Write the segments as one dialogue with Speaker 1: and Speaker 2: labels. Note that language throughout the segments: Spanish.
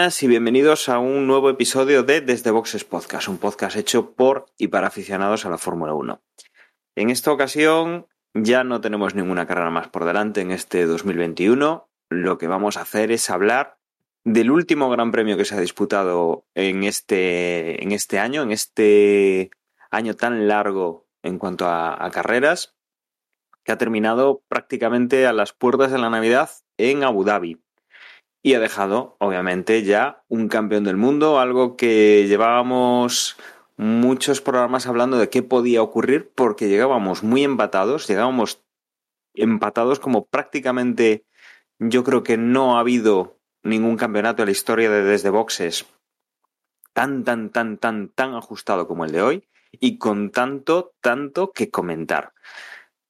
Speaker 1: y bienvenidos a un nuevo episodio de Desde Boxes Podcast, un podcast hecho por y para aficionados a la Fórmula 1. En esta ocasión ya no tenemos ninguna carrera más por delante en este 2021. Lo que vamos a hacer es hablar del último gran premio que se ha disputado en este, en este año, en este año tan largo en cuanto a carreras, que ha terminado prácticamente a las puertas de la Navidad en Abu Dhabi y ha dejado, obviamente, ya un campeón del mundo, algo que llevábamos muchos programas hablando de qué podía ocurrir porque llegábamos muy empatados, llegábamos empatados como prácticamente yo creo que no ha habido ningún campeonato en la historia de desde boxes tan, tan, tan, tan, tan ajustado como el de hoy y con tanto, tanto que comentar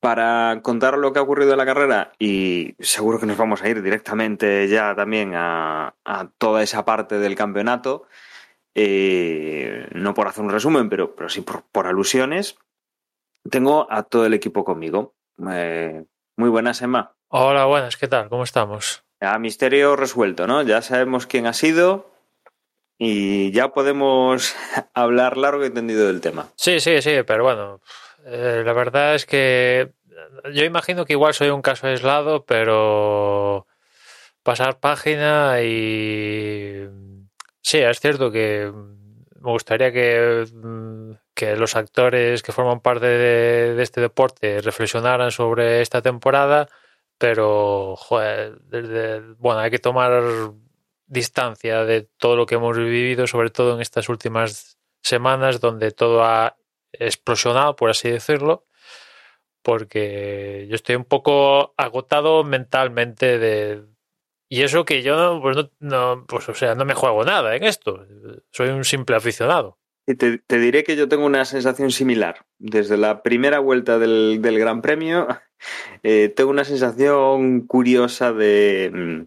Speaker 1: para contar lo que ha ocurrido en la carrera y seguro que nos vamos a ir directamente ya también a, a toda esa parte del campeonato, eh, no por hacer un resumen, pero, pero sí por, por, alusiones, tengo a todo el equipo conmigo. Eh, muy buenas, Emma.
Speaker 2: Hola, buenas, ¿qué tal? ¿Cómo estamos?
Speaker 1: A misterio resuelto, ¿no? Ya sabemos quién ha sido y ya podemos hablar largo y entendido del tema.
Speaker 2: Sí, sí, sí, pero bueno, eh, la verdad es que yo imagino que igual soy un caso aislado, pero pasar página y sí, es cierto que me gustaría que, que los actores que forman parte de, este deporte reflexionaran sobre esta temporada, pero bueno, hay que tomar distancia de todo lo que hemos vivido, sobre todo en estas últimas semanas donde todo ha explosionado, por así decirlo, porque yo estoy un poco agotado mentalmente de... Y eso que yo, pues, no, no, pues, o sea, no me juego nada en esto. Soy un simple aficionado.
Speaker 1: Y te, te diré que yo tengo una sensación similar. Desde la primera vuelta del, del Gran Premio, eh, tengo una sensación curiosa de... mm,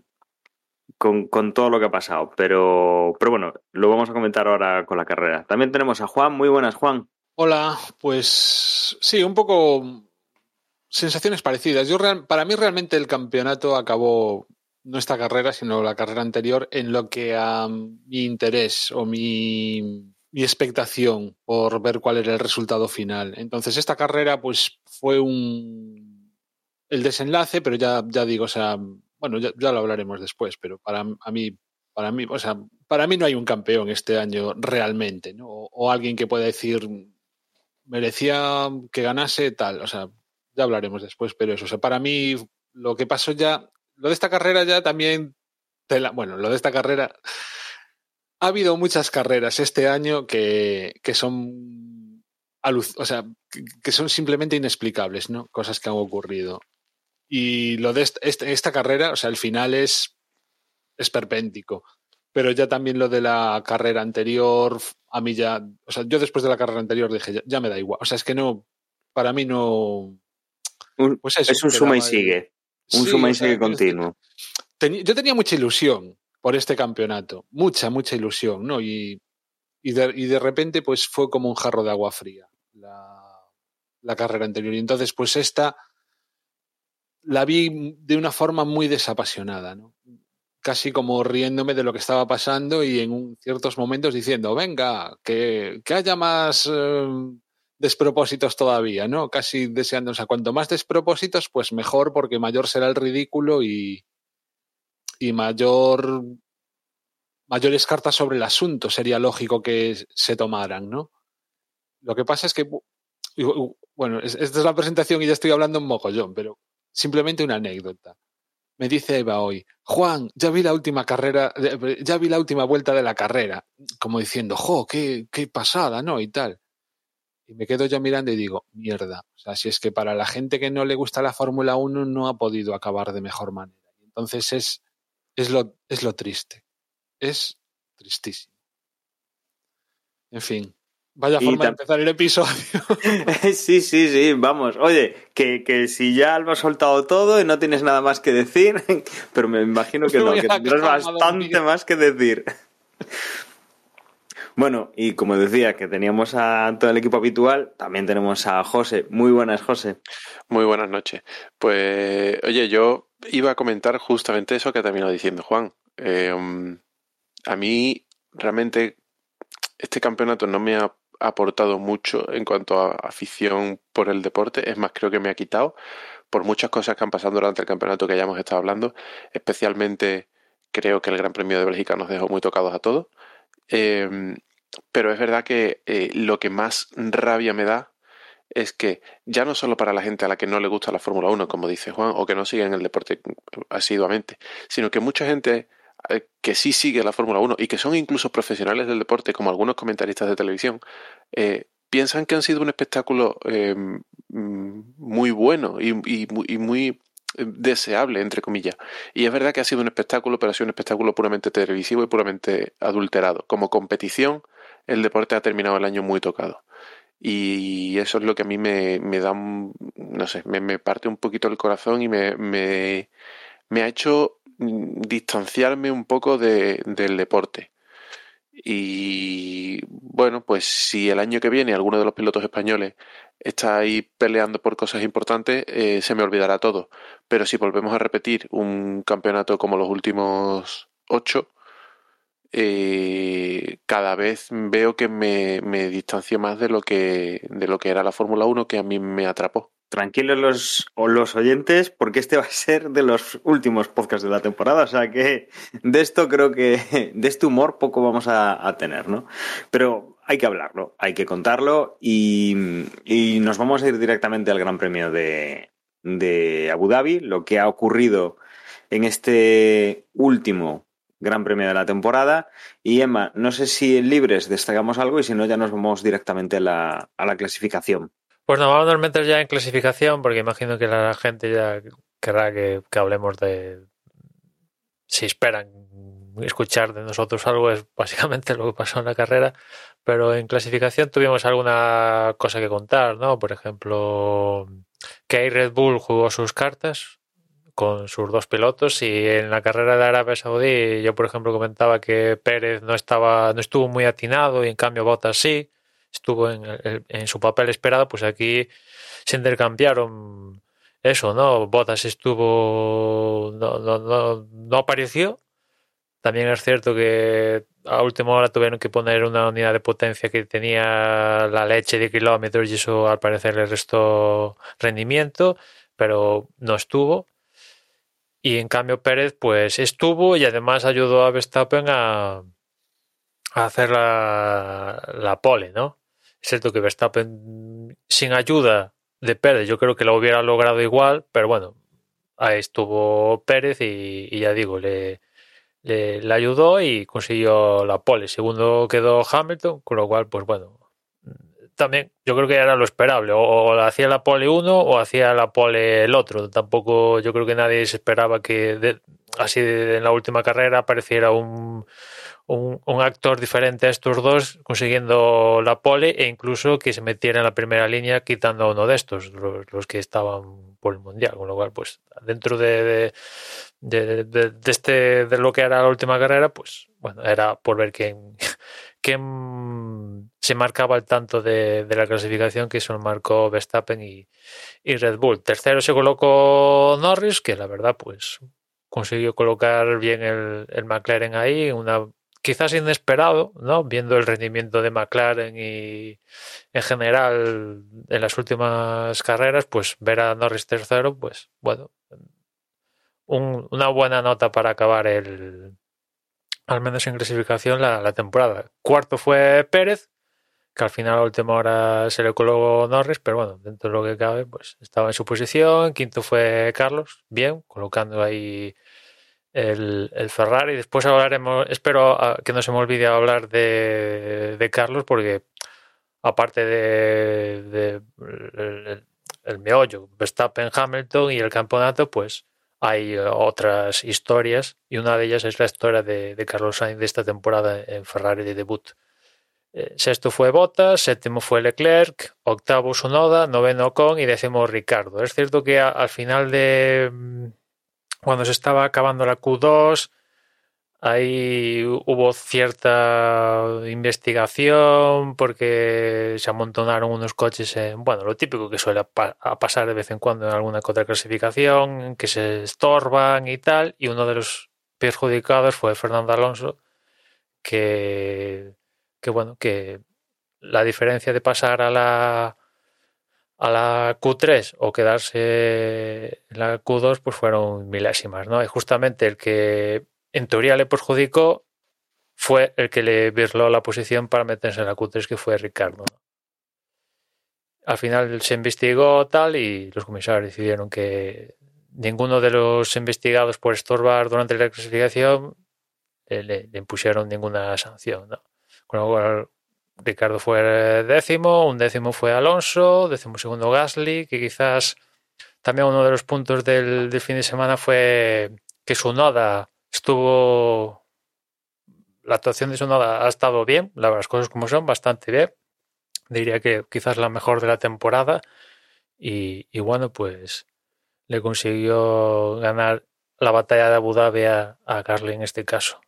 Speaker 1: Con, con, todo lo que ha pasado. Pero, pero bueno, lo vamos a comentar ahora con la carrera. También tenemos a Juan. Muy buenas, Juan.
Speaker 3: Hola, pues sí, un poco sensaciones parecidas. Yo real, para mí realmente el campeonato acabó no esta carrera, sino la carrera anterior en lo que a mi interés o mi, mi expectación por ver cuál era el resultado final. Entonces esta carrera pues fue un el desenlace, pero ya ya digo, o sea, bueno, ya, ya lo hablaremos después, pero para a mí para mí, o sea, para mí no hay un campeón este año realmente, ¿no? O, o alguien que pueda decir merecía que ganase tal, o sea, ya hablaremos después, pero eso, o sea, para mí lo que pasó ya, lo de esta carrera ya también, bueno, lo de esta carrera, ha habido muchas carreras este año que, que son, o sea, que, son simplemente inexplicables, ¿no? Cosas que han ocurrido. Y lo de esta, esta, esta carrera, o sea, el final es esperpéntico pero ya también lo de la carrera anterior, a mí ya, o sea, yo después de la carrera anterior dije, ya, ya me da igual, o sea, es que no, para mí no...
Speaker 1: Pues eso, es un suma y sigue, un sí, suma y o sea, sigue continuo.
Speaker 3: Ten, yo tenía mucha ilusión por este campeonato, mucha, mucha ilusión, ¿no? Y, y, de, y de repente pues fue como un jarro de agua fría la, la carrera anterior. Y entonces pues esta la vi de una forma muy desapasionada, ¿no? casi como riéndome de lo que estaba pasando y en un, ciertos momentos diciendo, venga, que, que haya más eh, despropósitos todavía, ¿no? Casi deseando, o sea, cuanto más despropósitos, pues mejor, porque mayor será el ridículo y, y mayor mayores cartas sobre el asunto sería lógico que se tomaran, ¿no? Lo que pasa es que, bueno, esta es la presentación y ya estoy hablando un mogollón, pero simplemente una anécdota me dice Eva hoy, Juan, ya vi la última carrera, ya vi la última vuelta de la carrera, como diciendo, jo, qué, qué pasada, ¿no? Y tal. Y me quedo yo mirando y digo, mierda. O sea, si es que para la gente que no le gusta la Fórmula 1 no ha podido acabar de mejor manera. Entonces es, es, lo, es lo triste. Es tristísimo. En fin, Vaya
Speaker 1: Y
Speaker 3: forma de empezar el episodio.
Speaker 1: sí, sí, sí, vamos. Oye, que, que si ya lo has soltado todo y no tienes nada más que decir, pero me imagino que no, que tendrás bastante más que decir. Bueno, y como decía, que teníamos a todo el equipo habitual, también tenemos a José. Muy buenas, José.
Speaker 4: Muy buenas noches. Pues, oye, yo iba a comentar justamente eso que ha terminado diciendo Juan. Um, a mí, realmente, este campeonato no me ha aportado mucho en cuanto a afición por el deporte. Es más, creo que me ha quitado por muchas cosas que han pasado durante el campeonato que hayamos estado hablando. Especialmente, creo que el Gran Premio de Bélgica nos dejó muy tocados a todos. Eh, pero es verdad que eh, lo que más rabia me da es que ya no solo para la gente a la que no le gusta la Fórmula 1, como dice Juan, o que no sigue en el deporte asiduamente, sino que mucha gente eh, que sí sigue la Fórmula 1 y que son incluso profesionales del deporte, como algunos comentaristas de televisión, eh, piensan que han sido un espectáculo eh, mm, muy bueno y, muy- deseable, entre comillas. Y es verdad que ha sido un espectáculo, pero ha sido un espectáculo puramente televisivo y puramente adulterado. Como competición, el deporte ha terminado el año muy tocado. Y eso es lo que a mí me, me da, no sé, me, me parte un poquito el corazón y me, me, me ha hecho distanciarme un poco de, del deporte. Y bueno, pues si el año que viene alguno de los pilotos españoles está ahí peleando por cosas importantes, eh, se me olvidará todo. Pero si volvemos a repetir un campeonato como los últimos ocho, eh, cada vez veo que me, me distancio más de lo que, de lo que era la Fórmula 1 que a mí me atrapó.
Speaker 1: Tranquilos los, los oyentes, porque este va a ser de los últimos podcasts de la temporada. O sea que de esto creo que, de este humor poco vamos a tener, ¿no? Pero hay que hablarlo, hay que contarlo y, nos vamos a ir directamente al Gran Premio de, Abu Dhabi, lo que ha ocurrido en este último Gran Premio de la temporada. Y Emma, no sé si en libres destacamos algo y si no ya nos vamos directamente a la, clasificación.
Speaker 2: Pues nos vamos a meter ya en clasificación, porque imagino que la gente ya querrá que, que hablemos de si esperan escuchar de nosotros algo, es básicamente lo que pasó en la carrera. Pero en clasificación tuvimos alguna cosa que contar, ¿no? Por ejemplo, que Red Bull jugó sus cartas con sus dos pilotos y en la carrera de Arabia Saudí yo por ejemplo comentaba que Pérez no estaba no estuvo muy atinado y en cambio Bottas sí estuvo en, en su papel esperado pues aquí se intercambiaron eso no Bottas estuvo no, no, no, no apareció también es cierto que a última hora tuvieron que poner una unidad de potencia que tenía la leche de kilómetros y eso al parecer le restó rendimiento pero no estuvo y en cambio Pérez pues estuvo y además ayudó a Verstappen a, hacer la, la pole, ¿no? Es cierto que Verstappen sin ayuda de Pérez yo creo que lo hubiera logrado igual, pero bueno, ahí estuvo Pérez y, y ya digo, le, le, ayudó y consiguió la pole. Segundo quedó Hamilton, con lo cual pues bueno, también yo creo que era lo esperable. O, hacía la pole uno o hacía la pole el otro. Tampoco yo creo que nadie se esperaba que así de- en la última carrera apareciera un, un, actor diferente a estos dos consiguiendo la pole e incluso que se metiera en la primera línea quitando a uno de estos, los, que estaban por el mundial. Con lo cual, pues dentro de, de, de, este de lo que era la última carrera, pues bueno, era por ver quién, se marcaba el tanto de, de la clasificación que eso marcó Verstappen y, y Red Bull. Tercero se colocó Norris, que la verdad, pues consiguió colocar bien el, el McLaren ahí, una quizás inesperado, ¿no? Viendo el rendimiento de McLaren y en general en las últimas carreras, pues ver a Norris tercero, pues bueno, un- una buena nota para acabar el, al menos en clasificación, la, temporada. Cuarto fue Pérez, que al final a última hora se le colocó Norris, pero bueno, dentro de lo que cabe, pues estaba en su posición. Quinto fue Carlos, bien, colocando ahí el, el Ferrari. Después hablaremos, espero ah, que no se me olvide hablar de, de Carlos, porque aparte de, de el, el- el meollo, Verstappen, Hamilton y el campeonato, pues hay eh, otras historias y una de ellas es la historia de, Carlos Sainz de esta temporada en Ferrari de debut. Eh, sexto fue Bottas, séptimo fue Leclerc, octavo Sunoda, noveno Ocon y décimo Ricardo. Es cierto que al final de mm, cuando se estaba acabando la Q2, ahí hubo cierta investigación porque se amontonaron unos coches en, bueno, lo típico que suele pasar de vez en cuando en alguna otra clasificación, que se estorban y tal, y uno de los perjudicados fue Fernando Alonso, que, que bueno, que la diferencia de pasar a la a la Q3 o quedarse en la Q2 pues fueron milésimas, ¿no? Y justamente el que en teoría le perjudicó fue el que le virló la posición para meterse en la Q3 que fue Ricardo. Al final se investigó tal y los comisarios decidieron que ninguno de los investigados por estorbar durante la clasificación le, impusieron ninguna sanción. Con lo cual Ricardo fue décimo, un décimo fue Alonso, décimo segundo Gasly, que quizás también uno de los puntos del, del fin de semana fue que su noda estuvo. La actuación de su noda ha estado bien, las cosas como son, bastante bien. Diría que quizás la mejor de la temporada. Y, y bueno, pues le consiguió ganar la batalla de Abu Dhabi a, a Gasly en este caso.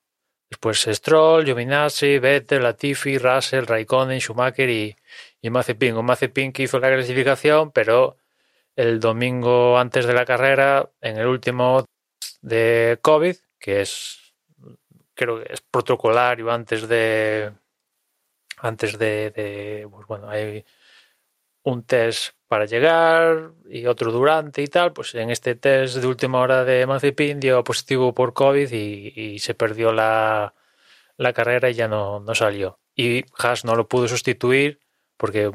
Speaker 2: Después Stroll, Giovinazzi, Vettel, Latifi, Russell, Raikkonen, Schumacher y, y Mazepin. Un Mazepin que hizo la clasificación, pero el domingo antes de la carrera, en el último de COVID, que es creo que es protocolario antes de antes de, de pues bueno, hay un test para llegar y otro durante y tal, pues en este test de última hora de Mazepin dio positivo por COVID y, se perdió la, la, carrera y ya no, no salió. Y Haas no lo pudo sustituir porque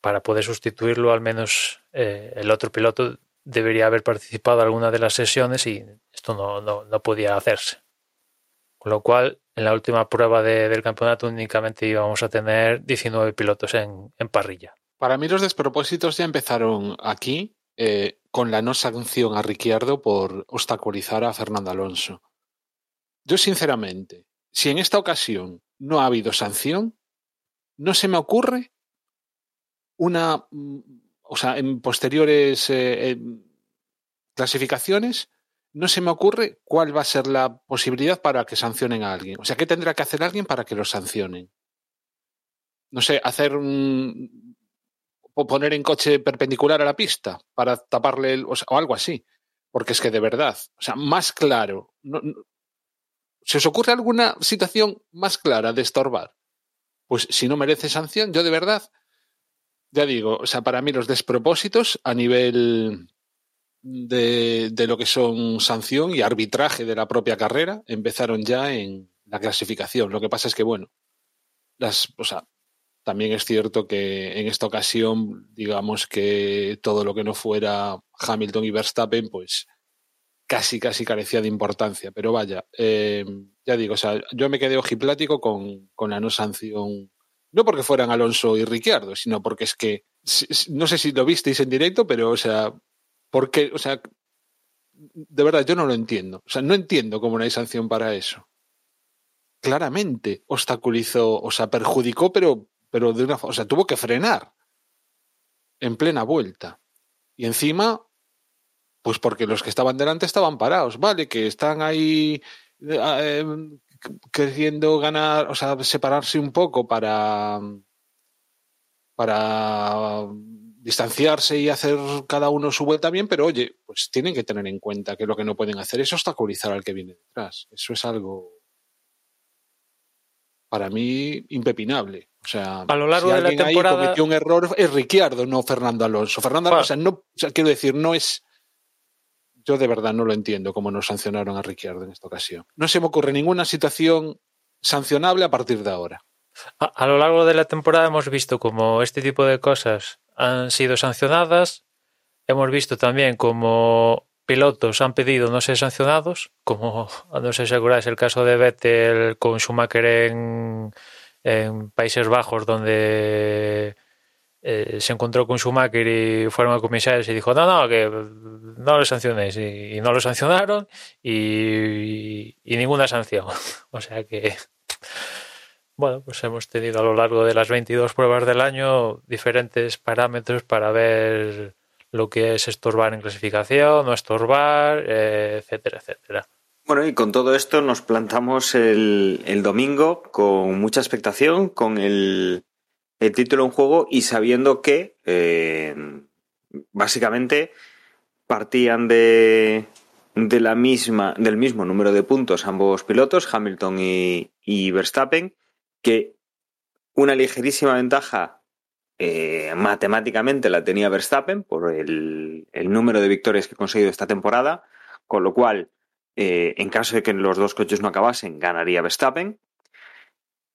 Speaker 2: para poder sustituirlo al menos eh, el otro piloto debería haber participado en alguna de las sesiones y esto no, no, no podía hacerse. Con lo cual, en la última prueba de, del campeonato únicamente íbamos a tener 19 pilotos en, en parrilla.
Speaker 3: Para mí los despropósitos ya empezaron aquí eh, con la no sanción a Ricciardo por obstaculizar a Fernando Alonso. Yo sinceramente, si en esta ocasión no ha habido sanción, no se me ocurre una, o sea, en posteriores eh, clasificaciones, no se me ocurre cuál va a ser la posibilidad para que sancionen a alguien. O sea, ¿qué tendrá que hacer alguien para que lo sancionen? No sé, hacer un, o poner en coche perpendicular a la pista para taparle el, o, algo así. Porque es que de verdad, o sea, más claro. No, ¿Se os ocurre alguna situación más clara de estorbar? Pues si no merece sanción, yo de verdad, ya digo, o sea, para mí los despropósitos a nivel de, de lo que son sanción y arbitraje de la propia carrera empezaron ya en la clasificación. Lo que pasa es que, bueno, las, o sea, también es cierto que en esta ocasión, digamos que todo lo que no fuera Hamilton y Verstappen, pues casi, casi carecía de importancia. Pero vaya, eh, ya digo, o sea, yo me quedé ojiplático con, con la no sanción. No porque fueran Alonso y Ricciardo, sino porque es que, no sé si lo visteis en directo, pero, o sea, porque, o sea, de verdad, yo no lo entiendo. O sea, no entiendo cómo no hay sanción para eso. Claramente obstaculizó, o sea, perjudicó, pero pero de una o sea, tuvo que frenar en plena vuelta. Y encima, pues porque los que estaban delante estaban parados, ¿vale? Que están ahí eh, queriendo ganar, o sea, separarse un poco para para distanciarse y hacer cada uno su vuelta bien, pero oye, pues tienen que tener en cuenta que lo que no pueden hacer es obstaculizar al que viene detrás. Eso es algo para mí impepinable. O sea,
Speaker 2: a lo largo
Speaker 3: si
Speaker 2: de la temporada
Speaker 3: ahí cometió un error es Ricciardo, no Fernando Alonso. Fernando Alonso, bueno. o, sea, no, o sea, quiero decir, no es. Yo de verdad no lo entiendo cómo nos sancionaron a Ricciardo en esta ocasión. No se me ocurre ninguna situación sancionable a partir de ahora.
Speaker 2: A, lo largo de la temporada hemos visto como este tipo de cosas han sido sancionadas. Hemos visto también como pilotos han pedido no ser sancionados, como no sé si acordáis el caso de Vettel con Schumacher en, en Países Bajos, donde eh, se encontró con Schumacher y fueron a comisarios y dijo, no, no, que no lo sancionéis. Y, no lo sancionaron y, y, y, ninguna sanción. o sea que Bueno, pues hemos tenido a lo largo de las 22 pruebas del año diferentes parámetros para ver lo que es estorbar en clasificación, no estorbar, eh, etcétera, etcétera.
Speaker 1: Bueno, y con todo esto nos plantamos el, el domingo con mucha expectación, con el, el título en juego y sabiendo que eh, básicamente partían de, de la misma, del mismo número de puntos ambos pilotos, Hamilton y, y Verstappen, que una ligerísima ventaja eh, matemáticamente la tenía Verstappen por el, el, número de victorias que ha conseguido esta temporada, con lo cual, eh, en caso de que los dos coches no acabasen, ganaría Verstappen.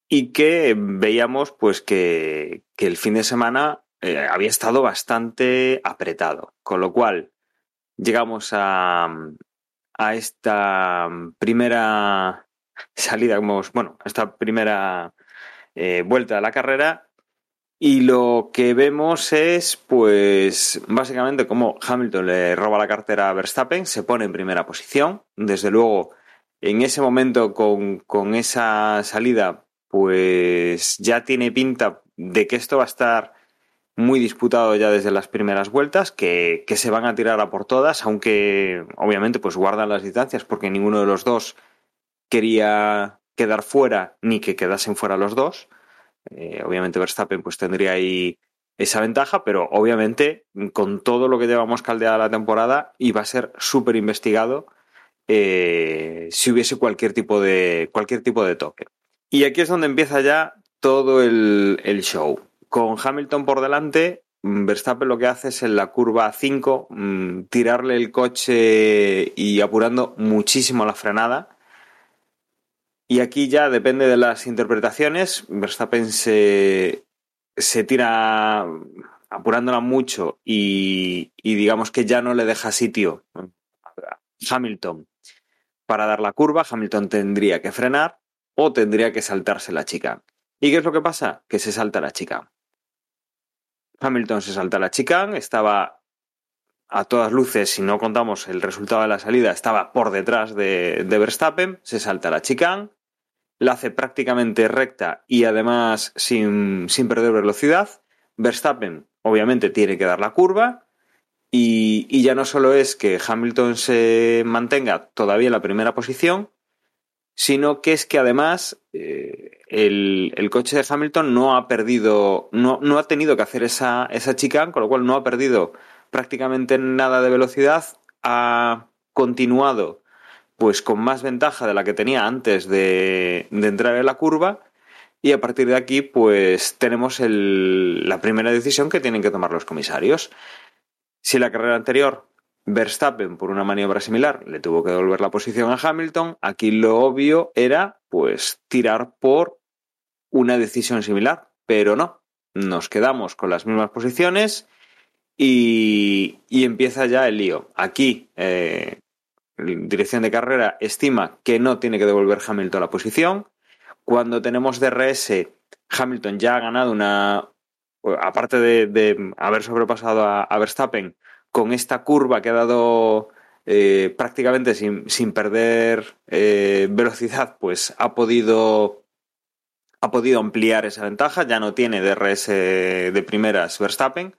Speaker 1: Y que veíamos pues que, que el fin de semana eh, había estado bastante apretado, con lo cual llegamos a, a esta primera salida, bueno, esta primera eh, vuelta a la carrera y lo que vemos es, pues, básicamente como Hamilton le roba la cartera a Verstappen, se pone en primera posición. Desde luego, en ese momento, con, con esa salida, pues ya tiene pinta de que esto va a estar muy disputado ya desde las primeras vueltas, que, que, se van a tirar a por todas, aunque obviamente pues guardan las distancias porque ninguno de los dos quería quedar fuera ni que quedasen fuera los dos. Eh, obviamente Verstappen pues tendría ahí esa ventaja, pero obviamente con todo lo que llevamos caldeada la temporada iba a ser súper investigado eh, si hubiese cualquier tipo de cualquier tipo de toque. Y aquí es donde empieza ya todo el, show. Con Hamilton por delante, Verstappen lo que hace es en la curva 5 mm, tirarle el coche y apurando muchísimo la frenada. Y aquí ya depende de las interpretaciones. Verstappen se, se tira apurándola mucho y, y, digamos que ya no le deja sitio a Hamilton para dar la curva. Hamilton tendría que frenar o tendría que saltarse la chica. ¿Y qué es lo que pasa? Que se salta la chica. Hamilton se salta la chicane, estaba a todas luces, si no contamos el resultado de la salida, estaba por detrás de, de Verstappen, se salta la chicane, la hace prácticamente recta y además sin, sin, perder velocidad. Verstappen obviamente tiene que dar la curva y, y, ya no solo es que Hamilton se mantenga todavía en la primera posición, sino que es que además eh, el, el, coche de Hamilton no ha perdido, no, no ha tenido que hacer esa, esa chicane, con lo cual no ha perdido prácticamente nada de velocidad, ha continuado pues con más ventaja de la que tenía antes de, de entrar en la curva y a partir de aquí pues tenemos el, la primera decisión que tienen que tomar los comisarios. Si la carrera anterior Verstappen, por una maniobra similar, le tuvo que devolver la posición a Hamilton. Aquí lo obvio era, pues, tirar por una decisión similar, pero no. Nos quedamos con las mismas posiciones y, empieza ya el lío. Aquí, eh, dirección de carrera estima que no tiene que devolver Hamilton la posición. Cuando tenemos DRS, Hamilton ya ha ganado una. Aparte de, de haber sobrepasado a Verstappen, con esta curva que ha dado eh, prácticamente sin, sin perder eh, velocidad, pues ha podido, ha podido ampliar esa ventaja, ya no tiene DRS de primeras Verstappen,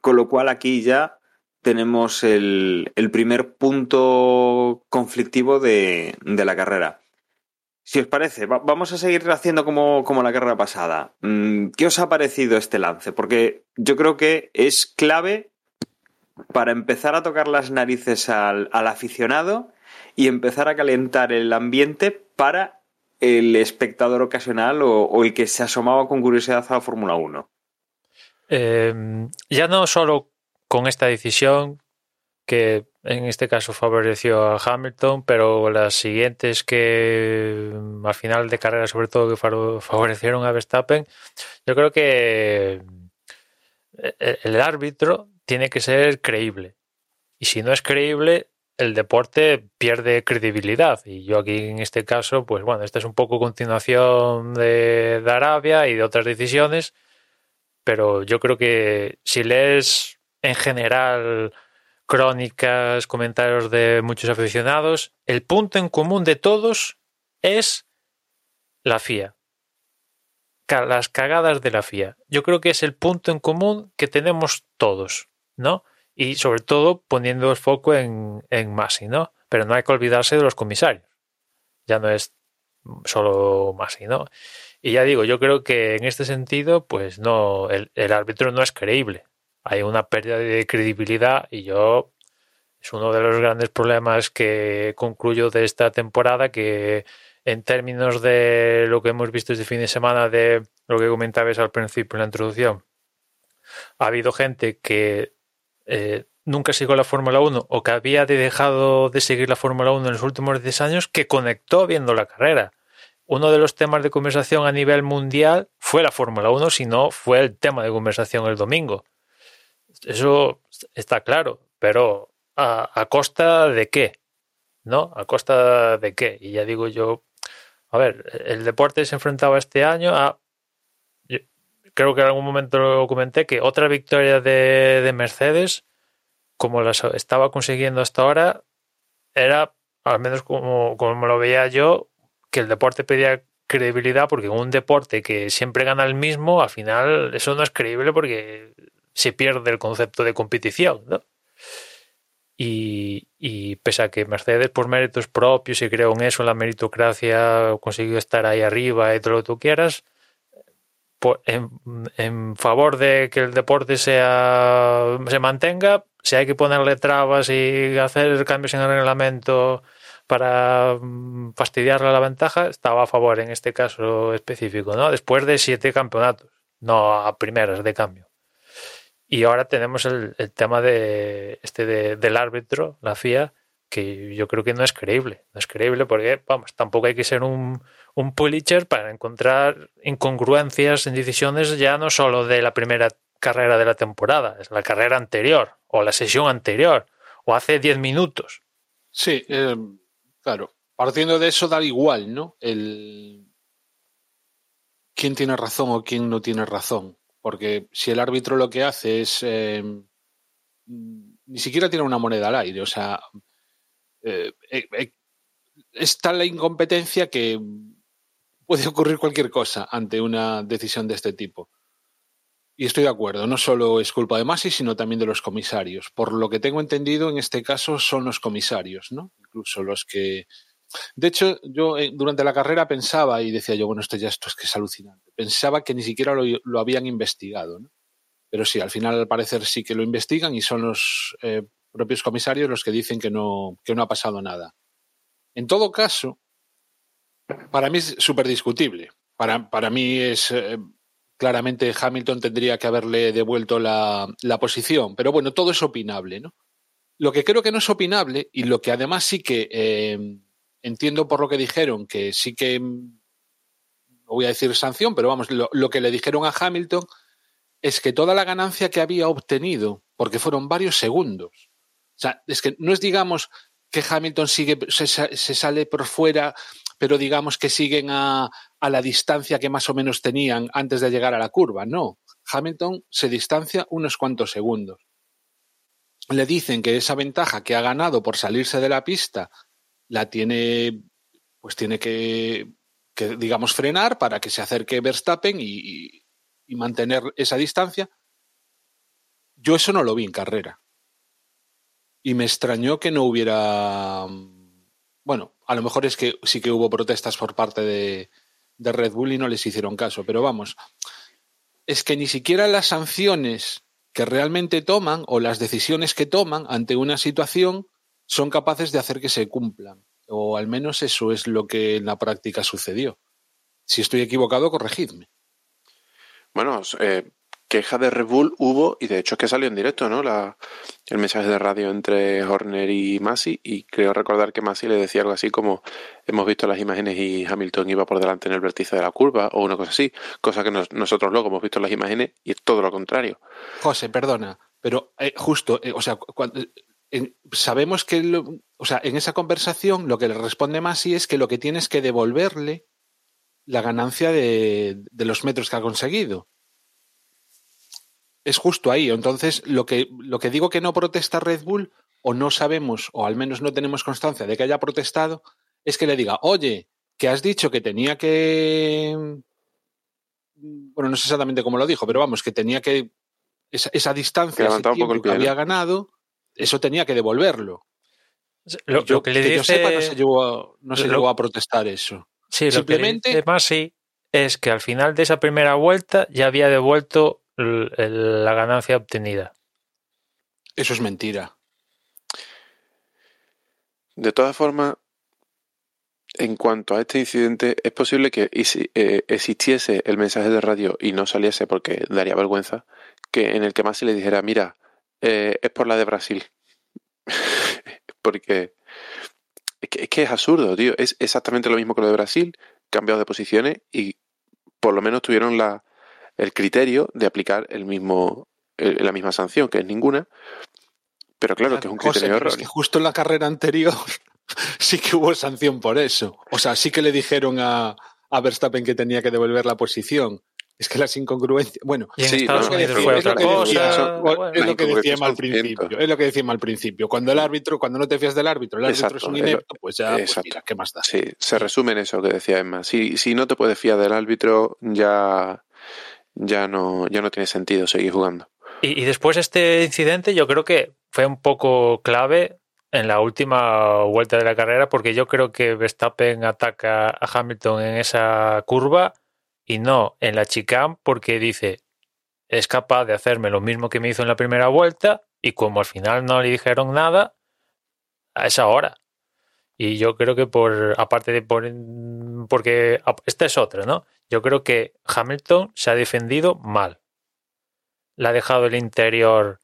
Speaker 1: con lo cual aquí ya tenemos el, el primer punto conflictivo de, de, la carrera. Si os parece, va, vamos a seguir haciendo como, como la carrera pasada. Mm, ¿Qué os ha parecido este lance? Porque yo creo que es clave para empezar a tocar las narices al, aficionado y empezar a calentar el ambiente para el espectador ocasional o, el que se asomaba con curiosidad a la Fórmula 1.
Speaker 2: Eh, ya no solo con esta decisión que en este caso favoreció a Hamilton, pero las siguientes que al final de carrera sobre todo que favorecieron a Verstappen, yo creo que eh, el árbitro tiene que ser creíble. Y si no es creíble, el deporte pierde credibilidad. Y yo aquí en este caso, pues bueno, esta es un poco continuación de, de Arabia y de otras decisiones, pero yo creo que si lees en general crónicas, comentarios de muchos aficionados, el punto en común de todos es la FIA. las cagadas de la FIA. Yo creo que es el punto en común que tenemos todos, ¿no? Y sobre todo poniendo el foco en, en Masi, ¿no? Pero no hay que olvidarse de los comisarios. Ya no es solo Masi, ¿no? Y ya digo, yo creo que en este sentido, pues no, el, el árbitro no es creíble. Hay una pérdida de credibilidad y yo es uno de los grandes problemas que concluyo de esta temporada que en términos de lo que hemos visto este fin de semana, de lo que comentabas al principio en la introducción, ha habido gente que eh, nunca siguió la Fórmula 1 o que había dejado de seguir la Fórmula 1 en los últimos 10 años que conectó viendo la carrera. Uno de los temas de conversación a nivel mundial fue la Fórmula 1, si no fue el tema de conversación el domingo. Eso está claro, pero ¿a, a costa de qué? ¿No? ¿A costa de qué? Y ya digo yo, a ver, el deporte se enfrentaba este año a. creo que en algún momento lo comenté que otra victoria de, Mercedes, como la estaba consiguiendo hasta ahora, era, al menos como, como lo veía yo, que el deporte pedía credibilidad porque un deporte que siempre gana el mismo, al final eso no es creíble porque se pierde el concepto de competición, ¿no? Y, pese a que Mercedes por méritos propios y creo en eso, en la meritocracia, consiguió estar ahí arriba y todo lo que tú quieras, en, favor de que el deporte sea se mantenga, si hay que ponerle trabas y hacer cambios en el reglamento para mm, fastidiarle la ventaja, estaba a favor en este caso específico, ¿no? Después de siete campeonatos, no a primeras de cambio. Y ahora tenemos el, tema de este del árbitro, la FIA, que yo creo que no es creíble. No es creíble porque, vamos, tampoco hay que ser un, un Pulitzer para encontrar incongruencias en decisiones ya no solo de la primera carrera de la temporada, es la carrera anterior o la sesión anterior o hace 10 minutos.
Speaker 3: Sí, eh, claro. Partiendo de eso da igual, ¿no? El quién tiene razón o quién no tiene razón. Porque si el árbitro lo que hace es. Eh, ni siquiera tiene una moneda al aire. O sea. Eh, eh, está la incompetencia que puede ocurrir cualquier cosa ante una decisión de este tipo. Y estoy de acuerdo, no solo es culpa de Masi, sino también de los comisarios. Por lo que tengo entendido, en este caso son los comisarios, ¿no? Incluso los que de hecho, yo eh, durante la carrera pensaba y decía yo, bueno, esto ya esto es que es alucinante. Pensaba que ni siquiera lo, habían investigado, ¿no? Pero sí, al final al parecer sí que lo investigan y son los eh, propios comisarios los que dicen que no, que no ha pasado nada. En todo caso, para mí es súper discutible. Para, para, mí es eh, claramente Hamilton tendría que haberle devuelto la, la, posición, pero bueno, todo es opinable, ¿no? Lo que creo que no es opinable y lo que además sí que entiendo por lo que dijeron que sí que, no voy a decir sanción, pero vamos, lo, que le dijeron a Hamilton es que toda la ganancia que había obtenido, porque fueron varios segundos, o sea, es que no es digamos que Hamilton sigue, se, sale por fuera, pero digamos que siguen a, la distancia que más o menos tenían antes de llegar a la curva, no. Hamilton se distancia unos cuantos segundos. Le dicen que esa ventaja que ha ganado por salirse de la pista la tiene, pues tiene que, digamos, frenar para que se acerque Verstappen y, mantener esa distancia. Yo eso no lo vi en carrera. Y me extrañó que no hubiera. Bueno, a lo mejor es que sí que hubo protestas por parte de, de Red Bull y no les hicieron caso, pero vamos, es que ni siquiera las sanciones que realmente toman o las decisiones que toman ante una situación son capaces de hacer que se cumplan. O al menos eso es lo que en la práctica sucedió. Si estoy equivocado, corregidme.
Speaker 4: Bueno, eh, queja de Red Bull hubo, y de hecho es que salió en directo, ¿no? El mensaje de radio entre Horner y Masi, y creo recordar que Masi le decía algo así como hemos visto las imágenes y Hamilton iba por delante en el vértice de la curva, o una cosa así, cosa que nosotros luego hemos visto las imágenes y es todo lo contrario.
Speaker 3: José, perdona, pero eh, justo, eh, o sea, cuando, sabemos que, o sea, en esa conversación lo que le responde Masi es que lo que tiene es que devolverle la ganancia de, los metros que ha conseguido. Es justo ahí. Entonces, lo que, lo que digo que no protesta Red Bull, o no sabemos, o al menos no tenemos constancia de que haya protestado, es que le diga, oye, que has dicho que tenía que bueno, no sé exactamente cómo lo dijo, pero vamos, que tenía que, esa, esa distancia,
Speaker 4: Que
Speaker 3: ese tiempo que había
Speaker 4: ¿no?
Speaker 3: ganado, eso tenía que devolverlo.
Speaker 2: Lo,
Speaker 3: yo-
Speaker 2: lo que le
Speaker 3: yo
Speaker 2: dice,
Speaker 3: sepa, no se llegó a, no se
Speaker 2: lo-
Speaker 3: llegó a protestar eso.
Speaker 2: sí, lo
Speaker 3: simplemente-
Speaker 2: que le dice Masi es que al final de esa primera vuelta ya había devuelto la ganancia obtenida.
Speaker 3: Eso es mentira.
Speaker 4: De todas formas, en cuanto a este incidente, es posible que eh, existiese el mensaje de radio y no saliese porque daría vergüenza, que en el que más se le dijera, mira, eh, es por la de Brasil. porque es que, es que es absurdo, tío. Es exactamente lo mismo que lo de Brasil, cambiado de posiciones y por lo menos tuvieron la, el criterio de aplicar el mismo, el- la misma sanción, que es ninguna. Pero claro, que es un
Speaker 3: José,
Speaker 4: criterio
Speaker 3: pero es
Speaker 4: erróneo.
Speaker 3: que justo en la carrera anterior sí que hubo sanción por eso. O sea, sí que le dijeron a, a Verstappen que tenía que devolver la posición. Es que las incongruencias. Bueno,
Speaker 2: Y en
Speaker 4: Sí,
Speaker 2: Estados
Speaker 4: no,
Speaker 2: Unidos
Speaker 4: es
Speaker 2: fue
Speaker 4: lo
Speaker 2: otra
Speaker 4: que
Speaker 2: cosa.
Speaker 3: es lo decíamos al principio. Es lo que decíamos al principio. Cuando el árbitro, cuando no te fías del árbitro, el árbitro
Speaker 4: Exacto,
Speaker 3: es un inepto, pues ya, pues mira, ¿qué más da?
Speaker 4: Sí, se resume en eso que decía Emma. Si, si no te puedes fiar del árbitro, ya, ya, no, ya no tiene sentido seguir jugando.
Speaker 2: Y, y después este incidente yo creo que fue un poco clave en la última vuelta de la carrera porque yo creo que Verstappen ataca a Hamilton en esa curva y no en la chicane porque dice es capaz de hacerme lo mismo que me hizo en la primera vuelta y como al final no le dijeron nada a esa hora. Y yo creo que por aparte de por porque esta es otra, ¿no? Yo creo que Hamilton se ha defendido mal le ha dejado el interior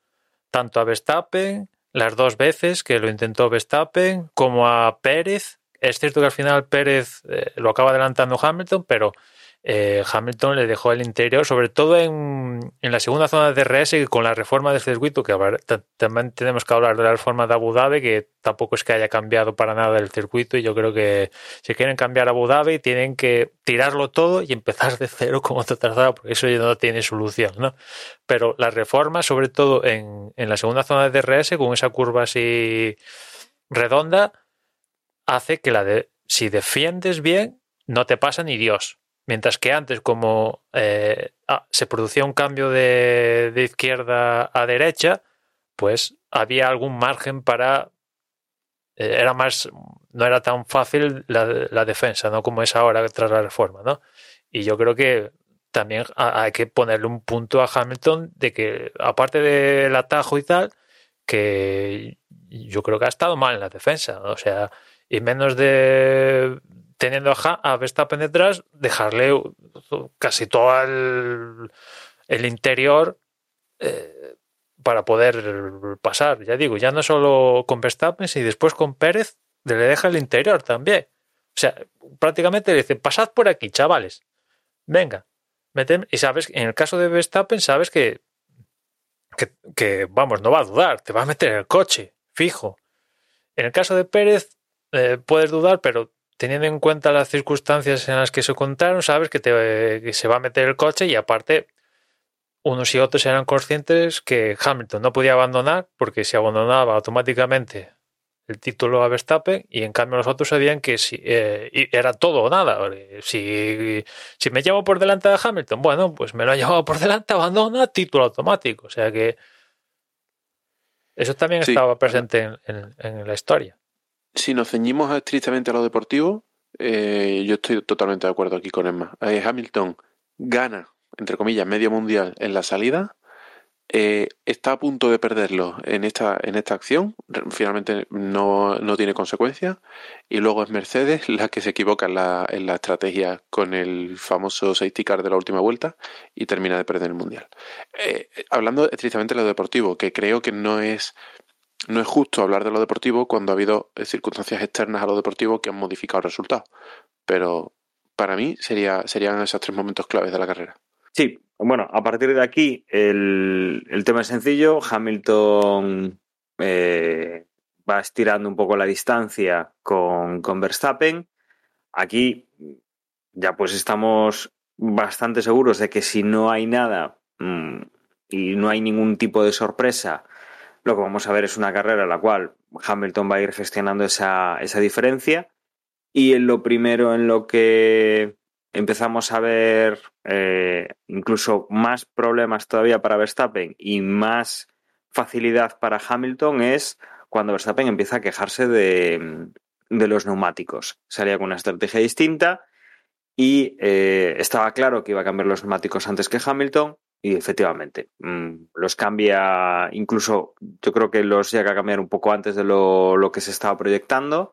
Speaker 2: tanto a Verstappen, las dos veces que lo intentó Verstappen, como a Pérez. Es cierto que al final Pérez eh, lo acaba adelantando Hamilton, pero eh, Hamilton le dejó el interior, sobre todo en, en, la segunda zona de DRS, que con la reforma del circuito, que también tenemos que hablar de la reforma de Abu Dhabi, que tampoco es que haya cambiado para nada el circuito, y yo creo que si quieren cambiar Abu Dhabi, tienen que tirarlo todo y empezar de cero como otra trazado, porque eso ya no tiene solución. Pero la reforma, sobre todo en, en la segunda zona de DRS, con esa curva así redonda, hace que la de, si defiendes bien, no te pasa ni Dios. Mientras que antes, como eh, ah, se producía un cambio de, de, izquierda a derecha, pues había algún margen para. Eh, era más. No era tan fácil la, defensa, ¿no? Como es ahora tras la reforma, ¿no? Y yo creo que también hay que ponerle un punto a Hamilton de que, aparte del atajo y tal, que yo creo que ha estado mal en la defensa. ¿no? O sea, y menos de teniendo a Verstappen detrás, dejarle casi todo el, interior eh, para poder pasar. Ya digo, ya no solo con Verstappen, sino después con Pérez le deja el interior también. O sea, prácticamente le dice, pasad por aquí, chavales. Venga. Metem, y sabes, en el caso de Verstappen, sabes que, que, que, vamos, no va a dudar, te va a meter el coche, fijo. En el caso de Pérez, eh, puedes dudar, pero teniendo en cuenta las circunstancias en las que se contaron, sabes que, te, que se va a meter el coche y aparte unos y otros eran conscientes que Hamilton no podía abandonar porque si abandonaba automáticamente el título a Verstappen y en cambio los otros sabían que si eh, era todo o nada. Si, si me llevo por delante de Hamilton, bueno, pues me lo he llevado por delante, abandona, título automático. O sea que eso también sí. estaba presente en, en, en la historia
Speaker 4: si nos ceñimos estrictamente a lo deportivo, eh, yo estoy totalmente de acuerdo aquí con Emma. Eh, Hamilton gana, entre comillas, medio mundial en la salida. Eh, está a punto de perderlo en esta, en esta acción. Finalmente no, no tiene consecuencias. Y luego es Mercedes la que se equivoca en la, estrategia con el famoso safety car de la última vuelta y termina de perder el mundial. Hablando estrictamente de lo deportivo, que creo que no es no es justo hablar de lo deportivo cuando ha habido circunstancias externas a lo deportivo que han modificado el resultado. Pero para mí sería, serían esos tres momentos claves de la carrera.
Speaker 1: Sí, bueno, a partir de aquí el, tema es sencillo. Hamilton eh, va estirando un poco la distancia con, con Verstappen. Aquí ya pues estamos bastante seguros de que si no hay nada mmm, y no hay ningún tipo de sorpresa, lo que vamos a ver es una carrera en la cual Hamilton va a ir gestionando esa, esa diferencia. Y en lo primero en lo que empezamos a ver eh, incluso más problemas todavía para Verstappen y más facilidad para Hamilton es cuando Verstappen empieza a quejarse de, de los neumáticos. Salía con una estrategia distinta y eh, estaba claro que iba a cambiar los neumáticos antes que Hamilton y efectivamente mm, los cambia, incluso yo creo que los llega a cambiar un poco antes de lo, lo que se estaba proyectando.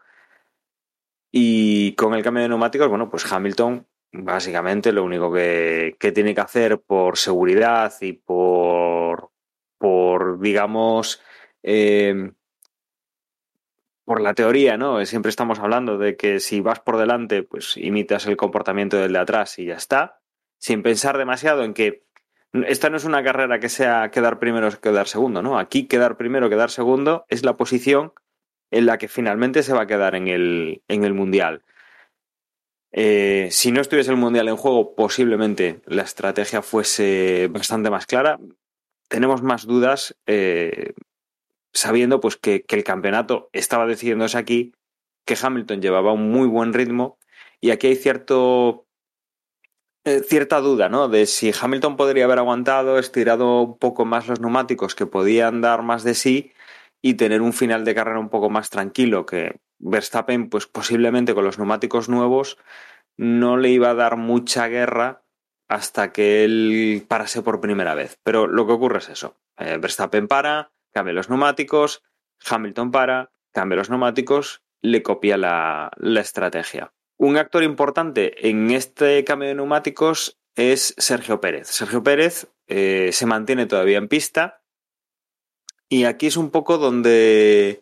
Speaker 1: Y con el cambio de neumáticos, bueno, pues Hamilton básicamente lo único que, que tiene que hacer por seguridad y por, por digamos, eh, por la teoría, ¿no? Siempre estamos hablando de que si vas por delante, pues imitas el comportamiento del de atrás y ya está, sin pensar demasiado en que esta no es una carrera que sea quedar primero o quedar segundo, ¿no? Aquí quedar primero quedar segundo es la posición en la que finalmente se va a quedar en el, en el Mundial. Eh, si no estuviese el Mundial en juego, posiblemente la estrategia fuese bastante más clara. Tenemos más dudas eh, sabiendo pues que, que el campeonato estaba decidiéndose aquí, que Hamilton llevaba un muy buen ritmo y aquí hay cierto eh, cierta duda, ¿no? De si Hamilton podría haber aguantado, estirado un poco más los neumáticos que podían dar más de sí y tener un final de carrera un poco más tranquilo, que Verstappen, pues posiblemente con los neumáticos nuevos, no le iba a dar mucha guerra hasta que él parase por primera vez. Pero lo que ocurre es eso. Eh, Verstappen para, cambia los neumáticos, Hamilton para, cambia los neumáticos, le copia la, la estrategia. Un actor importante en este cambio de neumáticos es Sergio Pérez. Sergio Pérez eh, se mantiene todavía en pista y aquí es un poco donde,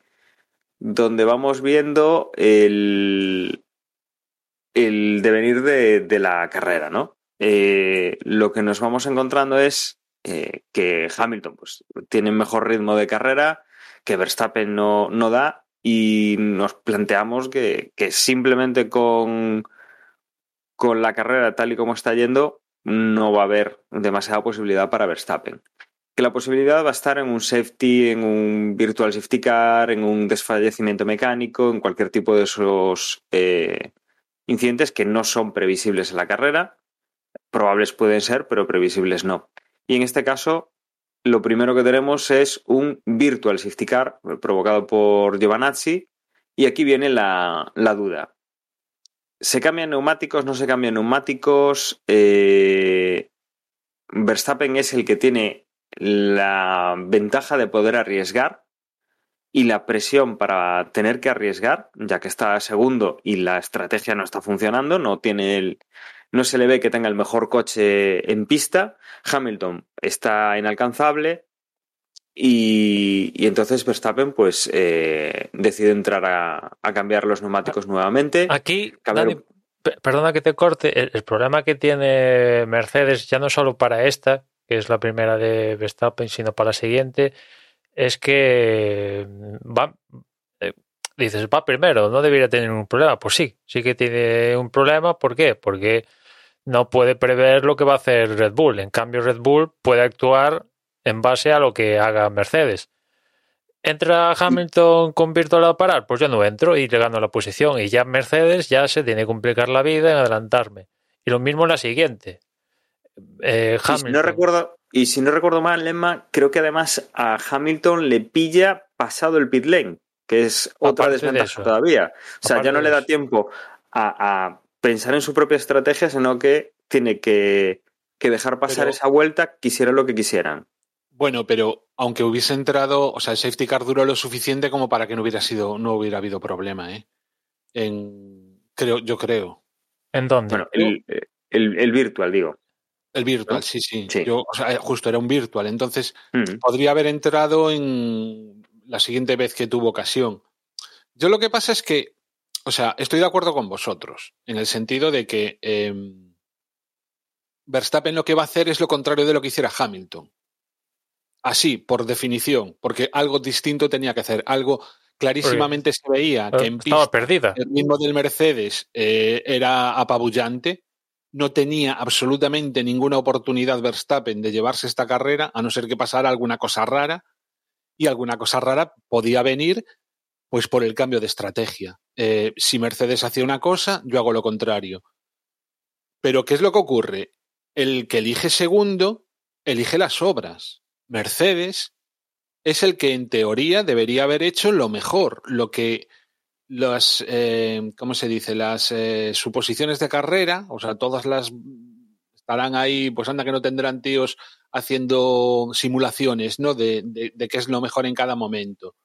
Speaker 1: donde vamos viendo el, el devenir de, de la carrera, ¿no? Eh, lo que nos vamos encontrando es eh, que Hamilton pues, tiene mejor ritmo de carrera, que Verstappen no, no da, y nos planteamos que, que simplemente con, con la carrera tal y como está yendo, no va a haber demasiada posibilidad para Verstappen. Que la posibilidad va a estar en un safety, en un virtual safety car, en un desfallecimiento mecánico, en cualquier tipo de esos eh, incidentes que no son previsibles en la carrera. Probables pueden ser, pero previsibles no. Y en este caso, lo primero que tenemos es un virtual safety car provocado por Giovanazzi. Y aquí viene la, duda. ¿Se cambian neumáticos? ¿No se cambian neumáticos? Eh, Verstappen es el que tiene la ventaja de poder arriesgar y la presión para tener que arriesgar, ya que está segundo y la estrategia no está funcionando, no tiene el, no se le ve que tenga el mejor coche en pista. Hamilton está inalcanzable. Y, y entonces Verstappen pues eh, decide entrar a, a, cambiar los neumáticos nuevamente.
Speaker 2: Aquí, Dani, perdona que te corte, el, el, problema que tiene Mercedes ya no solo para esta, que es la primera de Verstappen, sino para la siguiente, es que va, eh, dices, va primero, no debería tener un problema. Pues sí, sí que tiene un problema. ¿Por qué? Porque no puede prever lo que va a hacer Red Bull. En cambio, Red Bull puede actuar en base a lo que haga Mercedes. ¿Entra Hamilton con virtual a parar? Pues yo no entro y le gano la posición. Y ya Mercedes ya se tiene que complicar la vida en adelantarme. Y lo mismo en la siguiente.
Speaker 1: Eh, y, si no recuerdo, y si no recuerdo mal, Lemma, creo que además a Hamilton le pilla pasado el pit lane, que es otra Aparte desventaja de todavía. O sea, Aparte ya no le da tiempo a, a pensar en su propia estrategia, sino que tiene que, que dejar pasar pero, esa vuelta, quisiera lo que quisieran.
Speaker 3: Bueno, pero aunque hubiese entrado, o sea, el safety car duró lo suficiente como para que no hubiera sido, no hubiera habido problema, ¿eh? En, creo, yo creo.
Speaker 2: ¿En dónde?
Speaker 1: Bueno, el, el, el virtual, digo.
Speaker 3: El virtual, ¿no? sí, sí. sí. Yo, o sea, justo era un virtual. Entonces, mm. podría haber entrado en la siguiente vez que tuvo ocasión. Yo lo que pasa es que o sea, estoy de acuerdo con vosotros, en el sentido de que eh, Verstappen lo que va a hacer es lo contrario de lo que hiciera Hamilton. Así, por definición, porque algo distinto tenía que hacer, algo clarísimamente se veía que en
Speaker 2: pista perdida.
Speaker 3: el ritmo del Mercedes eh, era apabullante, no tenía absolutamente ninguna oportunidad Verstappen de llevarse esta carrera, a no ser que pasara alguna cosa rara, y alguna cosa rara podía venir pues por el cambio de estrategia. Eh, si Mercedes hacía una cosa, yo hago lo contrario. Pero ¿qué es lo que ocurre? El que elige segundo elige las obras. Mercedes es el que en teoría debería haber hecho lo mejor, lo que las, eh, ¿cómo se dice? Las eh, suposiciones de carrera, o sea, todas las estarán ahí, pues anda que no tendrán tíos haciendo simulaciones, ¿no? De, qué es lo mejor en cada momento.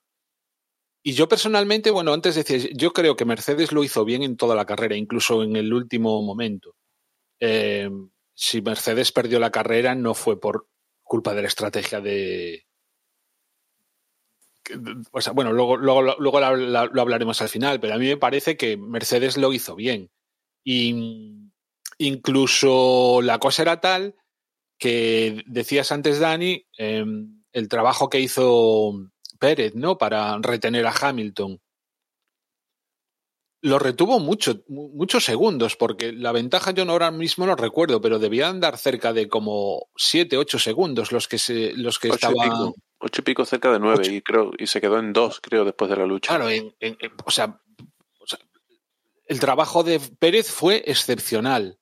Speaker 3: Y yo personalmente, bueno, antes decía, yo creo que Mercedes lo hizo bien en toda la carrera, incluso en el último momento. Eh, si Mercedes perdió la carrera, no fue por culpa de la estrategia de. O sea, bueno, luego, luego, luego lo hablaremos al final, pero a mí me parece que Mercedes lo hizo bien. Y incluso la cosa era tal que decías antes, Dani, eh, el trabajo que hizo Pérez, ¿no? Para retener a Hamilton. Lo retuvo mucho, muchos segundos, porque la ventaja yo no ahora mismo no recuerdo, pero debía andar cerca de como siete, ocho segundos los que se, los que
Speaker 4: ocho
Speaker 3: estaban.
Speaker 4: Y pico, ocho y pico cerca de nueve, y creo, y se quedó en dos, creo, después de la lucha.
Speaker 3: Claro, en, en, en, o, sea, o sea, el trabajo de Pérez fue excepcional.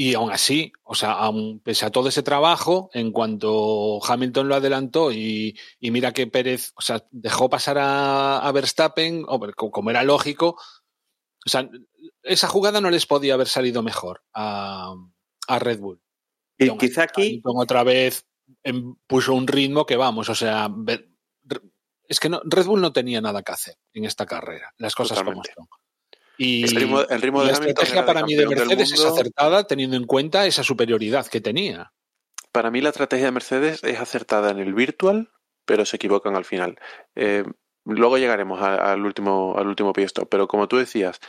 Speaker 3: Y aún así, o sea, pese a todo ese trabajo, en cuanto Hamilton lo adelantó y, y mira que Pérez, o sea, dejó pasar a, a Verstappen, como era lógico, o sea, esa jugada no les podía haber salido mejor a, a Red Bull.
Speaker 1: Y, quizá aquí.
Speaker 3: Hamilton otra vez puso un ritmo que vamos, o sea, es que no, Red Bull no tenía nada que hacer en esta carrera, las cosas
Speaker 4: Totalmente.
Speaker 3: como son. Y
Speaker 4: el ritmo, el ritmo
Speaker 3: la estrategia para mí de Mercedes es acertada teniendo en cuenta esa superioridad que tenía.
Speaker 4: Para mí la estrategia de Mercedes es acertada en el virtual, pero se equivocan al final. Eh, luego llegaremos al último, al último piesto, pero como tú decías,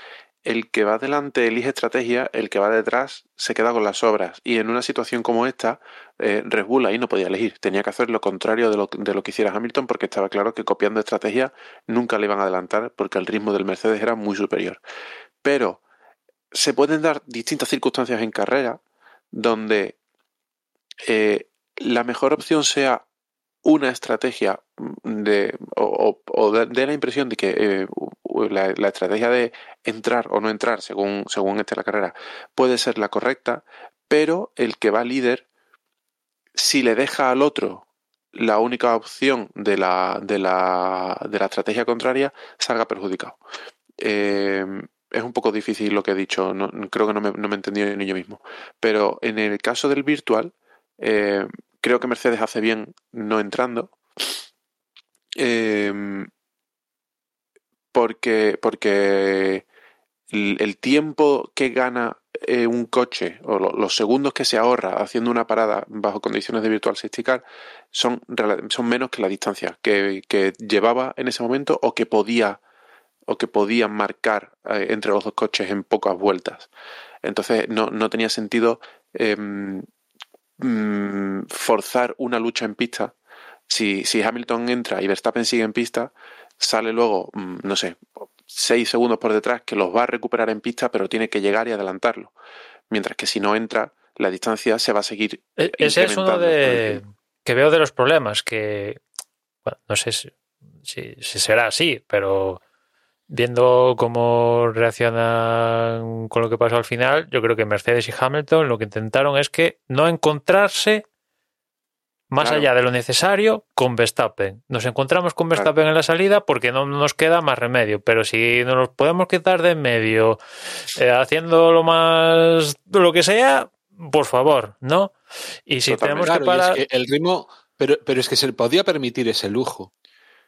Speaker 4: el que va adelante elige estrategia, el que va detrás se queda con las obras. Y en una situación como esta, eh, Red Bull ahí no podía elegir. Tenía que hacer lo contrario de lo, de lo, que hiciera Hamilton porque estaba claro que copiando estrategia nunca le iban a adelantar porque el ritmo del Mercedes era muy superior. Pero se pueden dar distintas circunstancias en carrera donde eh, la mejor opción sea una estrategia de, o, o de, la impresión de que eh, la, la, estrategia de entrar o no entrar, según, según esté la carrera, puede ser la correcta, pero el que va líder, si le deja al otro la única opción de la, de la, de la estrategia contraria, salga perjudicado. Eh, es un poco difícil lo que he dicho, no, creo que no me, no me he entendido ni yo mismo. Pero en el caso del virtual, eh, creo que Mercedes hace bien no entrando. Eh, porque, porque el, tiempo que gana eh, un coche o lo, los segundos que se ahorra haciendo una parada bajo condiciones de virtual safety car son, son menos que la distancia que, que, llevaba en ese momento o que podía o que podían marcar eh, entre los dos coches en pocas vueltas. Entonces no, no tenía sentido eh, mm, forzar una lucha en pista. Si, si Hamilton entra y Verstappen sigue en pista, sale luego, no sé, seis segundos por detrás que los va a recuperar en pista, pero tiene que llegar y adelantarlo. Mientras que si no entra, la distancia se va a seguir.
Speaker 2: Ese es uno de que veo de los problemas, que bueno, no sé si, si, si, será así, pero viendo cómo reaccionan con lo que pasó al final, yo creo que Mercedes y Hamilton lo que intentaron es que no encontrarse más claro. allá de lo necesario con Verstappen. Nos encontramos con Verstappen claro. en la salida porque no nos queda más remedio, pero si nos podemos quitar de en medio eh, haciendo lo más lo que sea, por favor, ¿no? Y si Totalmente. tenemos
Speaker 3: claro,
Speaker 2: que parar
Speaker 3: es que el ritmo, pero pero es que se podía permitir ese lujo.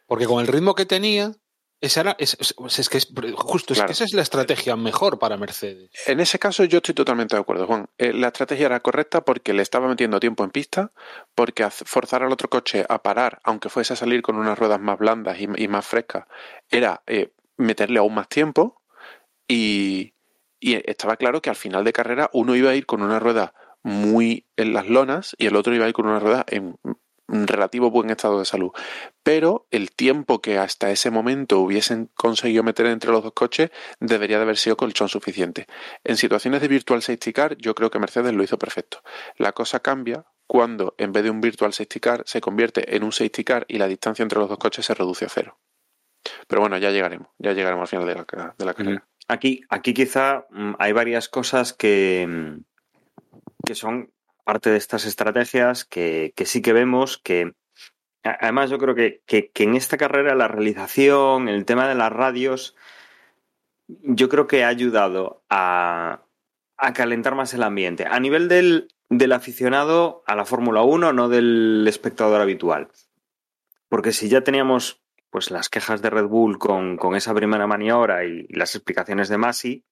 Speaker 3: Porque con el ritmo que tenía, esa era, es, que es justo, claro. es que esa es la estrategia mejor para Mercedes.
Speaker 4: En ese caso yo estoy totalmente de acuerdo, Juan. Eh, la estrategia era correcta porque le estaba metiendo tiempo en pista, porque forzar al otro coche a parar, aunque fuese a salir con unas ruedas más blandas y, y más frescas, era eh, meterle aún más tiempo y, y estaba claro que al final de carrera uno iba a ir con una rueda muy en las lonas y el otro iba a ir con una rueda en relativo buen estado de salud. Pero el tiempo que hasta ese momento hubiesen conseguido meter entre los dos coches debería de haber sido colchón suficiente. En situaciones de virtual safety car, yo creo que Mercedes lo hizo perfecto. La cosa cambia cuando en vez de un virtual safety car se convierte en un safety car y la distancia entre los dos coches se reduce a cero. Pero bueno, ya llegaremos, ya llegaremos al final de la, de la carrera.
Speaker 1: aquí, aquí quizá mm, hay varias cosas que, mm, que son parte de estas estrategias que, que sí que vemos que además yo creo que, que, en esta carrera la realización, el tema de las radios, yo creo que ha ayudado a, a calentar más el ambiente. A nivel del, del aficionado a la Fórmula 1, no del espectador habitual. Porque si ya teníamos pues las quejas de Red Bull con, con esa primera maniobra y, las explicaciones de Masi,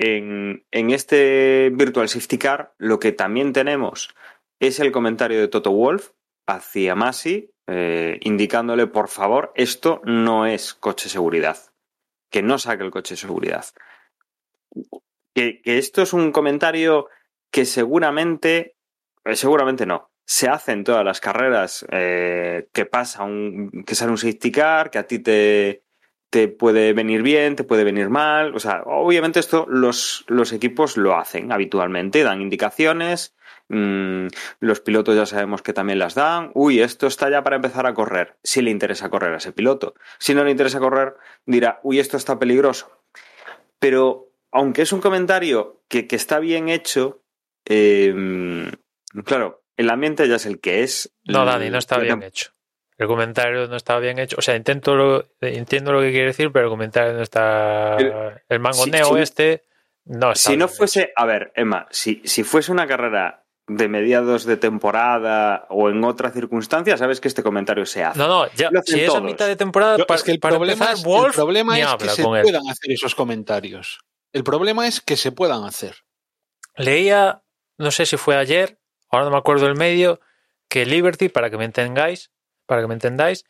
Speaker 1: en, este Virtual Safety Car lo que también tenemos es el comentario de Toto Wolf hacia Masi, eh, indicándole, por favor, esto no es coche seguridad, que no saque el coche de seguridad. Que, que esto es un comentario que seguramente, eh, seguramente no, se hace en todas las carreras eh, que pasa un, que sale un safety car, que a ti te, te puede venir bien, te puede venir mal. O sea, obviamente esto los, los equipos lo hacen habitualmente, dan indicaciones. Mmm, los pilotos ya sabemos que también las dan. Uy, esto está ya para empezar a correr. Si le interesa correr a ese piloto. Si no le interesa correr, dirá, uy, esto está peligroso. Pero, aunque es un comentario que, que está bien hecho, eh, claro, el ambiente ya es el que es.
Speaker 2: No, Dani, no está bien hecho. El comentario no estaba bien hecho. O sea, intento lo, entiendo lo que quiere decir, pero el comentario no está. El, el mangoneo si, si, este no está
Speaker 1: Si no fuese. Hecho. A ver, Emma, si, si fuese una carrera de mediados de temporada o en otra circunstancia, sabes que este comentario se hace.
Speaker 2: No, no, ya, si es a mitad de temporada,
Speaker 3: Yo, para, es que el para problema, empezar, es, Wolf, el problema es que se puedan hacer esos comentarios. El problema es que se puedan hacer.
Speaker 2: Leía, no sé si fue ayer, ahora no me acuerdo el medio, que Liberty, para que me entendáis, para que me entendáis,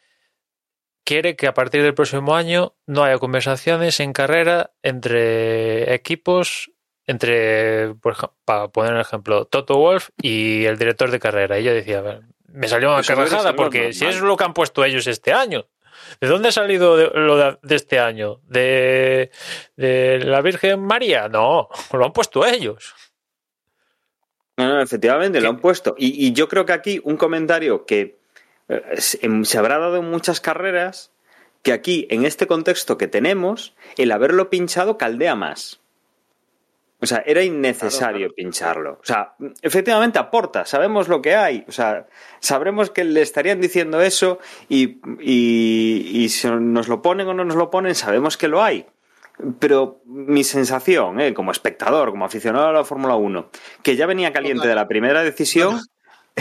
Speaker 2: quiere que a partir del próximo año no haya conversaciones en carrera entre equipos, entre, por ejemplo, para poner un ejemplo, Toto Wolf y el director de carrera. Y yo decía, me salió una carrajada porque si es lo que han puesto ellos este año. ¿De dónde ha salido de, lo de, de este año? ¿De, ¿De la Virgen María? No, lo han puesto ellos.
Speaker 1: No, no, efectivamente, ¿Qué? lo han puesto. Y, y, yo creo que aquí un comentario que se habrá dado en muchas carreras, que aquí, en este contexto que tenemos, el haberlo pinchado caldea más. O sea, era innecesario claro, claro. pincharlo. O sea, efectivamente aporta, sabemos lo que hay. O sea, sabremos que le estarían diciendo eso y, y, y si nos lo ponen o no nos lo ponen, sabemos que lo hay. Pero mi sensación, eh, como espectador, como aficionado a la Fórmula 1, que ya venía caliente de la primera decisión.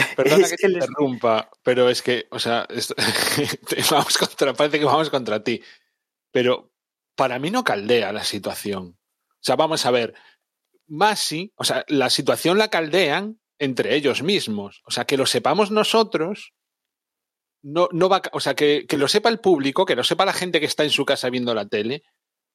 Speaker 3: Perdona es que, que te interrumpa, pero es que, o sea, esto, vamos contra, parece que vamos contra ti. Pero para mí no caldea la situación. O sea, vamos a ver, Masi, o sea, la situación la caldean entre ellos mismos. O sea, que lo sepamos nosotros, no, no va, o sea, que, que, lo sepa el público, que lo sepa la gente que está en su casa viendo la tele,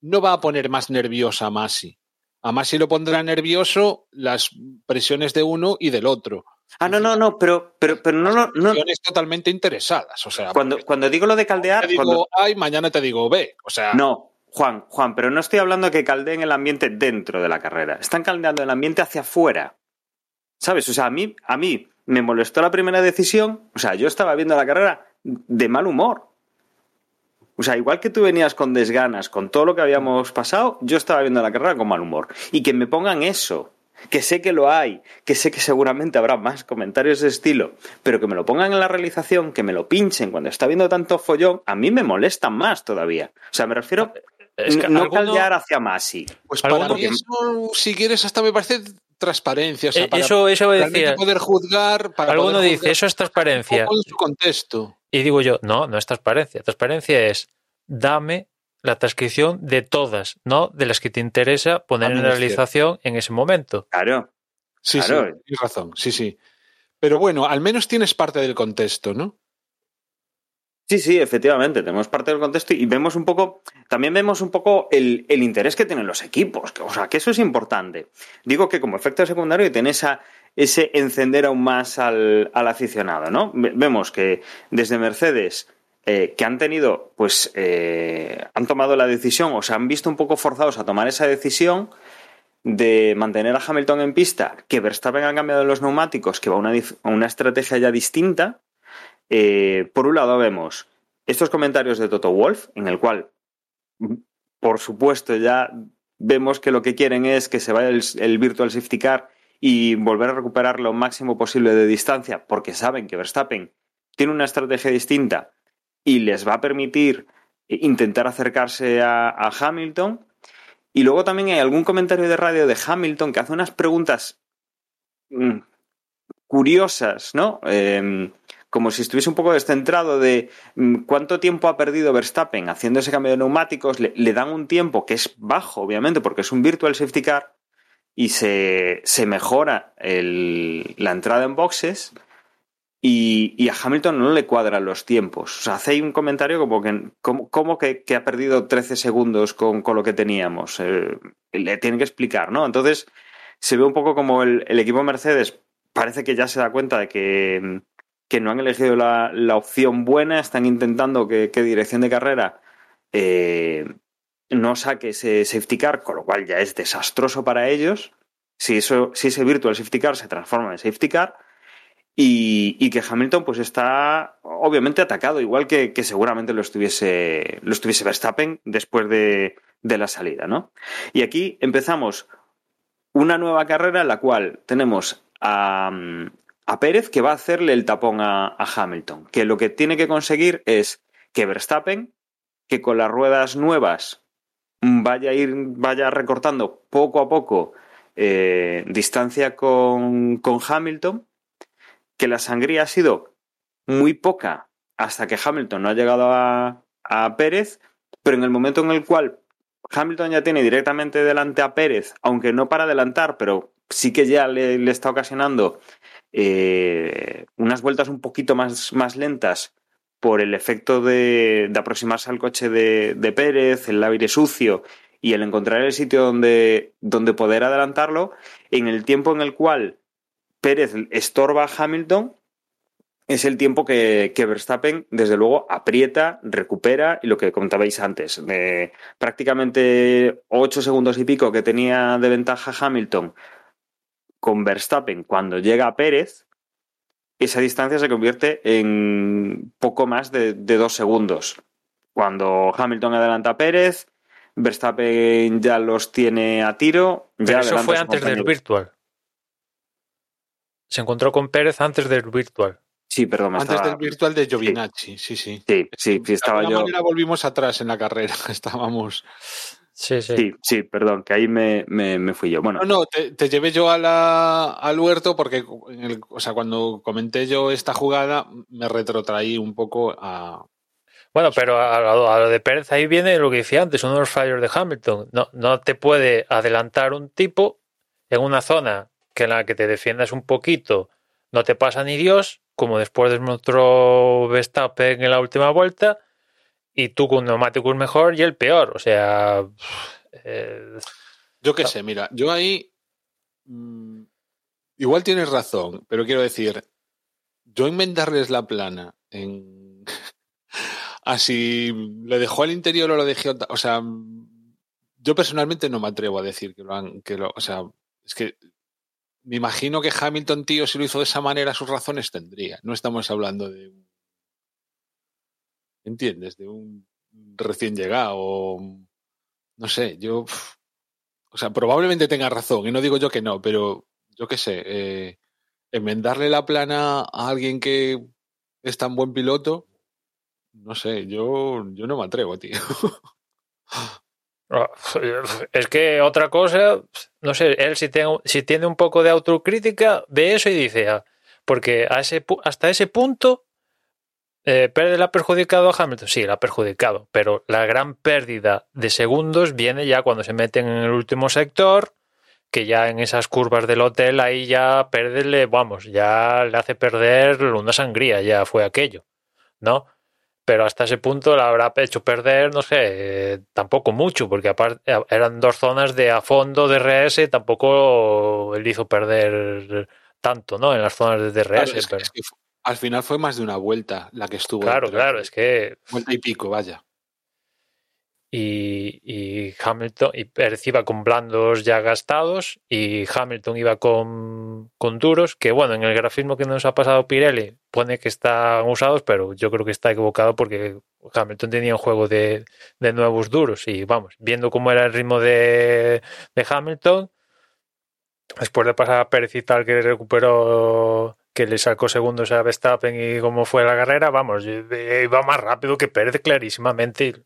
Speaker 3: no va a poner más nerviosa a Masi. A Masi lo pondrá nervioso las presiones de uno y del otro.
Speaker 1: Ah, no, no, no, pero, pero, pero no, no, no.
Speaker 3: totalmente interesadas. O sea,
Speaker 1: cuando, cuando digo lo de caldear.
Speaker 3: Te digo
Speaker 1: cuando...
Speaker 3: A y mañana te digo B. O sea.
Speaker 1: No, Juan, Juan, pero no estoy hablando de que caldeen el ambiente dentro de la carrera. Están caldeando el ambiente hacia afuera. ¿Sabes? O sea, a mí, a mí me molestó la primera decisión. O sea, yo estaba viendo la carrera de mal humor. O sea, igual que tú venías con desganas, con todo lo que habíamos pasado, yo estaba viendo la carrera con mal humor. Y que me pongan eso, que sé que lo hay, que sé que seguramente habrá más comentarios de estilo, pero que me lo pongan en la realización, que me lo pinchen cuando está viendo tanto follón, a mí me molesta más todavía. O sea, me refiero es que no alguno, caldear hacia Masi.
Speaker 3: Pues para mí eso, si quieres, hasta me parece transparencia. O sea, para
Speaker 2: eso, eso decía.
Speaker 3: poder juzgar. Para
Speaker 2: alguno
Speaker 3: poder
Speaker 2: dice,
Speaker 3: juzgar
Speaker 2: eso es transparencia.
Speaker 3: En su contexto.
Speaker 2: Y digo yo, no, no es transparencia. Transparencia es, dame la transcripción de todas, no de las que te interesa poner en realización en ese momento.
Speaker 1: Claro.
Speaker 3: Sí, claro. sí, tienes razón. Sí, sí. Pero bueno, al menos tienes parte del contexto, ¿no?
Speaker 1: Sí, sí, efectivamente, tenemos parte del contexto y vemos un poco, también vemos un poco el, el interés que tienen los equipos, que, o sea, que eso es importante. Digo que como efecto secundario tiene esa, ese encender aún más al, al aficionado, ¿no? Vemos que desde Mercedes, eh, que han tenido, pues, eh, han tomado la decisión o se han visto un poco forzados a tomar esa decisión de mantener a Hamilton en pista, que Verstappen ha cambiado los neumáticos, que va a una, una estrategia ya distinta, eh, por un lado vemos estos comentarios de Toto Wolf, en el cual, por supuesto, ya vemos que lo que quieren es que se vaya el, el Virtual Safety Car y volver a recuperar lo máximo posible de distancia, porque saben que Verstappen tiene una estrategia distinta y les va a permitir intentar acercarse a, Hamilton. Y luego también hay algún comentario de radio de Hamilton que hace unas preguntas mm, curiosas, ¿no? Eh, como si estuviese un poco descentrado de mm, cuánto tiempo ha perdido Verstappen haciendo ese cambio de neumáticos. Le, dan un tiempo que es bajo, obviamente, porque es un virtual safety car y se, se mejora la entrada en boxes. Y, y, a Hamilton no le cuadran los tiempos. O sea, hace un comentario como que, como, como que, que, ha perdido 13 segundos con, con lo que teníamos. Eh, le tienen que explicar, ¿no? Entonces, se ve un poco como el, el, equipo Mercedes parece que ya se da cuenta de que, que no han elegido la, la, opción buena, están intentando que, que dirección de carrera eh, no saque ese safety car, con lo cual ya es desastroso para ellos. Si, eso, si ese virtual safety car se transforma en safety car, y, que Hamilton pues está obviamente atacado, igual que, que, seguramente lo estuviese, lo estuviese Verstappen después de, de, la salida, ¿no? Y aquí empezamos una nueva carrera en la cual tenemos a, a Pérez que va a hacerle el tapón a, a, Hamilton, que lo que tiene que conseguir es que Verstappen, que con las ruedas nuevas vaya a ir, vaya recortando poco a poco eh, distancia con, con Hamilton, que la sangría ha sido muy poca hasta que Hamilton no ha llegado a, a, Pérez, pero en el momento en el cual Hamilton ya tiene directamente delante a Pérez, aunque no para adelantar, pero sí que ya le, le está ocasionando eh, unas vueltas un poquito más, más, lentas por el efecto de, de aproximarse al coche de, de, Pérez, el aire sucio y el encontrar el sitio donde, donde poder adelantarlo, en el tiempo en el cual Pérez estorba a Hamilton, es el tiempo que, que, Verstappen, desde luego, aprieta, recupera y lo que contabais antes, de prácticamente ocho segundos y pico que tenía de ventaja Hamilton con Verstappen cuando llega a Pérez, esa distancia se convierte en poco más de, de dos segundos. Cuando Hamilton adelanta a Pérez, Verstappen ya los tiene a tiro.
Speaker 2: Pero
Speaker 1: ya
Speaker 2: eso fue antes del virtual. Se encontró con Pérez antes del virtual.
Speaker 1: Sí, perdón. Me
Speaker 3: antes
Speaker 1: estaba...
Speaker 3: del virtual de Giovinacci, sí, sí.
Speaker 1: Sí, sí, sí estaba
Speaker 3: de
Speaker 1: yo.
Speaker 3: manera volvimos atrás en la carrera, estábamos.
Speaker 2: Sí, sí.
Speaker 1: Sí, sí, perdón, que ahí me, me, me fui yo. Bueno.
Speaker 3: No, no, te, te, llevé yo a la, al huerto porque, el, o sea, cuando comenté yo esta jugada, me retrotraí un poco a.
Speaker 2: Bueno, pero a, a, lo de Pérez ahí viene lo que decía antes, uno de los fallos de Hamilton. No, no te puede adelantar un tipo en una zona que en la que te defiendas un poquito, no te pasa ni Dios, como después demostró Verstappen en la última vuelta, y tú con neumáticos mejor y el peor. O sea. Eh,
Speaker 3: yo qué sé, mira, yo ahí. Mmm, igual tienes razón, pero quiero decir, yo inventarles la plana en. Así le dejó al interior o lo dejó. O sea, yo personalmente no me atrevo a decir que lo han. Que lo, o sea, es que me imagino que Hamilton, tío, si lo hizo de esa manera, sus razones tendría. No estamos hablando de un ¿entiendes? De un recién llegado, no sé, yo, o sea, probablemente tenga razón, y no digo yo que no, pero yo qué sé, eh, enmendarle la plana a alguien que es tan buen piloto, no sé, yo, yo no me atrevo, tío.
Speaker 2: Es que otra cosa, no sé, él si tiene, si tiene un poco de autocrítica, ve eso y dice, ah, porque hasta ese punto eh, ¿Pérez la ha perjudicado a Hamilton? Sí, la ha perjudicado, pero la gran pérdida de segundos viene ya cuando se meten en el último sector, que ya en esas curvas del hotel ahí ya perderle, vamos, ya le hace perder una sangría, ya fue aquello, ¿no? Pero hasta ese punto la habrá hecho perder, no sé, tampoco mucho, porque aparte eran dos zonas de a fondo de RS, tampoco le hizo perder tanto, ¿no? En las zonas de DRS.
Speaker 3: Claro, es,
Speaker 2: pero...
Speaker 3: es que al final fue más de una vuelta la que estuvo.
Speaker 2: Claro, claro, es que.
Speaker 3: Vuelta y pico, vaya.
Speaker 2: Y, Hamilton y Pérez iba con blandos ya gastados y Hamilton iba con, con, duros, que bueno, en el grafismo que nos ha pasado Pirelli pone que están usados, pero yo creo que está equivocado porque Hamilton tenía un juego de, de nuevos duros y vamos, viendo cómo era el ritmo de, de Hamilton, después de pasar a Pérez y tal que recuperó que le sacó segundos a Verstappen y cómo fue la carrera, vamos, iba más rápido que Pérez clarísimamente.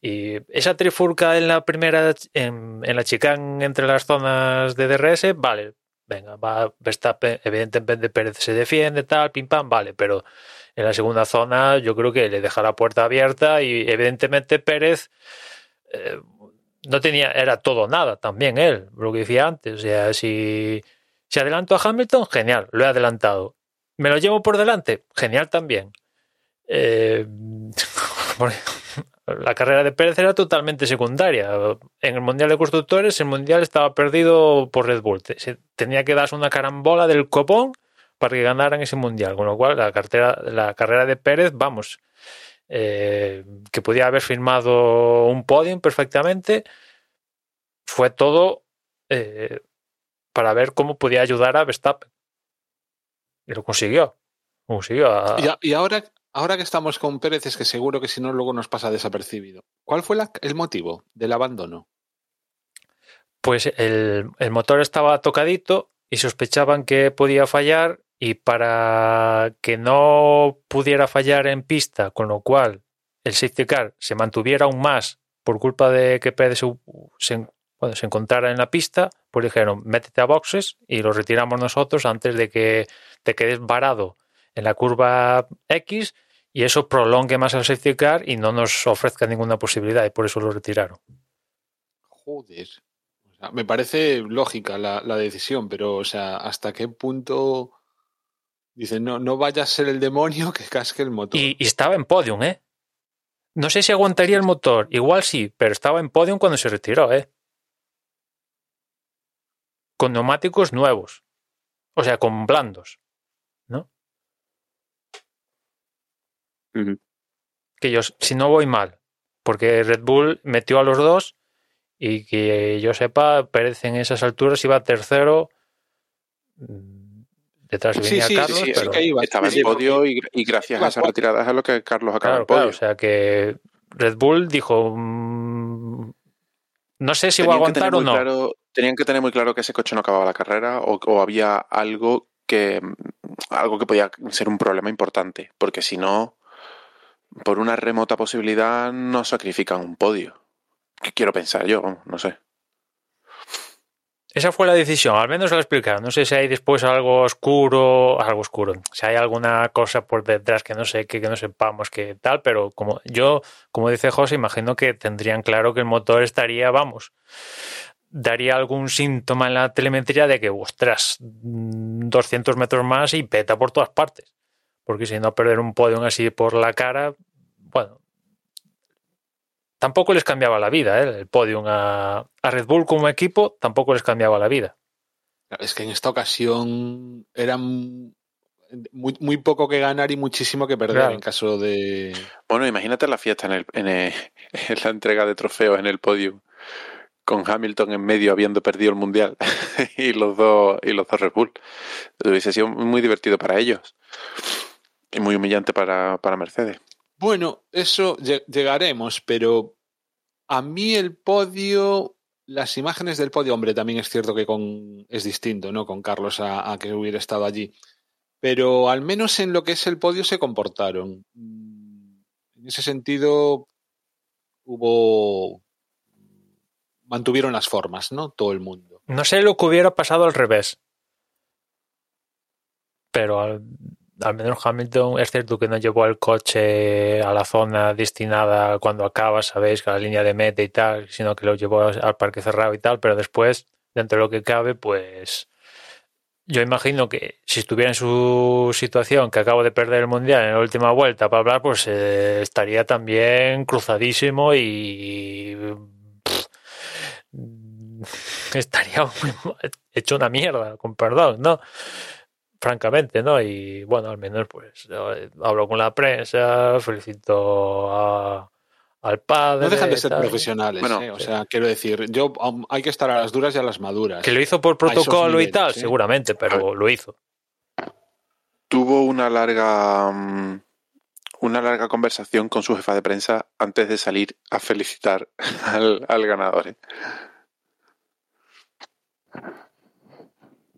Speaker 2: Y esa trifurca en la primera, en, la chicane entre las zonas de DRS, vale, venga, va Verstappen, evidentemente Pérez se defiende, tal, pim pam, vale, pero en la segunda zona yo creo que le deja la puerta abierta y evidentemente Pérez eh, no tenía, era todo nada también él, lo que decía antes, o sea, si si adelanto a Hamilton, genial, lo he adelantado. ¿Me lo llevo por delante? Genial también. Eh, la carrera de Pérez era totalmente secundaria. En el Mundial de Constructores, el Mundial estaba perdido por Red Bull. tenía que darse una carambola del copón para que ganaran ese Mundial. Con lo cual, la, la carrera de Pérez, vamos, eh, que podía haber firmado un podium perfectamente, fue todo eh, para ver cómo podía ayudar a Verstappen. Y lo consiguió. consiguió
Speaker 3: y, ahora, ahora que estamos con Pérez, es que seguro que si no, luego nos pasa desapercibido. ¿Cuál fue el motivo del abandono?
Speaker 2: Pues el, motor estaba tocadito y sospechaban que podía fallar y para que no pudiera fallar en pista, con lo cual el safety car se mantuviera aún más por culpa de que Pérez se, se encontrara en la pista, pues dijeron, métete a boxes y lo retiramos nosotros antes de que te quedes varado en la curva X y eso prolongue más el safety car y no nos ofrezca ninguna posibilidad y por eso lo retiraron.
Speaker 3: Joder. me parece lógica la, decisión, pero o sea, ¿hasta qué punto dicen no, no vaya a ser el demonio que casque el motor?
Speaker 2: Y, y estaba en podium, ¿eh? No sé si aguantaría el motor, igual sí, pero estaba en podium cuando se retiró, ¿eh? con neumáticos nuevos, o sea, con blandos, Que yo, si no voy mal, porque Red Bull metió a los dos y que yo sepa, Pérez en esas alturas iba tercero. Mm, detrás venía Carlos. pero...
Speaker 4: Estaba en podio y, gracias a esas retiradas a lo que Carlos acaba
Speaker 2: claro, podio. o sea que Red Bull dijo. Mm, no sé si va a aguantar o no
Speaker 4: tenían que tener muy claro que ese coche no acababa la carrera o, había algo que algo que podía ser un problema importante, porque si no, por una remota posibilidad no sacrifican un podio. ¿Qué quiero pensar yo? No sé.
Speaker 2: Esa fue la decisión, al menos la explicaron. No sé si hay después algo oscuro, algo oscuro, si hay alguna cosa por detrás que no sé, que, que no sepamos que tal, pero como yo, como dice José, imagino que tendrían claro que el motor estaría, vamos, daría algún síntoma en la telemetría de que, ostras, 200 metros más y peta por todas partes. Porque si no, perder un podio así por la cara, bueno, tampoco les cambiaba la vida, ¿eh? el podium a, Red Bull como equipo tampoco les cambiaba la vida.
Speaker 3: Es que en esta ocasión eran muy, muy poco que ganar y muchísimo que perder en caso de...
Speaker 4: Bueno, imagínate la fiesta en, el, en, en la entrega de trofeos en el podio con Hamilton en medio habiendo perdido el mundial y los dos y los dos Red Bull. Hubiese sido muy divertido para ellos y muy humillante para, para Mercedes.
Speaker 3: Bueno, eso llegaremos, pero a mí el podio, las imágenes del podio, hombre, también es cierto que con es distinto, ¿no? Con Carlos a, a que hubiera estado allí. Pero al menos en lo que es el podio se comportaron. En ese sentido, hubo mantuvieron las formas, ¿no? Todo el mundo.
Speaker 2: No sé lo que hubiera pasado al revés. Pero al, menos Hamilton es cierto que no llevó el coche a la zona destinada cuando acaba, sabéis, a la línea de meta y tal, sino que lo llevó al parque cerrado y tal, pero después, dentro de lo que cabe, pues yo imagino que si estuviera en su situación, que acabo de perder el mundial en la última vuelta para hablar, pues eh, estaría también cruzadísimo y estaría hecho una mierda, con perdón, ¿no? Francamente, ¿no? Y bueno, al menos pues hablo con la prensa, felicito a, al padre.
Speaker 3: No dejan de ser
Speaker 2: tal.
Speaker 3: profesionales,
Speaker 4: Bueno,
Speaker 3: ¿eh? O sea, quiero decir, yo um, hay que estar a las duras y a las maduras.
Speaker 2: Que lo hizo por protocolo y tal,
Speaker 3: ¿eh?
Speaker 2: seguramente, pero lo hizo.
Speaker 4: Tuvo una larga mm, una larga conversación con su jefa de prensa antes de salir a felicitar al, al ganador. ¿eh?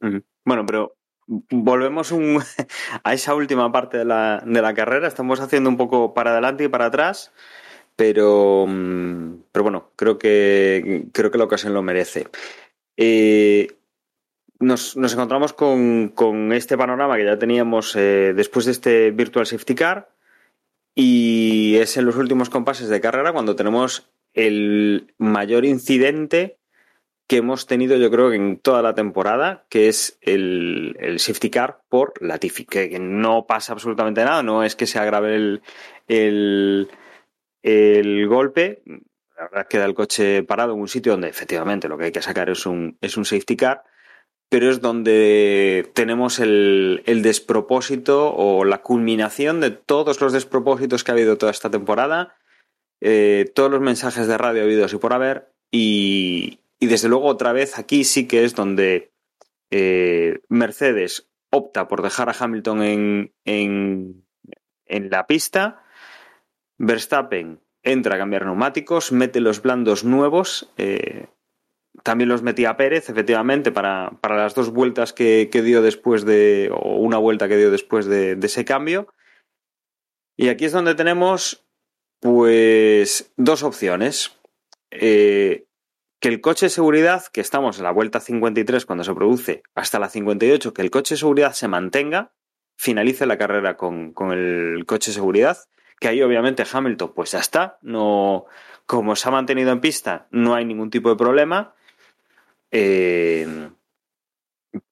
Speaker 1: Mm. Bueno, pero volvemos a esa última parte de la, de la carrera. Estamos haciendo un poco para adelante y para atrás, pero, mm, pero bueno, creo que, creo que la ocasión lo merece. Eh, nos, nos encontramos con, con este panorama que ya teníamos eh, después de este Virtual Safety Car y es en los últimos compases de carrera cuando tenemos el mayor incidente que hemos tenido yo creo en toda la temporada, que es el, el safety car por Latifi, que, que no pasa absolutamente nada, no es que se agrave el, el, el golpe, la verdad queda el coche parado en un sitio donde efectivamente lo que hay que sacar es un, es un safety car, pero es donde tenemos el, el despropósito o la culminación de todos los despropósitos que ha habido toda esta temporada, eh, todos los mensajes de radio habidos y por haber, y, y desde luego otra vez aquí sí que es donde eh, Mercedes opta por dejar a Hamilton en, en, en la pista, Verstappen entra a cambiar neumáticos, mete los blandos nuevos, eh, también los metía Pérez, efectivamente, para, para las dos vueltas que, que, dio después de, o una vuelta que dio después de, de ese cambio. Y aquí es donde tenemos, pues, dos opciones. Eh, que el coche de seguridad, que estamos en la vuelta 53 cuando se produce, hasta la 58, que el coche de seguridad se mantenga, finalice la carrera con, con el coche de seguridad, que ahí obviamente Hamilton pues ya está, no, como se ha mantenido en pista, no hay ningún tipo de problema, eh,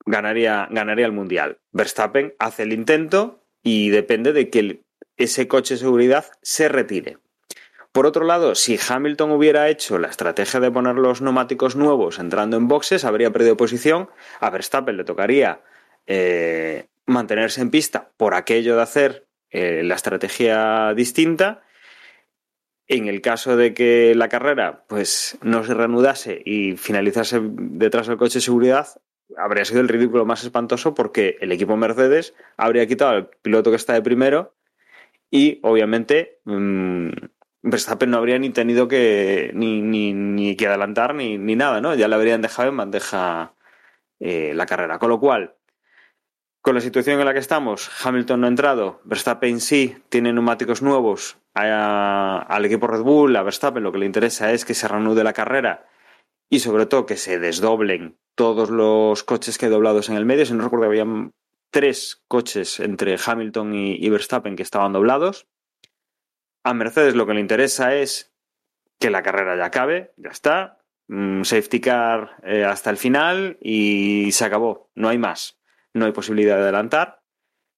Speaker 1: ganaría, ganaría el Mundial. Verstappen hace el intento y depende de que ese coche de seguridad se retire. Por otro lado, si Hamilton hubiera hecho la estrategia de poner los neumáticos nuevos entrando en boxes, habría perdido posición. A Verstappen le tocaría eh, mantenerse en pista por aquello de hacer eh, la estrategia distinta. En el caso de que la carrera pues, no se reanudase y finalizase detrás del coche de seguridad, habría sido el ridículo más espantoso porque el equipo Mercedes habría quitado al piloto que está de primero y obviamente mmm, Verstappen no habría ni tenido que ni, ni, ni que adelantar ni, ni, nada, ¿no? Ya le habrían dejado en bandeja eh, la carrera. Con lo cual, con la situación en la que estamos, Hamilton no ha entrado, Verstappen sí tiene neumáticos nuevos al equipo Red Bull, a Verstappen lo que le interesa es que se reanude la carrera y sobre todo que se desdoblen todos los coches que hay doblados en el medio. Si no recuerdo, había tres coches entre Hamilton y, y Verstappen que estaban doblados. A Mercedes lo que le interesa es que la carrera ya acabe, ya está, mm, safety car eh, hasta el final y se acabó, no hay más, no hay posibilidad de adelantar.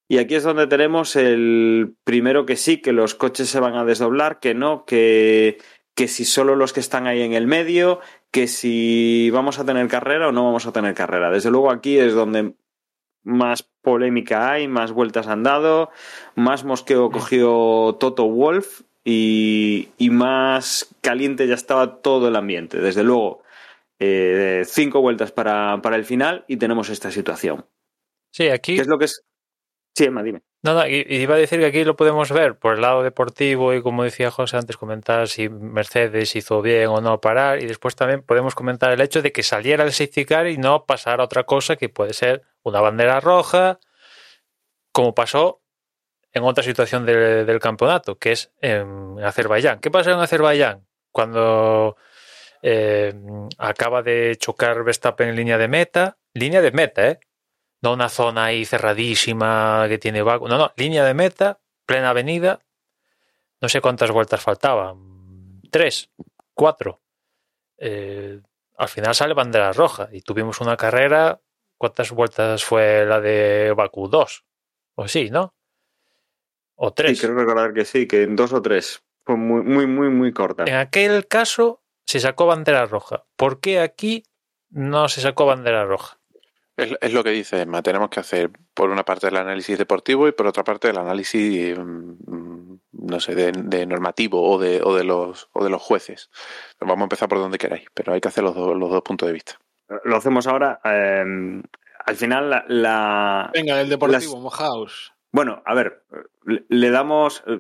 Speaker 1: Y aquí es donde tenemos el primero que sí, que los coches se van a desdoblar, que no, que, que si solo los que están ahí en el medio, que si vamos a tener carrera o no vamos a tener carrera. Desde luego aquí es donde más polémica hay, más vueltas han dado, más mosqueo cogió Toto Wolf y, y más caliente ya estaba todo el ambiente. Desde luego, eh, cinco vueltas para, para, el final y tenemos esta situación.
Speaker 2: Sí, aquí.
Speaker 1: ¿Qué es lo que es? Sí, Emma.
Speaker 2: No, no, iba a decir que aquí lo podemos ver por el lado deportivo y como decía José antes, comentar si Mercedes hizo bien o no parar y después también podemos comentar el hecho de que saliera el safety car y no pasara otra cosa que puede ser una bandera roja, como pasó en otra situación de, del campeonato, que es en Azerbaiyán. ¿Qué pasó en Azerbaiyán? Cuando eh, acaba de chocar Verstappen en línea de meta, línea de meta, ¿eh? No una zona ahí cerradísima que tiene vago. No, no, línea de meta, plena avenida. No sé cuántas vueltas faltaban. Tres, cuatro. Eh, al final sale bandera roja y tuvimos una carrera. ¿Cuántas vueltas fue la de Bakú? Dos. O sí, ¿no? O tres.
Speaker 1: Sí, creo recordar que sí, que en dos o tres. Fue muy, muy, muy, muy corta.
Speaker 2: En aquel caso se sacó bandera roja. ¿Por qué aquí no se sacó bandera roja?
Speaker 4: Es, es, lo que dice Emma. Tenemos que hacer por una parte el análisis deportivo y por otra parte el análisis mmm, no sé, de, de normativo o de, o de los o de los jueces. Vamos a empezar por donde queráis, pero hay que hacer los, dos los dos puntos de vista.
Speaker 1: Lo hacemos ahora. eh, al final, la, la-
Speaker 3: Venga, el deportivo,
Speaker 1: Las-
Speaker 3: mojaos.
Speaker 1: Bueno, a ver, le, le damos, eh,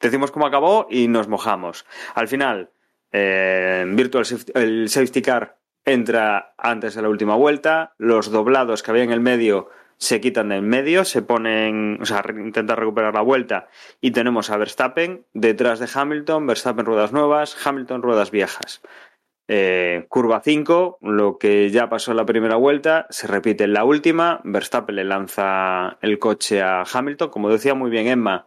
Speaker 1: decimos cómo acabó y nos mojamos. Al final, eh, Virtual Safety- el Safety Car entra antes de la última vuelta, los doblados que había en el medio se quitan de en medio, se ponen, o sea, intentan recuperar la vuelta y tenemos a Verstappen detrás de Hamilton, Verstappen ruedas nuevas, Hamilton ruedas viejas. Eh, curva 5, lo que ya pasó en la primera vuelta, se repite en la última. Verstappen le lanza el coche a Hamilton, como decía muy bien Emma,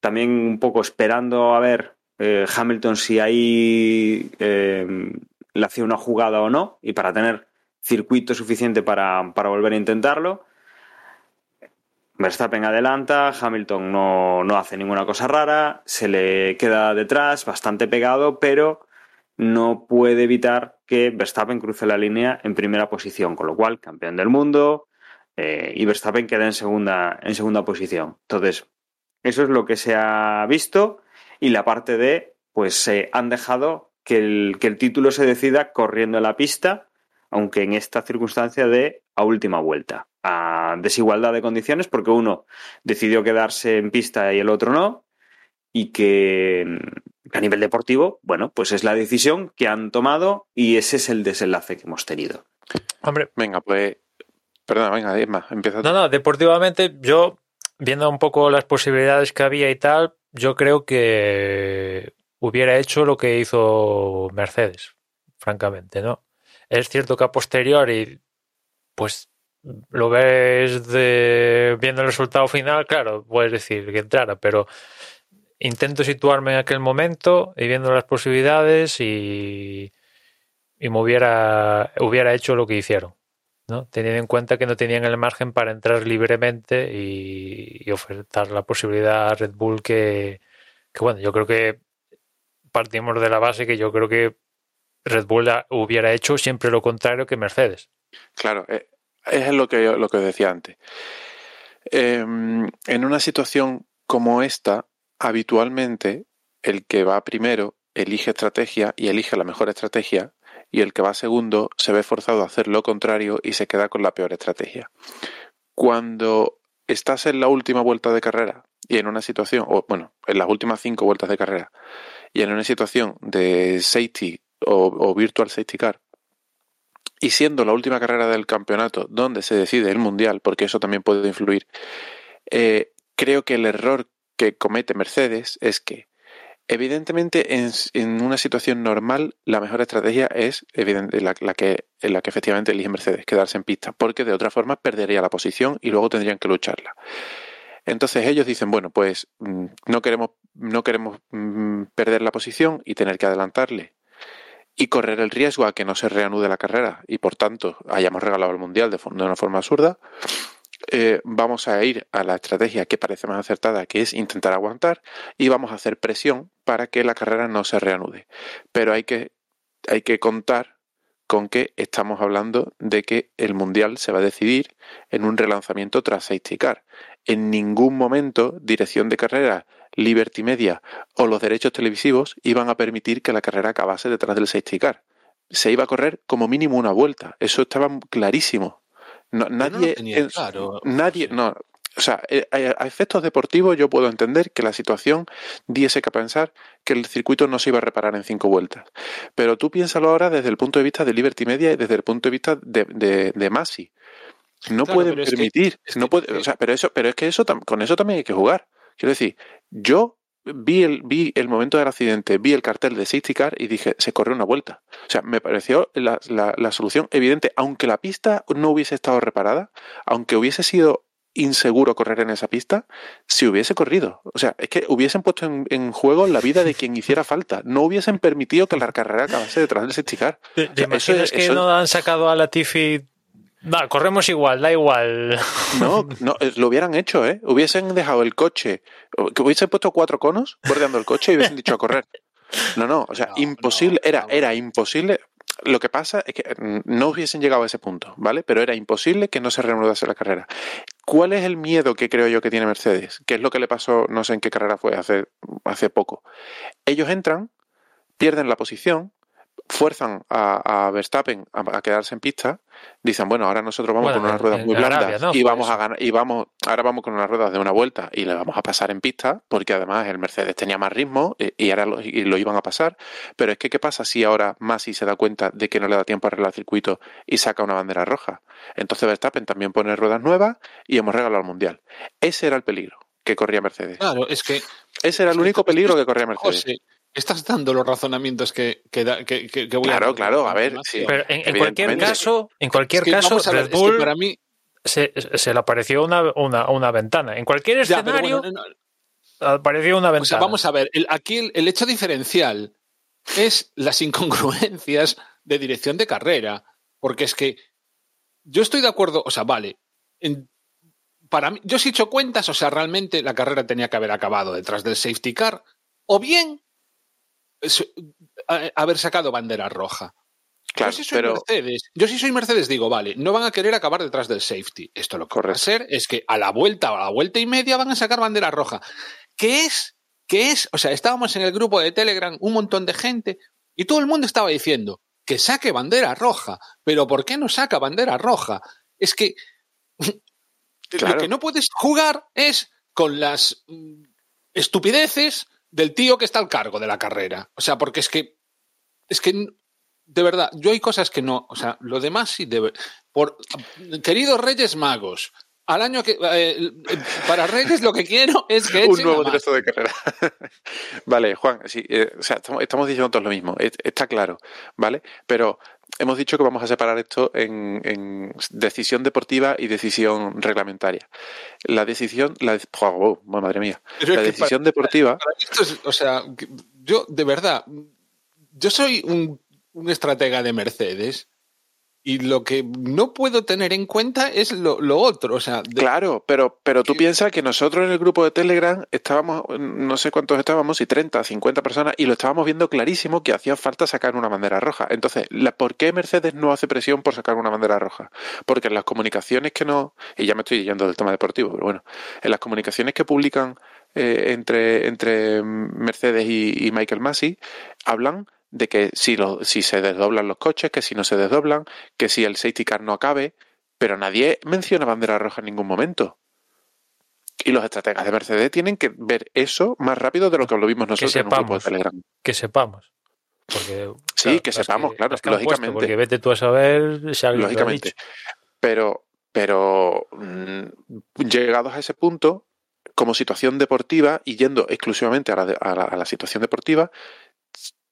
Speaker 1: también un poco esperando a ver eh, Hamilton si ahí eh, le hacía una jugada o no, y para tener circuito suficiente para, para volver a intentarlo. Verstappen adelanta, Hamilton no, no hace ninguna cosa rara, se le queda detrás, bastante pegado, pero no puede evitar que Verstappen cruce la línea en primera posición, con lo cual campeón del mundo eh, y Verstappen queda en segunda, en segunda posición. Entonces, eso es lo que se ha visto y la parte de, pues se han dejado que el, que el título se decida corriendo en la pista, aunque en esta circunstancia de a última vuelta, a desigualdad de condiciones, porque uno decidió quedarse en pista y el otro no, y que a nivel deportivo, bueno, pues es la decisión que han tomado y ese es el desenlace que hemos tenido.
Speaker 2: Hombre,
Speaker 4: Venga, pues. Perdona, venga, Emma, empieza.
Speaker 2: no, no, deportivamente, yo, viendo un poco las posibilidades que había y tal, yo creo que hubiera hecho lo que hizo Mercedes, francamente, ¿no? Es cierto que a posteriori, pues lo ves viendo el resultado final, claro, puedes decir que entrara, pero intento situarme en aquel momento y viendo las posibilidades y, y me hubiera, hubiera hecho lo que hicieron. ¿no? Teniendo en cuenta que no tenían el margen para entrar libremente y, y ofertar la posibilidad a Red Bull que, que, bueno, yo creo que partimos de la base que yo creo que Red Bull hubiera hecho siempre lo contrario que Mercedes.
Speaker 4: Claro, eh, es lo que, lo que os decía antes. Eh, en una situación como esta, habitualmente el que va primero elige estrategia y elige la mejor estrategia y el que va segundo se ve forzado a hacer lo contrario y se queda con la peor estrategia. Cuando estás en la última vuelta de carrera y en una situación, o bueno, en las últimas cinco vueltas de carrera y en una situación de safety o, virtual safety car, y siendo la última carrera del campeonato donde se decide el mundial, porque eso también puede influir, eh, creo que el error que comete Mercedes es que, evidentemente, en, en una situación normal, la mejor estrategia es la, que, la que efectivamente elige Mercedes, quedarse en pista, porque de otra forma perdería la posición y luego tendrían que lucharla. Entonces ellos dicen, bueno, pues mm, no queremos, no queremos mm, perder la posición y tener que adelantarle y correr el riesgo a que no se reanude la carrera y por tanto hayamos regalado el mundial de, una forma absurda, eh, vamos a ir a la estrategia que parece más acertada, que es intentar aguantar y vamos a hacer presión para que la carrera no se reanude. Pero hay que, hay que contar con que estamos hablando de que el mundial se va a decidir en un relanzamiento tras safety car. En ningún momento dirección de carrera, Liberty Media o los derechos televisivos iban a permitir que la carrera acabase detrás del safety car. Se iba a correr como mínimo una vuelta. Eso estaba clarísimo. No,
Speaker 3: Yo no
Speaker 4: nadie,
Speaker 3: tenía claro,
Speaker 4: nadie, no. O sea, eh, a efectos deportivos yo puedo entender que la situación diese que pensar que el circuito no se iba a reparar en cinco vueltas. Pero tú piénsalo ahora desde el punto de vista de Liberty Media y desde el punto de vista de, de, de Masi. No
Speaker 3: Claro,
Speaker 4: pueden
Speaker 3: pero es que-
Speaker 4: permitir, no puede, o sea, pero eso, pero es que eso con eso también hay que jugar. Quiero decir, yo vi el, vi el momento del accidente, vi el cartel de safety car y dije, se corre una vuelta. O sea, me pareció la, la, la solución evidente, aunque la pista no hubiese estado reparada, aunque hubiese sido inseguro correr en esa pista, si hubiese corrido. O sea, es que hubiesen puesto en, en juego la vida de quien hiciera falta. No hubiesen permitido que la carrera acabase detrás del safety car.
Speaker 2: ¿Te,
Speaker 4: O sea,
Speaker 2: te
Speaker 4: eso
Speaker 2: imaginas
Speaker 4: es-
Speaker 2: que
Speaker 4: eso-
Speaker 2: no han sacado a la Va, corremos igual, da igual.
Speaker 4: No, no, eh, lo hubieran hecho, ¿eh? Hubiesen dejado el coche, que hubiesen puesto cuatro conos bordeando el coche y hubiesen dicho a correr. No, no, o sea,
Speaker 3: No,
Speaker 4: imposible,
Speaker 3: no,
Speaker 4: era,
Speaker 3: no.
Speaker 4: era imposible. lo que pasa es que mm, no hubiesen llegado a ese punto, ¿vale? Pero era imposible que no se reanudase la carrera. ¿Cuál es el miedo que creo yo que tiene Mercedes? ¿Qué es lo que le pasó, no sé en qué carrera fue, hace, hace poco? Ellos entran, pierden la posición, fuerzan a, a Verstappen a, a, quedarse en pista, dicen, bueno, ahora nosotros vamos
Speaker 2: Bueno,
Speaker 4: con unas ruedas muy
Speaker 2: Arabia,
Speaker 4: blandas
Speaker 2: ¿no?
Speaker 4: y vamos a ganar, y vamos, ahora vamos con unas ruedas de una vuelta y le vamos a pasar en pista, porque además el Mercedes tenía más ritmo y, y ahora lo, y lo iban a pasar. Pero es que, ¿qué pasa si ahora Masi se da cuenta de que no le da tiempo a arreglar el circuito y saca una bandera roja? Entonces Verstappen también pone ruedas nuevas y hemos regalado el mundial. Ese era el peligro que corría Mercedes.
Speaker 3: Claro, es que
Speaker 4: Ese era el único peligro que corría Mercedes.
Speaker 3: José, estás dando los razonamientos que, que, da- que, que- que voy
Speaker 4: Claro,
Speaker 3: a
Speaker 4: claro, a ver, sí.
Speaker 2: Pero en, en cualquier caso, en cualquier
Speaker 3: Es que
Speaker 2: caso,
Speaker 3: ver,
Speaker 2: Red
Speaker 3: es que
Speaker 2: Bull
Speaker 3: para mí
Speaker 2: se, se le apareció una, una, una ventana. En cualquier
Speaker 3: ya,
Speaker 2: escenario
Speaker 3: bueno, no, no,
Speaker 2: apareció una
Speaker 3: o
Speaker 2: ventana.
Speaker 3: sea, vamos a ver, el- aquí el, el hecho diferencial es las incongruencias de dirección de carrera, porque es que yo estoy de acuerdo, o sea, vale, en- para mí, yo sí he hecho cuentas, o sea, realmente la carrera tenía que haber acabado detrás del safety car, o bien haber sacado bandera roja.
Speaker 4: Claro,
Speaker 3: yo sí soy
Speaker 4: pero
Speaker 3: Mercedes. Yo sí soy Mercedes, digo, vale, no van a querer acabar detrás del safety. Esto lo que va a
Speaker 4: Correcto.
Speaker 3: ser es que a la vuelta o a la vuelta y media van a sacar bandera roja. ¿Qué es? ¿Qué es? O sea, estábamos en el grupo de Telegram un montón de gente y todo el mundo estaba diciendo que saque bandera roja. Pero ¿por qué no saca bandera roja? Es que
Speaker 4: Claro.
Speaker 3: lo que no puedes jugar es con las mm, estupideces del tío que está al cargo de la carrera. O sea, porque es que es que de verdad, yo hay cosas que no, o sea, lo demás sí debe. Por queridos Reyes Magos, al año que eh, para Reyes lo que quiero es que
Speaker 4: un nuevo directo de carrera. vale, Juan, sí, eh, o sea, estamos, estamos diciendo todos lo mismo, es- está claro, ¿vale? Pero hemos dicho que vamos a separar esto en, en decisión deportiva y decisión reglamentaria. La decisión, la, oh, oh, madre mía,
Speaker 3: Pero
Speaker 4: la decisión deportiva,
Speaker 3: Para mí esto es, o sea, yo de verdad, yo soy un, un estratega de Mercedes y lo que no puedo tener en cuenta es lo, lo otro, o sea, de-
Speaker 4: Claro, pero, pero tú piensas que nosotros en el grupo de Telegram estábamos, no sé cuántos estábamos, si 30, 50 personas, y lo estábamos viendo clarísimo que hacía falta sacar una bandera roja. Entonces, la, ¿por qué Mercedes no hace presión por sacar una bandera roja? Porque en las comunicaciones que no, y ya me estoy yendo del tema deportivo, pero bueno, en las comunicaciones que publican eh, entre, entre Mercedes y, y Michael Massey, hablan de que si, lo, si se desdoblan los coches, que si no se desdoblan, que si el safety car no acabe, pero nadie menciona bandera roja en ningún momento. Y los estrategas de Mercedes tienen que ver eso más rápido de lo que lo vimos nosotros en un grupo de
Speaker 2: sepamos.
Speaker 4: Telegram.
Speaker 2: que sepamos. Porque,
Speaker 4: Sí, que sepamos, claro,
Speaker 2: que han puesto,
Speaker 4: lógicamente.
Speaker 2: porque vete tú a saber si alguien lo ha
Speaker 4: Lógicamente.
Speaker 2: dicho.
Speaker 4: Pero, pero mm, llegados a ese punto, como situación deportiva y yendo exclusivamente a la, a la, a la situación deportiva,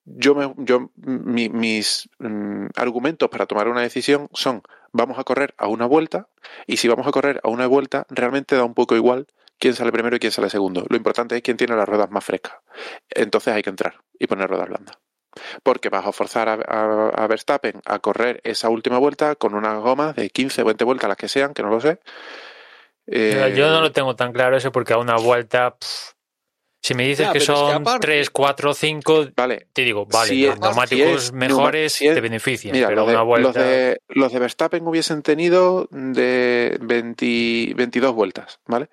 Speaker 4: yo, me, yo mi- mis mm, argumentos para tomar una decisión son vamos a correr a una vuelta y si vamos a correr a una vuelta realmente da un poco igual quién sale primero y quién sale segundo. Lo importante es quién tiene las ruedas más frescas. Entonces hay que entrar y poner ruedas blandas. Porque vas a forzar a, a- a Verstappen a correr esa última vuelta con unas gomas de 15 o 20 vueltas, las que sean, que no lo sé. Eh,
Speaker 2: Yo no lo tengo tan claro eso porque a una vuelta, pff, si me dices
Speaker 3: Ya,
Speaker 2: que
Speaker 3: pero es que
Speaker 2: son
Speaker 3: aparte-
Speaker 2: 3, 4, 5,
Speaker 4: Vale,
Speaker 2: te digo, vale,
Speaker 4: Si
Speaker 2: los
Speaker 4: es-
Speaker 2: neumáticos
Speaker 4: si es
Speaker 2: mejores
Speaker 4: si es-
Speaker 2: te benefician,
Speaker 4: Mira,
Speaker 2: pero
Speaker 4: los de,
Speaker 2: una vuelta...
Speaker 4: los, de, los de Verstappen hubiesen tenido de 20 22 vueltas, ¿vale?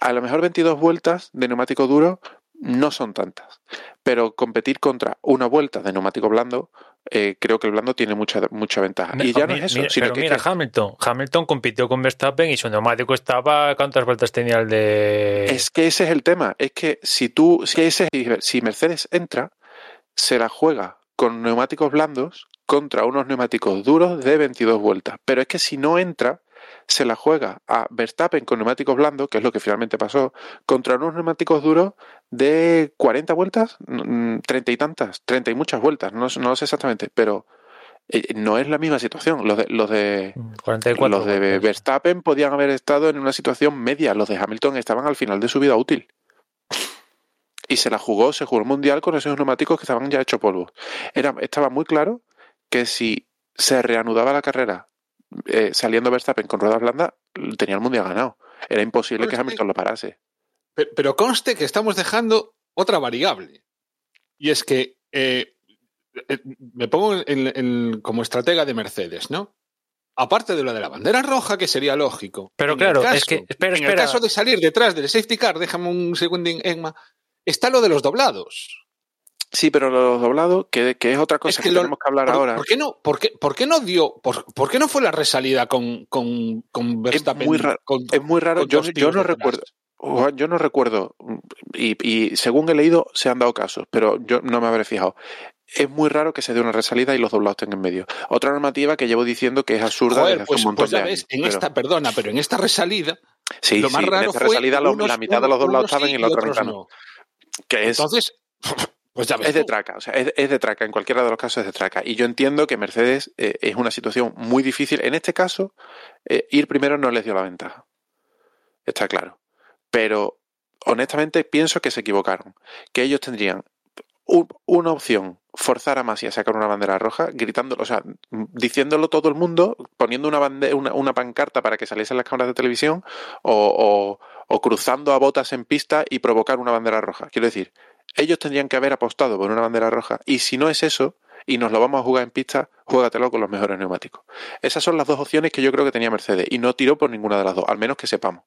Speaker 4: A lo mejor 22 vueltas de neumático duro no son tantas, pero competir contra una vuelta de neumático blando, eh, creo que el blando tiene mucha, mucha ventaja. Y ya no es eso,
Speaker 2: mira-
Speaker 4: sino
Speaker 2: pero
Speaker 4: que,
Speaker 2: mira,
Speaker 4: que-
Speaker 2: Hamilton. Hamilton compitió con Verstappen y su neumático estaba. ¿Cuántas vueltas tenía el de.?
Speaker 4: es que ese es el tema. Es que si tú, si, ese, si Mercedes entra, se la juega con neumáticos blandos contra unos neumáticos duros de 22 vueltas. Pero es que si no entra, se la juega a Verstappen con neumáticos blandos, que es lo que finalmente pasó, contra unos neumáticos duros de 40 vueltas, mm, 30 y tantas, 30 y muchas vueltas, no, no lo sé exactamente, pero eh, no es la misma situación. Los de, los de,
Speaker 2: 44
Speaker 4: los de
Speaker 2: vueltas.
Speaker 4: Verstappen podían haber estado en una situación media, los de Hamilton estaban al final de su vida útil. Y se la jugó, se jugó el mundial con esos neumáticos que estaban ya hechos polvo. Era, estaba muy claro que si se reanudaba la carrera eh, saliendo Verstappen con ruedas blandas, tenía el mundial ganado. Era imposible
Speaker 3: Pero
Speaker 4: que Hamilton lo parase.
Speaker 3: Pero, pero conste que estamos dejando otra variable. Y es que eh, eh, me pongo en- en- como estratega de Mercedes, ¿no? Aparte de lo de la bandera roja, que sería lógico.
Speaker 2: Pero
Speaker 3: En el
Speaker 2: claro,
Speaker 3: caso-
Speaker 2: es que- espera,
Speaker 3: en
Speaker 2: espera.
Speaker 3: el caso de salir detrás del safety car, déjame un segundo, Emma, está lo de los doblados.
Speaker 4: Sí, pero los doblados, que, que es otra cosa
Speaker 3: Es que
Speaker 4: que,
Speaker 3: lo-
Speaker 4: tenemos que hablar
Speaker 3: ¿Por,
Speaker 4: ahora.
Speaker 3: por qué no, por, qué, por qué no dio, por, por qué no fue la resalida con, con, con Verstappen?
Speaker 4: muy raro,
Speaker 3: con-
Speaker 4: Es muy raro, yo, yo no recuerdo. Juan, Yo no recuerdo, y, y según he leído, se han dado casos, pero yo no me habré fijado. Es muy raro que se dé una resalida y los doblados estén en medio. Otra normativa que llevo diciendo que es absurda
Speaker 3: Joder,
Speaker 4: desde hace
Speaker 3: pues,
Speaker 4: un montón
Speaker 3: pues ya
Speaker 4: de
Speaker 3: ves,
Speaker 4: años.
Speaker 3: en
Speaker 4: pero-
Speaker 3: esta, perdona, pero en esta resalida,
Speaker 4: sí,
Speaker 3: lo más
Speaker 4: sí, en
Speaker 3: raro
Speaker 4: esta
Speaker 3: fue
Speaker 4: resalida
Speaker 3: unos-
Speaker 4: la mitad de los doblados estaban
Speaker 3: sí
Speaker 4: y la otra mitad no.
Speaker 3: no.
Speaker 4: Que es,
Speaker 3: Entonces, pues ya ves
Speaker 4: es de traca, o sea, es, es de traca, en cualquiera de los casos es de traca. Y yo entiendo que Mercedes eh, es una situación muy difícil. En este caso, eh, ir primero no les dio la ventaja. Está claro. Pero honestamente pienso que se equivocaron. Que ellos tendrían un- una opción, forzar a Masi a sacar una bandera roja, gritándolo, o sea, diciéndolo todo el mundo, poniendo una, bande- una, una pancarta para que saliesen las cámaras de televisión, o, o- o cruzando a botas en pista y provocar una bandera roja. Quiero decir, ellos tendrían que haber apostado por una bandera roja, y si no es eso, y nos lo vamos a jugar en pista, juégatelo con los mejores neumáticos. Esas son las dos opciones que yo creo que tenía Mercedes, y no tiró por ninguna de las dos, al menos que sepamos.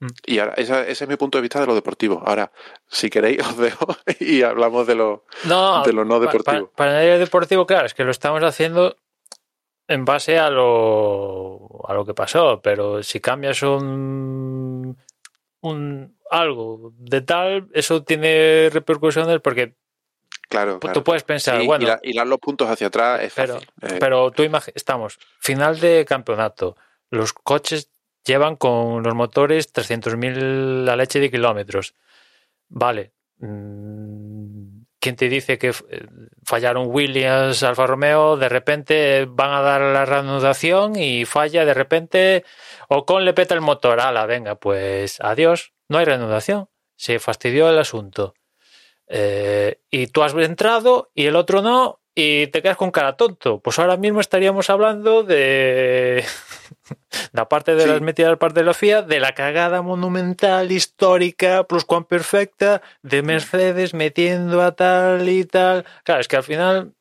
Speaker 2: Mm.
Speaker 4: Y ahora, esa- ese es mi punto de vista de lo deportivo. Ahora, si queréis, os dejo y hablamos de lo,
Speaker 2: No,
Speaker 4: de lo no deportivo.
Speaker 2: pa- Para, el deportivo, claro, es que lo estamos haciendo en base a lo, a lo que pasó, pero si cambias un, un algo de tal, eso tiene repercusiones porque
Speaker 4: Claro,
Speaker 2: tú
Speaker 4: claro.
Speaker 2: puedes pensar,
Speaker 4: Sí,
Speaker 2: bueno,
Speaker 4: hilar, hilar los puntos hacia atrás es
Speaker 2: pero,
Speaker 4: fácil. Eh,
Speaker 2: pero tú estamos, final de campeonato, los coches llevan con los motores 300.000 la leche de kilómetros. Vale. mm, ¿Quién te dice que fallaron Williams, Alfa Romeo? De repente van a dar la reanudación y falla de repente. Ocon le peta el motor. Ala, venga, pues adiós. No hay reanudación. Se fastidió el asunto. Eh, y tú has entrado y el otro no, y te quedas con cara tonto. Pues ahora mismo estaríamos hablando de la parte de
Speaker 4: Sí.
Speaker 2: las metidas parte de la FIA, de la cagada monumental, histórica, plus cuan perfecta, de Mercedes metiendo a tal y tal. Claro, es que al final,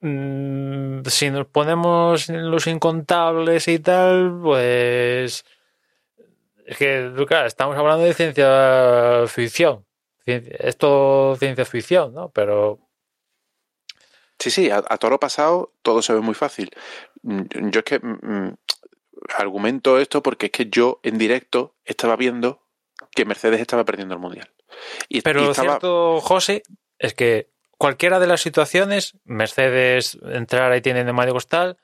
Speaker 2: mm, si nos ponemos en los incontables y tal, pues. Es que, claro, estamos hablando de ciencia ficción. Ciencia- Esto ciencia ficción, ¿no? Pero
Speaker 4: Sí, sí, a, a toro pasado todo se ve muy fácil. Mm, Yo es que mm, mm, argumento esto porque es que yo en directo estaba viendo que Mercedes estaba perdiendo el mundial. Y,
Speaker 2: Pero
Speaker 4: y
Speaker 2: lo
Speaker 4: estaba,
Speaker 2: cierto, José, es que cualquiera de las situaciones, Mercedes entrar ahí tiene neumáticos tal,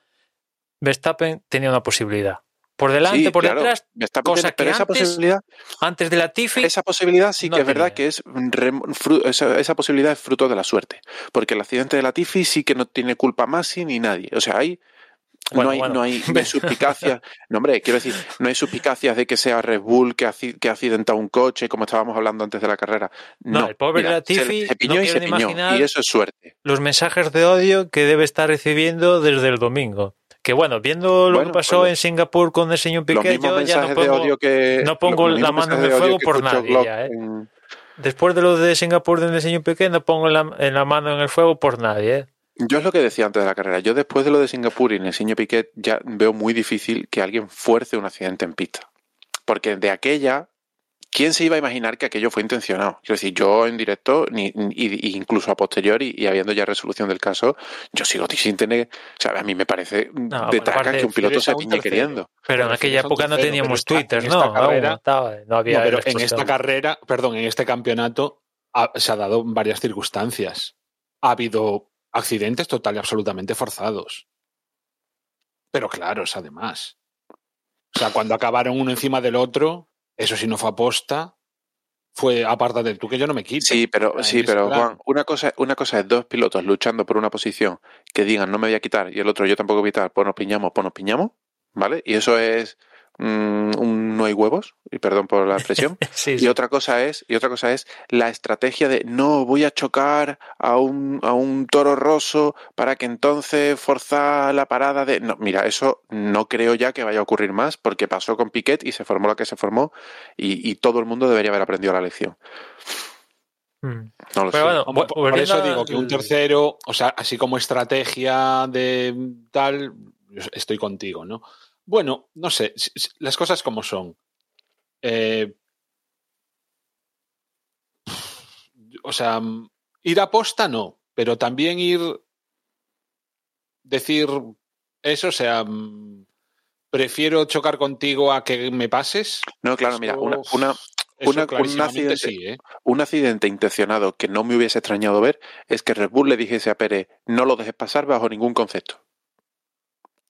Speaker 2: Verstappen tenía una posibilidad. Por delante,
Speaker 4: Sí,
Speaker 2: por
Speaker 4: claro,
Speaker 2: detrás,
Speaker 4: Verstappen
Speaker 2: cosa
Speaker 4: tiene- pero
Speaker 2: que
Speaker 4: esa
Speaker 2: antes-
Speaker 4: posibilidad,
Speaker 2: antes de la Tifi,
Speaker 4: esa posibilidad sí
Speaker 2: no
Speaker 4: que es verdad que es rem- fru- esa, esa posibilidad es fruto de la suerte, porque el accidente de la Tifi sí que no tiene culpa Masi ni nadie, o sea, hay
Speaker 2: Bueno,
Speaker 4: no hay,
Speaker 2: bueno.
Speaker 4: no hay, no hay suspicacias. No, hombre, quiero decir, no hay suspicacias de que sea Red Bull que ha, que ha accidentado un coche, como estábamos hablando antes de la carrera.
Speaker 2: No,
Speaker 4: No,
Speaker 2: el pobre
Speaker 4: mira,
Speaker 2: Latifi
Speaker 4: se, se piñó
Speaker 2: no
Speaker 4: y se piñó. Y eso es suerte.
Speaker 2: los mensajes de odio que debe estar recibiendo desde el domingo. Que bueno, viendo lo
Speaker 4: Bueno,
Speaker 2: que pasó
Speaker 4: pues
Speaker 2: en Singapur con el señor
Speaker 4: mismos
Speaker 2: yo ya no pongo,
Speaker 4: que.
Speaker 2: no pongo la mano en el fuego por nadie ya, ¿eh?
Speaker 4: en-
Speaker 2: después de lo de Singapur del señor Piqué, no pongo la, en la mano en el fuego por nadie. ¿eh?
Speaker 4: Yo es lo que decía antes de la carrera. Yo después de lo de Singapur y en el señor Piquet ya veo muy difícil que alguien fuerce un accidente en pista. Porque de aquella, ¿quién se iba a imaginar que aquello fue intencionado? Quiero decir, yo en directo, ni, incluso a posteriori y habiendo ya resolución del caso, yo sigo sin tener... O sea, a mí me parece
Speaker 2: No,
Speaker 4: de
Speaker 2: aparte,
Speaker 4: que un piloto se piñe queriendo.
Speaker 2: Pero en aquella época no teníamos
Speaker 3: pero esta-
Speaker 2: Twitter,
Speaker 3: en
Speaker 2: ¿no?
Speaker 3: esta carrera-
Speaker 2: no había
Speaker 3: No, pero en esta carrera, perdón, en este campeonato ha- se ha dado varias circunstancias. Ha habido accidentes total y absolutamente forzados. Pero claros, además. O sea, cuando acabaron uno encima del otro, eso sí no fue aposta, fue apártate tú que yo no me quito.
Speaker 4: Sí, pero, sí, pero. Juan, una cosa, una cosa es dos pilotos luchando por una posición que digan no me voy a quitar y el otro yo tampoco voy a quitar, pues nos piñamos, pues nos piñamos, ¿vale? Y eso es mm, un no hay huevos, y perdón por la expresión.
Speaker 2: Sí,
Speaker 4: Y
Speaker 2: sí.
Speaker 4: otra cosa es, y otra cosa es la estrategia de no voy a chocar a un, a un toro roso para que entonces forzar la parada de. No, mira, eso no creo ya que vaya a ocurrir más, porque pasó con Piquet y se formó lo que se formó, y, y todo el mundo debería haber aprendido la lección.
Speaker 2: Mm.
Speaker 4: No lo
Speaker 2: Pero
Speaker 4: sé.
Speaker 2: bueno,
Speaker 3: por, eso digo que un tercero, o sea, así como estrategia de tal, estoy contigo, ¿no? Bueno, no sé, las cosas como son. Eh, o sea, ir a posta no, pero también ir decir eso, o sea, mm, prefiero chocar contigo a que me pases.
Speaker 4: No, claro,
Speaker 3: Eso-
Speaker 4: mira, una, una,
Speaker 3: eso
Speaker 4: una- un accidente-
Speaker 3: sí, ¿eh?
Speaker 4: un accidente intencionado que no me hubiese extrañado ver es que Red Bull le dijese a Pérez, no lo dejes pasar bajo ningún concepto.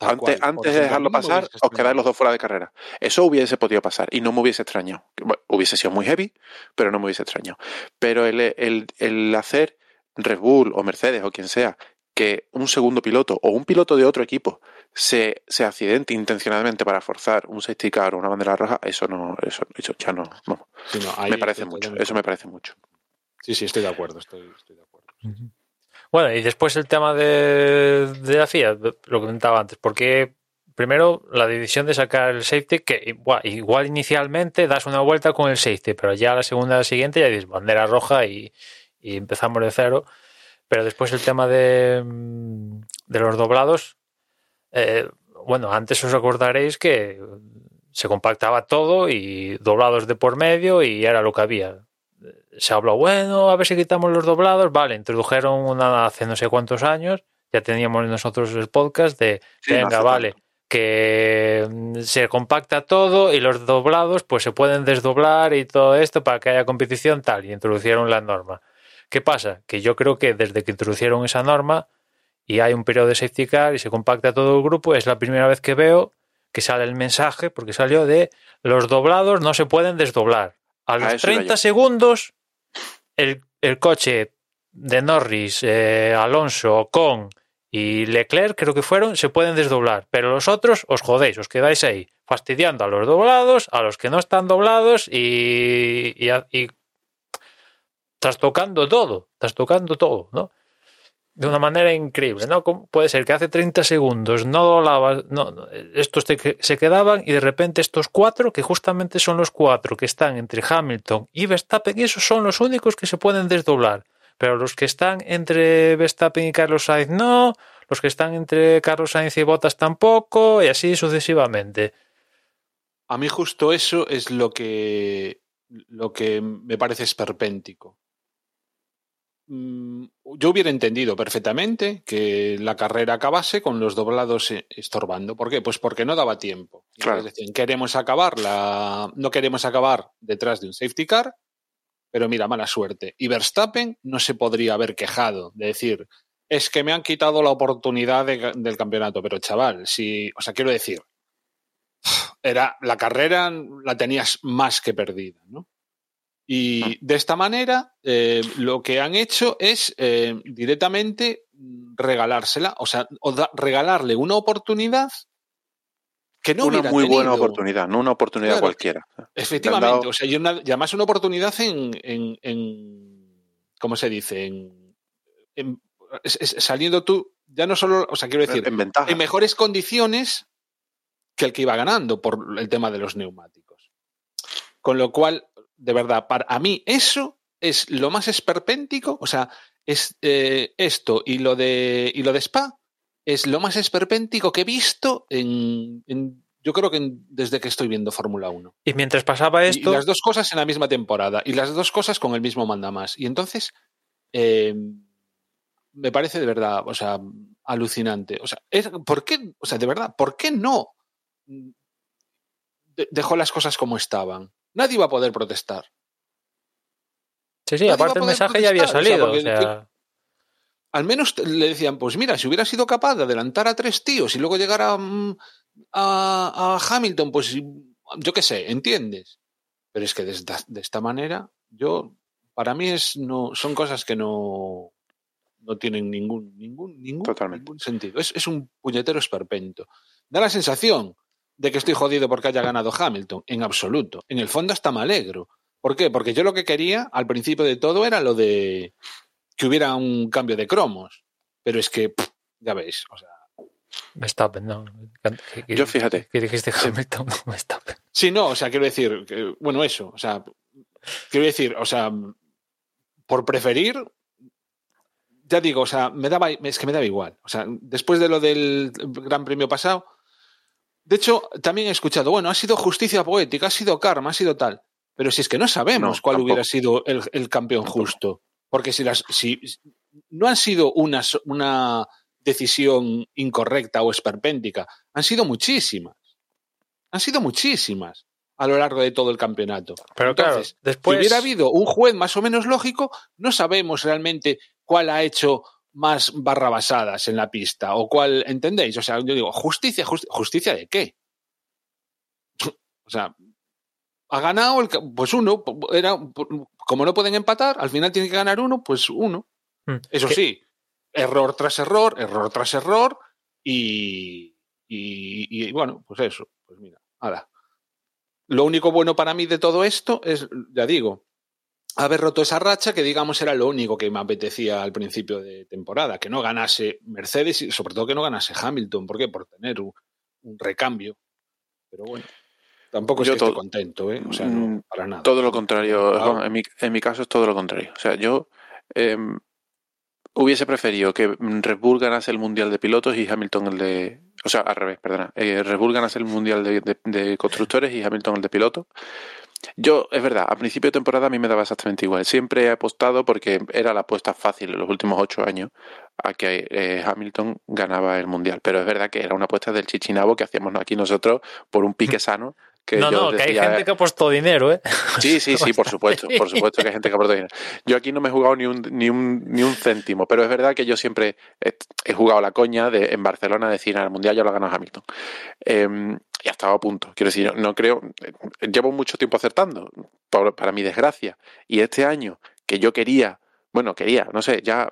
Speaker 3: Tal
Speaker 4: Antes,
Speaker 3: cual. Por
Speaker 4: antes de dejarlo pasar, os quedáis los dos fuera de carrera. Eso hubiese podido pasar y no me hubiese extrañado. Bueno, hubiese sido muy heavy, pero no me hubiese extrañado. Pero el, el- el hacer Red Bull o Mercedes o quien sea que un segundo piloto o un piloto de otro equipo se, se accidente intencionadamente para forzar un safety car o una bandera roja, eso no, eso, eso ya no,
Speaker 3: Sí, no,
Speaker 4: me parece mucho. Eso me parece mucho.
Speaker 3: Sí, sí, estoy de acuerdo, estoy, estoy de acuerdo.
Speaker 2: Bueno, y después el tema de, la FIA, lo que comentaba antes, porque primero la decisión de sacar el safety, que igual, igual inicialmente das una vuelta con el safety, pero ya la segunda la siguiente ya dices bandera roja y, y empezamos de cero. Pero después el tema de, de los doblados, eh, bueno, antes os acordaréis que se compactaba todo y doblados de por medio y era lo que había se habló, bueno, a ver si quitamos los doblados. Vale, introdujeron una hace no sé cuántos años, ya teníamos nosotros el podcast de,
Speaker 4: Sí,
Speaker 2: venga, vale,
Speaker 4: tanto.
Speaker 2: que mm, se compacta todo y los doblados pues se pueden desdoblar y todo esto para que haya competición tal, y introducieron la norma. ¿Qué pasa? Que yo creo que desde que introducieron esa norma y hay un periodo de safety car y se compacta todo el grupo, es la primera vez que veo que sale el mensaje, porque salió de los doblados no se pueden desdoblar. A los
Speaker 4: iba
Speaker 2: 30
Speaker 4: yo.
Speaker 2: segundos, el, el coche de Norris, eh, Alonso, Ocon y Leclerc, creo que fueron, se pueden desdoblar. Pero los otros os jodéis, os quedáis ahí, fastidiando a los doblados, a los que no están doblados y, y, a- y trastocando todo, trastocando todo, ¿no? De una manera increíble, ¿no? ¿Cómo puede ser que hace 30 segundos no doblabas, no, no, estos te- se quedaban y de repente estos cuatro, que justamente son los cuatro que están entre Hamilton y Verstappen, esos son los únicos que se pueden desdoblar. Pero los que están entre Verstappen y Carlos Sainz no, los que están entre Carlos Sainz y Bottas tampoco, y así sucesivamente.
Speaker 3: A mí justo eso es lo que, lo que me parece esperpéntico. Mm, Yo hubiera entendido perfectamente que la carrera acabase con los doblados eh, estorbando. ¿Por qué? Pues porque no daba tiempo.
Speaker 4: Claro.
Speaker 3: entonces decían, queremos acabarla, no queremos acabar detrás de un safety car, pero mira, mala suerte. Y Verstappen no se podría haber quejado de decir, es que me han quitado la oportunidad de- del campeonato. Pero chaval, si, o sea, quiero decir, era la carrera la tenías más que perdida, ¿no? Y de esta manera eh, lo que han hecho es eh, directamente regalársela, o sea, o da- regalarle una oportunidad que no
Speaker 4: una
Speaker 3: hubiera
Speaker 4: muy buena oportunidad, no una oportunidad
Speaker 3: Claro.
Speaker 4: cualquiera.
Speaker 3: Efectivamente,
Speaker 4: dado-
Speaker 3: o sea, y, una- y además una oportunidad en, en, en- ¿cómo se dice? En, en- es- es- saliendo tú, ya no solo, o sea, quiero decir,
Speaker 4: en ventaja.
Speaker 3: en mejores condiciones que el que iba ganando por el tema de los neumáticos. Con lo cual, de verdad, para a mí eso es lo más esperpéntico, o sea, es eh, esto y lo de y lo de Spa es lo más esperpéntico que he visto en, en- yo creo que en- desde que estoy viendo Fórmula 1.
Speaker 2: Y mientras pasaba esto,
Speaker 3: Y las dos cosas en la misma temporada. Y las dos cosas con el mismo mandamás. Y entonces, eh, me parece de verdad, o sea, alucinante. O sea, es- ¿por qué? O sea, de verdad, ¿por qué no de- dejó las cosas como estaban? Nadie iba a poder protestar.
Speaker 2: sí, sí,
Speaker 3: nadie
Speaker 2: aparte
Speaker 3: va
Speaker 2: el
Speaker 3: a poder
Speaker 2: mensaje ya había
Speaker 3: protestar, o sea,
Speaker 2: salido.
Speaker 3: porque-
Speaker 2: o sea,
Speaker 3: Al menos le decían, pues mira, si hubiera sido capaz de adelantar a tres tíos y luego llegar a, mm, a, a Hamilton, pues yo qué sé, ¿entiendes? Pero es que de esta, de esta manera, yo, para mí es no, son cosas que no, no tienen ningún, ningún, ningún, ningún sentido. Es, es un puñetero esperpento. Da la sensación de que estoy jodido porque haya ganado Hamilton. En absoluto. En el fondo hasta me alegro. ¿Por qué? Porque yo lo que quería al principio de todo era lo de que hubiera un cambio de cromos. Pero es que, pff, ya veis, o sea.
Speaker 2: Verstappen, no. ¿Qué- qué-
Speaker 4: Yo fíjate.
Speaker 2: ¿Qué dijiste Hamilton? Verstappen.
Speaker 3: Sí, no, o sea, quiero decir, que, bueno, eso, o sea, quiero decir, o sea, por preferir, ya digo, o sea, me daba, es que me daba igual. O sea, después de lo del Gran Premio pasado, de hecho, también he escuchado, bueno, ha sido justicia poética, ha sido karma, ha sido tal. Pero si es que no sabemos
Speaker 4: No,
Speaker 3: cuál
Speaker 4: tampoco.
Speaker 3: hubiera sido el, el campeón
Speaker 4: Tampoco.
Speaker 3: justo. Porque si las, si no han sido una, una decisión incorrecta o esperpéntica, han sido muchísimas. Han sido muchísimas a lo largo de todo el campeonato.
Speaker 2: Pero
Speaker 3: Entonces,
Speaker 2: claro, después.
Speaker 3: si hubiera habido un juez más o menos lógico, no sabemos realmente cuál ha hecho más barrabasadas en la pista o cuál, ¿entendéis? O sea, yo digo, justicia, justi- justicia de qué? O sea, ha ganado el, pues uno, era, como no pueden empatar, al final tiene que ganar uno, pues uno.
Speaker 2: Mm,
Speaker 3: Eso
Speaker 2: que-
Speaker 3: sí, error tras error, error tras error y, y, y, bueno, pues eso, pues mira, ala. Lo único bueno para mí de todo esto es, ya digo, haber roto esa racha que digamos era lo único que me apetecía al principio de temporada, que no ganase Mercedes y sobre todo que no ganase Hamilton, ¿por qué? Por tener un, un recambio. Pero bueno, tampoco es
Speaker 4: Yo
Speaker 3: que
Speaker 4: todo-
Speaker 3: esté contento, ¿eh? O sea, no,
Speaker 4: Mm,
Speaker 3: para nada.
Speaker 4: Todo lo contrario,
Speaker 3: Claro.
Speaker 4: En, mi, en mi caso es todo lo contrario. O sea, yo em, hubiese preferido que Red Bull ganase el Mundial de Pilotos y Hamilton el de... O sea, al revés, perdona. Eh, Red Bull ganase el Mundial de, de- de Constructores y Hamilton el de Pilotos. Yo, es verdad, a principio de temporada a mí me daba exactamente igual. Siempre he apostado porque era la apuesta fácil en los últimos ocho años a que eh, Hamilton ganaba el Mundial. Pero es verdad que era una apuesta del chichinabo que hacíamos aquí nosotros por un pique sano. Que
Speaker 2: no, no, que hay gente que ha puesto dinero, ¿eh?
Speaker 4: Sí, sí, sí, por supuesto, por supuesto que hay gente que aporta dinero. Yo aquí no me he jugado ni un, ni un, ni un céntimo, pero es verdad que yo siempre he, he jugado la coña de en Barcelona decir, "Ah, el Mundial ya lo ha ganado Hamilton. Eh, y ha estado a punto. Quiero decir, no creo, eh, llevo mucho tiempo acertando, por- para mi desgracia. Y este año que yo quería, bueno, quería, no sé, ya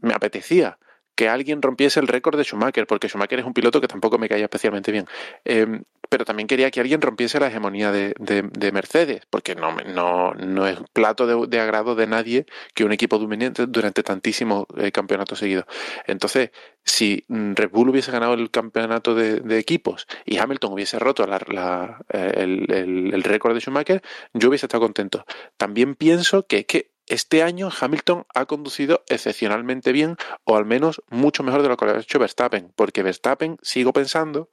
Speaker 4: me apetecía que alguien rompiese el récord de Schumacher, porque Schumacher es un piloto que tampoco me caía especialmente bien. Eh, pero también quería que alguien rompiese la hegemonía de, de- de Mercedes, porque no, no, no es plato de, agrado de nadie que un equipo dominante durante tantísimos eh, campeonatos seguidos. Entonces, si Red Bull hubiese ganado el campeonato de, equipos y Hamilton hubiese roto eh, el, el- el récord de Schumacher, yo hubiese estado contento. También pienso que es que este año Hamilton ha conducido excepcionalmente bien, o al menos mucho mejor de lo que lo ha hecho Verstappen, porque Verstappen, sigo pensando,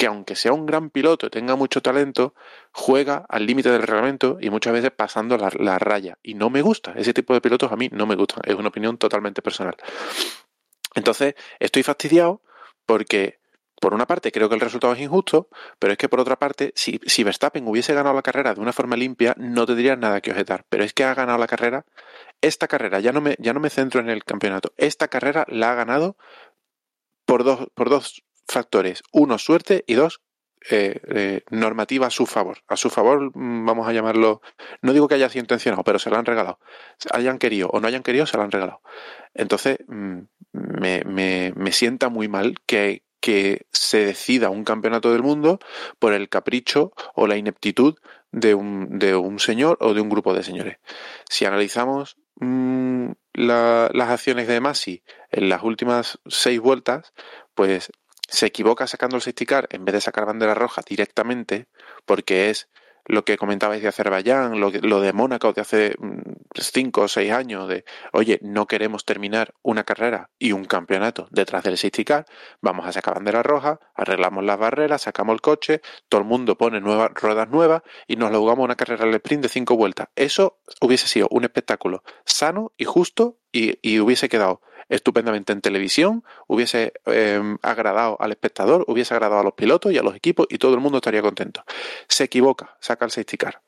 Speaker 4: que aunque sea un gran piloto y tenga mucho talento, juega al límite del reglamento y muchas veces pasando la, la raya. Y no me gusta. Ese tipo de pilotos a mí no me gustan. Es una opinión totalmente personal. Entonces, estoy fastidiado porque, por una parte, creo que el resultado es injusto, pero es que, por otra parte, si, si Verstappen hubiese ganado la carrera de una forma limpia, no tendría nada que objetar. Pero es que ha ganado la carrera. Esta carrera, ya no me, ya no me centro en el campeonato. Esta carrera la ha ganado por dos, por dos factores. Uno, suerte y dos, eh, eh, normativa a su favor. A su favor, mm, vamos a llamarlo, no digo que haya sido intencionado, pero se lo han regalado. Hayan querido o no hayan querido, se lo han regalado. Entonces, mm, me, me, me sienta muy mal que, que se decida un campeonato del mundo por el capricho o la ineptitud de un, de un señor o de un grupo de señores. Si analizamos mm, la- las acciones de Masi en las últimas seis vueltas, pues se equivoca sacando el safety car en vez de sacar bandera roja directamente, porque es lo que comentabais de Azerbaiyán, lo de Mónaco de hace mm, cinco o seis años, de oye, no queremos terminar una carrera y un campeonato detrás del safety car, vamos a sacar bandera roja, arreglamos las barreras, sacamos el coche, todo el mundo pone nuevas ruedas nuevas y nos lo jugamos una carrera al sprint de cinco vueltas. Eso hubiese sido un espectáculo sano y justo y, y hubiese quedado estupendamente en televisión, hubiese eh, agradado al espectador, hubiese agradado a los pilotos y a los equipos y todo el mundo estaría contento. Se equivoca, saca el safety car.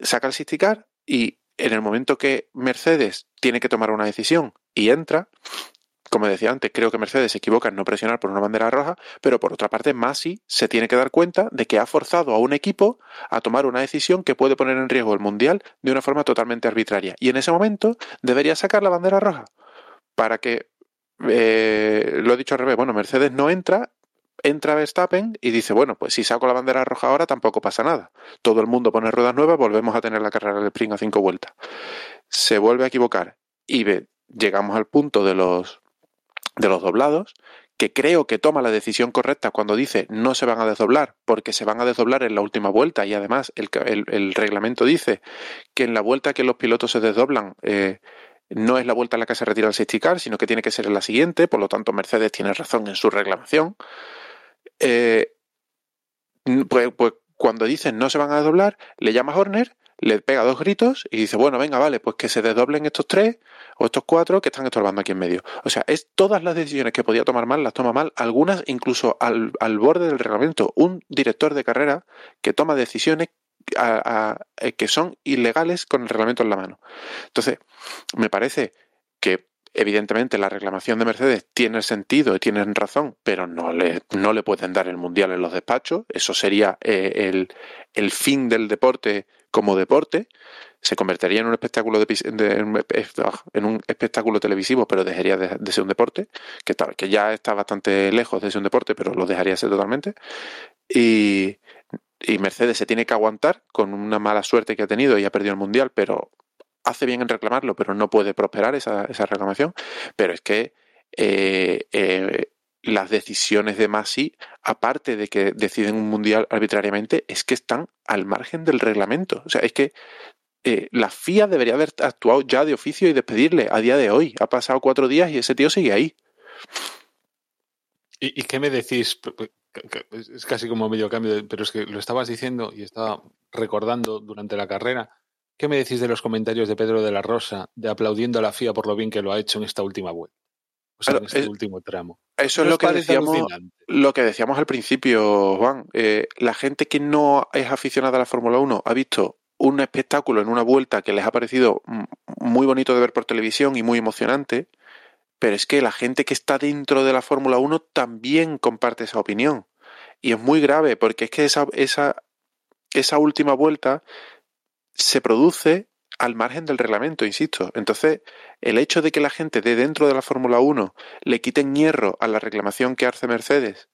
Speaker 4: Saca el safety car y en el momento que Mercedes tiene que tomar una decisión y entra, como decía antes, creo que Mercedes se equivoca en no presionar por una bandera roja, pero por otra parte Masi se tiene que dar cuenta de que ha forzado a un equipo a tomar una decisión que puede poner en riesgo el Mundial de una forma totalmente arbitraria. Y en ese momento debería sacar la bandera roja para que, eh, lo he dicho al revés, bueno, Mercedes no entra, entra Verstappen y dice, bueno, pues si saco la bandera roja ahora tampoco pasa nada. Todo el mundo pone ruedas nuevas, volvemos a tener la carrera del sprint a cinco vueltas. Se vuelve a equivocar y llegamos al punto de los, de los doblados, que creo que toma la decisión correcta cuando dice no se van a desdoblar, porque se van a desdoblar en la última vuelta y además el reglamento dice que en la vuelta que los pilotos se desdoblan eh, no es la vuelta en la que se retira el safety car, sino que tiene que ser en la siguiente, por lo tanto Mercedes tiene razón en su reclamación. Eh, pues, pues, cuando dicen no se van a desdoblar, le llama a Horner, le pega dos gritos y dice, bueno, venga, vale, pues que se desdoblen estos tres o estos cuatro que están estorbando aquí en medio. O sea, es todas las decisiones que podía tomar mal, las toma mal, algunas incluso al, al borde del reglamento. Un director de carrera que toma decisiones eh, que son ilegales con el reglamento en la mano. Entonces, me parece que evidentemente la reclamación de Mercedes tiene sentido y tienen razón, pero no le, no le pueden dar el mundial en los despachos. Eso sería eh, el, el, fin del deporte como deporte. Se convertiría en un espectáculo de, de, en un espectáculo televisivo, pero dejaría de, ser un deporte, que, que ya está bastante lejos de ser un deporte, pero lo dejaría ser totalmente. Y, y Mercedes se tiene que aguantar con una mala suerte que ha tenido y ha perdido el mundial, pero hace bien en reclamarlo, pero no puede prosperar esa, esa reclamación. Pero es que eh, eh, las decisiones de Masi, aparte de que deciden un mundial arbitrariamente, es que están al margen del reglamento. O sea, es que eh, la FIA debería haber actuado ya de oficio y despedirle a día de hoy. Ha pasado cuatro días y ese tío sigue ahí.
Speaker 3: ¿Y, y qué me decís? Es casi como medio cambio, pero es que lo estabas diciendo y estaba recordando durante la carrera ¿Qué me decís de los comentarios de Pedro de la Rosa de aplaudiendo a la FIA por lo bien que lo ha hecho en esta última vuelta? O sea,
Speaker 4: Claro,
Speaker 3: en este
Speaker 4: es-
Speaker 3: último tramo.
Speaker 4: Eso es
Speaker 3: ¿No
Speaker 4: lo que decíamos, lo que decíamos al principio, Juan. Eh, la gente que no es aficionada a la Fórmula 1 ha visto un espectáculo en una vuelta que les ha parecido muy bonito de ver por televisión y muy emocionante, pero es que la gente que está dentro de la Fórmula 1 también comparte esa opinión. Y es muy grave porque es que esa, esa, esa última vuelta se produce al margen del reglamento, insisto. Entonces, el hecho de que la gente de dentro de la Fórmula 1 le quiten hierro a la reclamación que hace Mercedes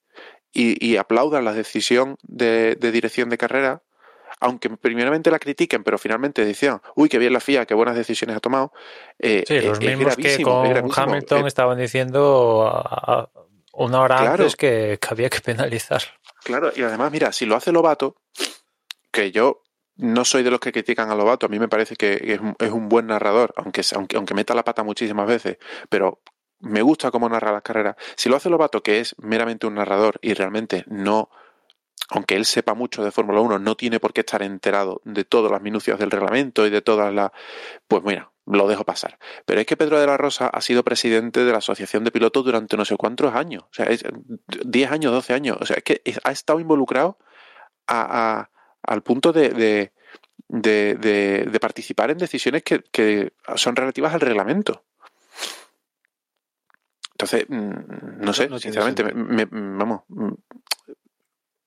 Speaker 4: y, y aplaudan la decisión de, de dirección de carrera, aunque primeramente la critiquen, pero finalmente decían, uy, qué bien la FIA, qué buenas decisiones ha tomado. eh,
Speaker 2: Sí, los
Speaker 4: es- es
Speaker 2: mismos que con. Hamilton
Speaker 4: Eh,
Speaker 2: estaban diciendo a- a- una hora
Speaker 4: Claro.
Speaker 2: antes que, que había que penalizar.
Speaker 4: Claro, y además, mira, si lo hace Lobato, que yo no soy de los que critican a Lobato, a mí me parece que es un, buen narrador, aunque, aunque, aunque meta la pata muchísimas veces, pero me gusta cómo narra las carreras. Si lo hace Lobato, que es meramente un narrador y realmente no, aunque él sepa mucho de Fórmula 1, no tiene por qué estar enterado de todas las minucias del reglamento y de todas las... Pues mira, lo dejo pasar. Pero es que Pedro de la Rosa ha sido presidente de la Asociación de Pilotos durante no sé cuántos años. O sea, es 10 años, 12 años. O sea, es que ha estado involucrado a, al punto de, de, de, de, de participar en decisiones que, que, son relativas al reglamento. Entonces, mm, no sé, no sinceramente, me, me, vamos, mm,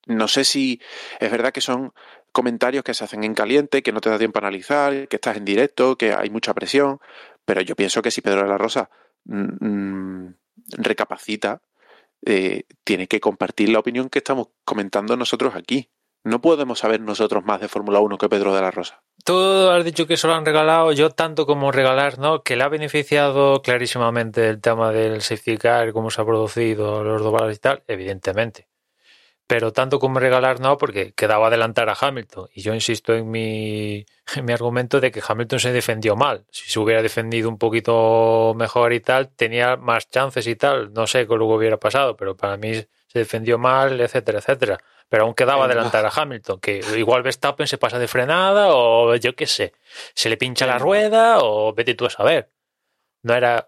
Speaker 4: no sé si es verdad que son comentarios que se hacen en caliente, que no te da tiempo a analizar, que estás en directo, que hay mucha presión, pero yo pienso que si Pedro de la Rosa mmm, recapacita, eh, tiene que compartir la opinión que estamos comentando nosotros aquí. No podemos saber nosotros más de Fórmula 1 que Pedro de la Rosa.
Speaker 2: Tú has dicho que eso lo han regalado, yo tanto como regalar, ¿no? Que le ha beneficiado clarísimamente el tema del safety car, cómo se ha producido, los doblajes y tal, evidentemente. Pero tanto como regalar, no, porque quedaba adelantar a Hamilton. Y yo insisto en mi, en mi argumento de que Hamilton se defendió mal. Si se hubiera defendido un poquito mejor y tal, tenía más chances y tal. No sé qué luego hubiera pasado, pero para mí se defendió mal, etcétera, etcétera pero aún quedaba adelantar a Hamilton, que igual Verstappen se pasa de frenada o yo qué sé, se le pincha la rueda o vete tú a saber. No era...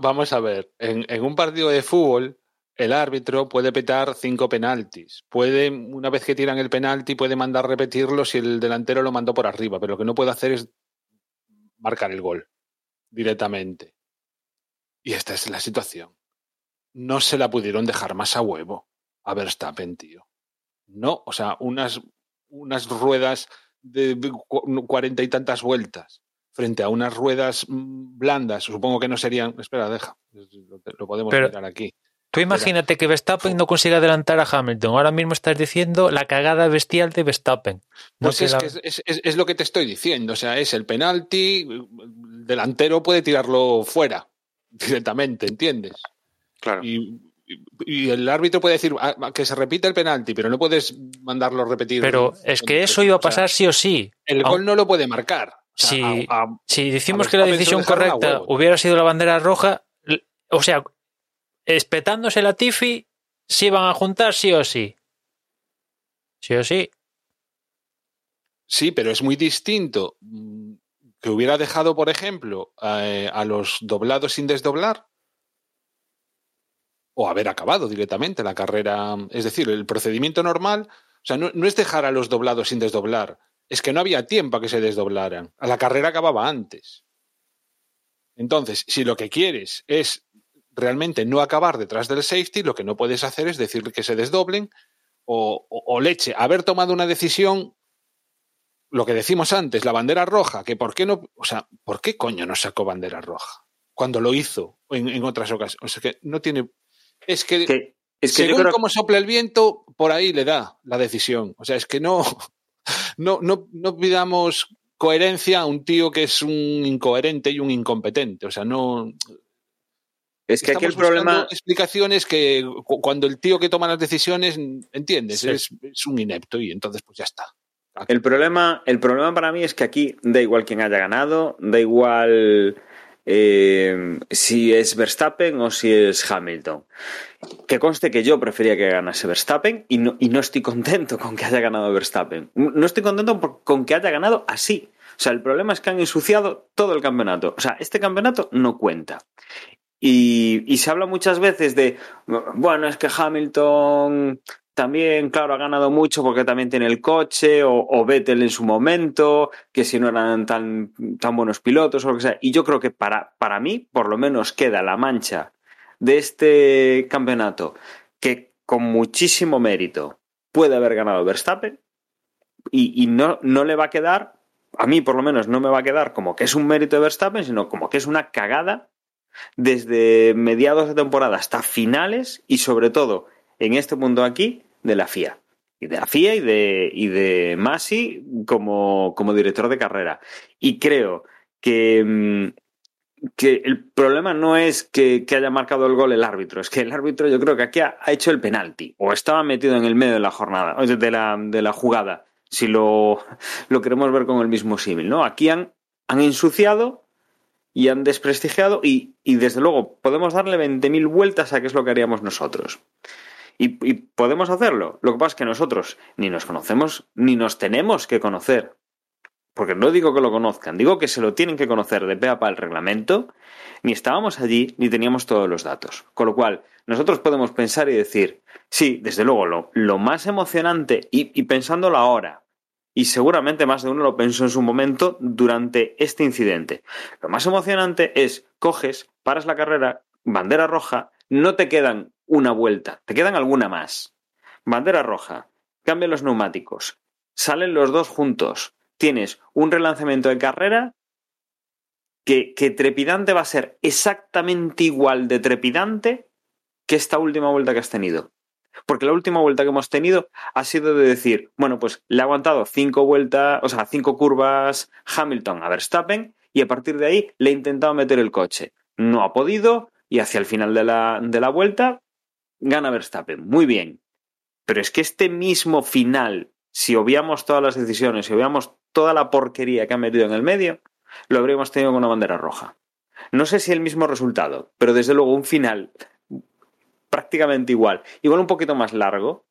Speaker 3: Vamos a ver, en, en un partido de fútbol el árbitro puede petar cinco penaltis. Puede, una vez que tiran el penalti, puede mandar repetirlo si el delantero lo mandó por arriba, pero lo que no puede hacer es marcar el gol directamente. Y esta es la situación. No se la pudieron dejar más a huevo a Verstappen, tío. No, o sea, unas, unas ruedas de cuarenta y tantas vueltas frente a unas ruedas blandas, supongo que no serían. Espera, deja, lo, podemos Pero, mirar aquí.
Speaker 2: Tú imagínate que Verstappen no consiga adelantar a Hamilton. Ahora mismo estás diciendo la cagada bestial de Verstappen.
Speaker 3: No pues es, la... que es, es, es, lo que te estoy diciendo. O sea, es el penalti, el delantero puede tirarlo fuera directamente, ¿entiendes?
Speaker 4: Claro.
Speaker 3: Y, y el árbitro puede decir ah, que se repita el penalti, pero no puedes mandarlo repetir.
Speaker 2: Pero es que eso iba a pasar sí o sí.
Speaker 3: El gol no lo puede marcar.
Speaker 2: si, si decimos que la decisión correcta hubiera sido la bandera roja, o sea, espetándose la Tifi, se iban a juntar sí o sí. Sí o sí.
Speaker 3: Sí, pero es muy distinto mm, que hubiera dejado, por ejemplo, eh, a los doblados sin desdoblar o haber acabado directamente la carrera. Es decir, el procedimiento normal, o sea, no, es dejar a los doblados sin desdoblar, es que no había tiempo a que se desdoblaran. A la carrera acababa antes. Entonces, si lo que quieres es realmente no acabar detrás del safety, lo que no puedes hacer es decir que se desdoblen o, o, leche, haber tomado una decisión, lo que decimos antes, la bandera roja, que por qué no, o sea, ¿por qué coño no sacó bandera roja? Cuando lo hizo en, en otras ocasiones. O sea, que no tiene, es que, según cómo sopla el viento, por ahí le da la decisión. O sea, es que no, no, no, no pidamos coherencia a un tío que es un incoherente y un incompetente. O sea, no.
Speaker 1: Es que aquí el problema.
Speaker 3: Explicaciones que cuando el tío que toma las decisiones, ¿entiendes? Es, es, un inepto y entonces, pues ya está.
Speaker 1: El problema, el problema para mí es que aquí da igual quién haya ganado, da igual eh, si es Verstappen o si es Hamilton. Que conste que yo prefería que ganase Verstappen y no, y no estoy contento con que haya ganado Verstappen. No estoy contento con que haya ganado así. O sea, el problema es que han ensuciado todo el campeonato. O sea, este campeonato no cuenta. Y, y, se habla muchas veces de, bueno, es que Hamilton también, claro, ha ganado mucho porque también tiene el coche, o, Vettel en su momento, que si no eran tan, tan buenos pilotos o lo que sea. Y yo creo que para, para mí, por lo menos, queda la mancha de este campeonato que con muchísimo mérito puede haber ganado Verstappen y, y no, no le va a quedar, a mí por lo menos no me va a quedar como que es un mérito de Verstappen, sino como que es una cagada desde mediados de temporada hasta finales y sobre todo en este punto aquí de la FIA. Y de la FIA y de, y de Masi como, como director de carrera. Y creo que, mm, que el problema no es que, haya marcado el gol el árbitro, es que el árbitro yo creo que aquí ha, hecho el penalti o estaba metido en el medio de la jornada, de la, de la jugada, si lo, lo queremos ver con el mismo símil, ¿no? Aquí han, han ensuciado y han desprestigiado y, y desde luego podemos darle 20.000 vueltas a qué es lo que haríamos nosotros. Y, podemos hacerlo. Lo que pasa es que nosotros ni nos conocemos ni nos tenemos que conocer. Porque no digo que lo conozcan, digo que se lo tienen que conocer de pe a el reglamento. Ni estábamos allí ni teníamos todos los datos. Con lo cual, nosotros podemos pensar y decir, sí, desde luego, lo, lo más emocionante, y, y pensándolo ahora, y seguramente más de uno lo pensó en su momento durante este incidente. Lo más emocionante es coges, paras la carrera, bandera roja, no te quedan una vuelta, te quedan alguna más. Bandera roja, cambian los neumáticos, salen los dos juntos, tienes un relanzamiento de carrera que, que, trepidante va a ser exactamente igual de trepidante que esta última vuelta que has tenido. Porque la última vuelta que hemos tenido ha sido de decir, bueno, pues le ha aguantado cinco vueltas, o sea, cinco curvas Hamilton a Verstappen y a partir de ahí le ha intentado meter el coche. No ha podido, y hacia el final de la, de la vuelta gana Verstappen. Muy bien. Pero es que este mismo final, si obviamos todas las decisiones, si obviamos toda la porquería que ha metido en el medio, lo habríamos tenido con una bandera roja. No sé si el mismo resultado, pero desde luego un final prácticamente igual, igual un poquito más largo,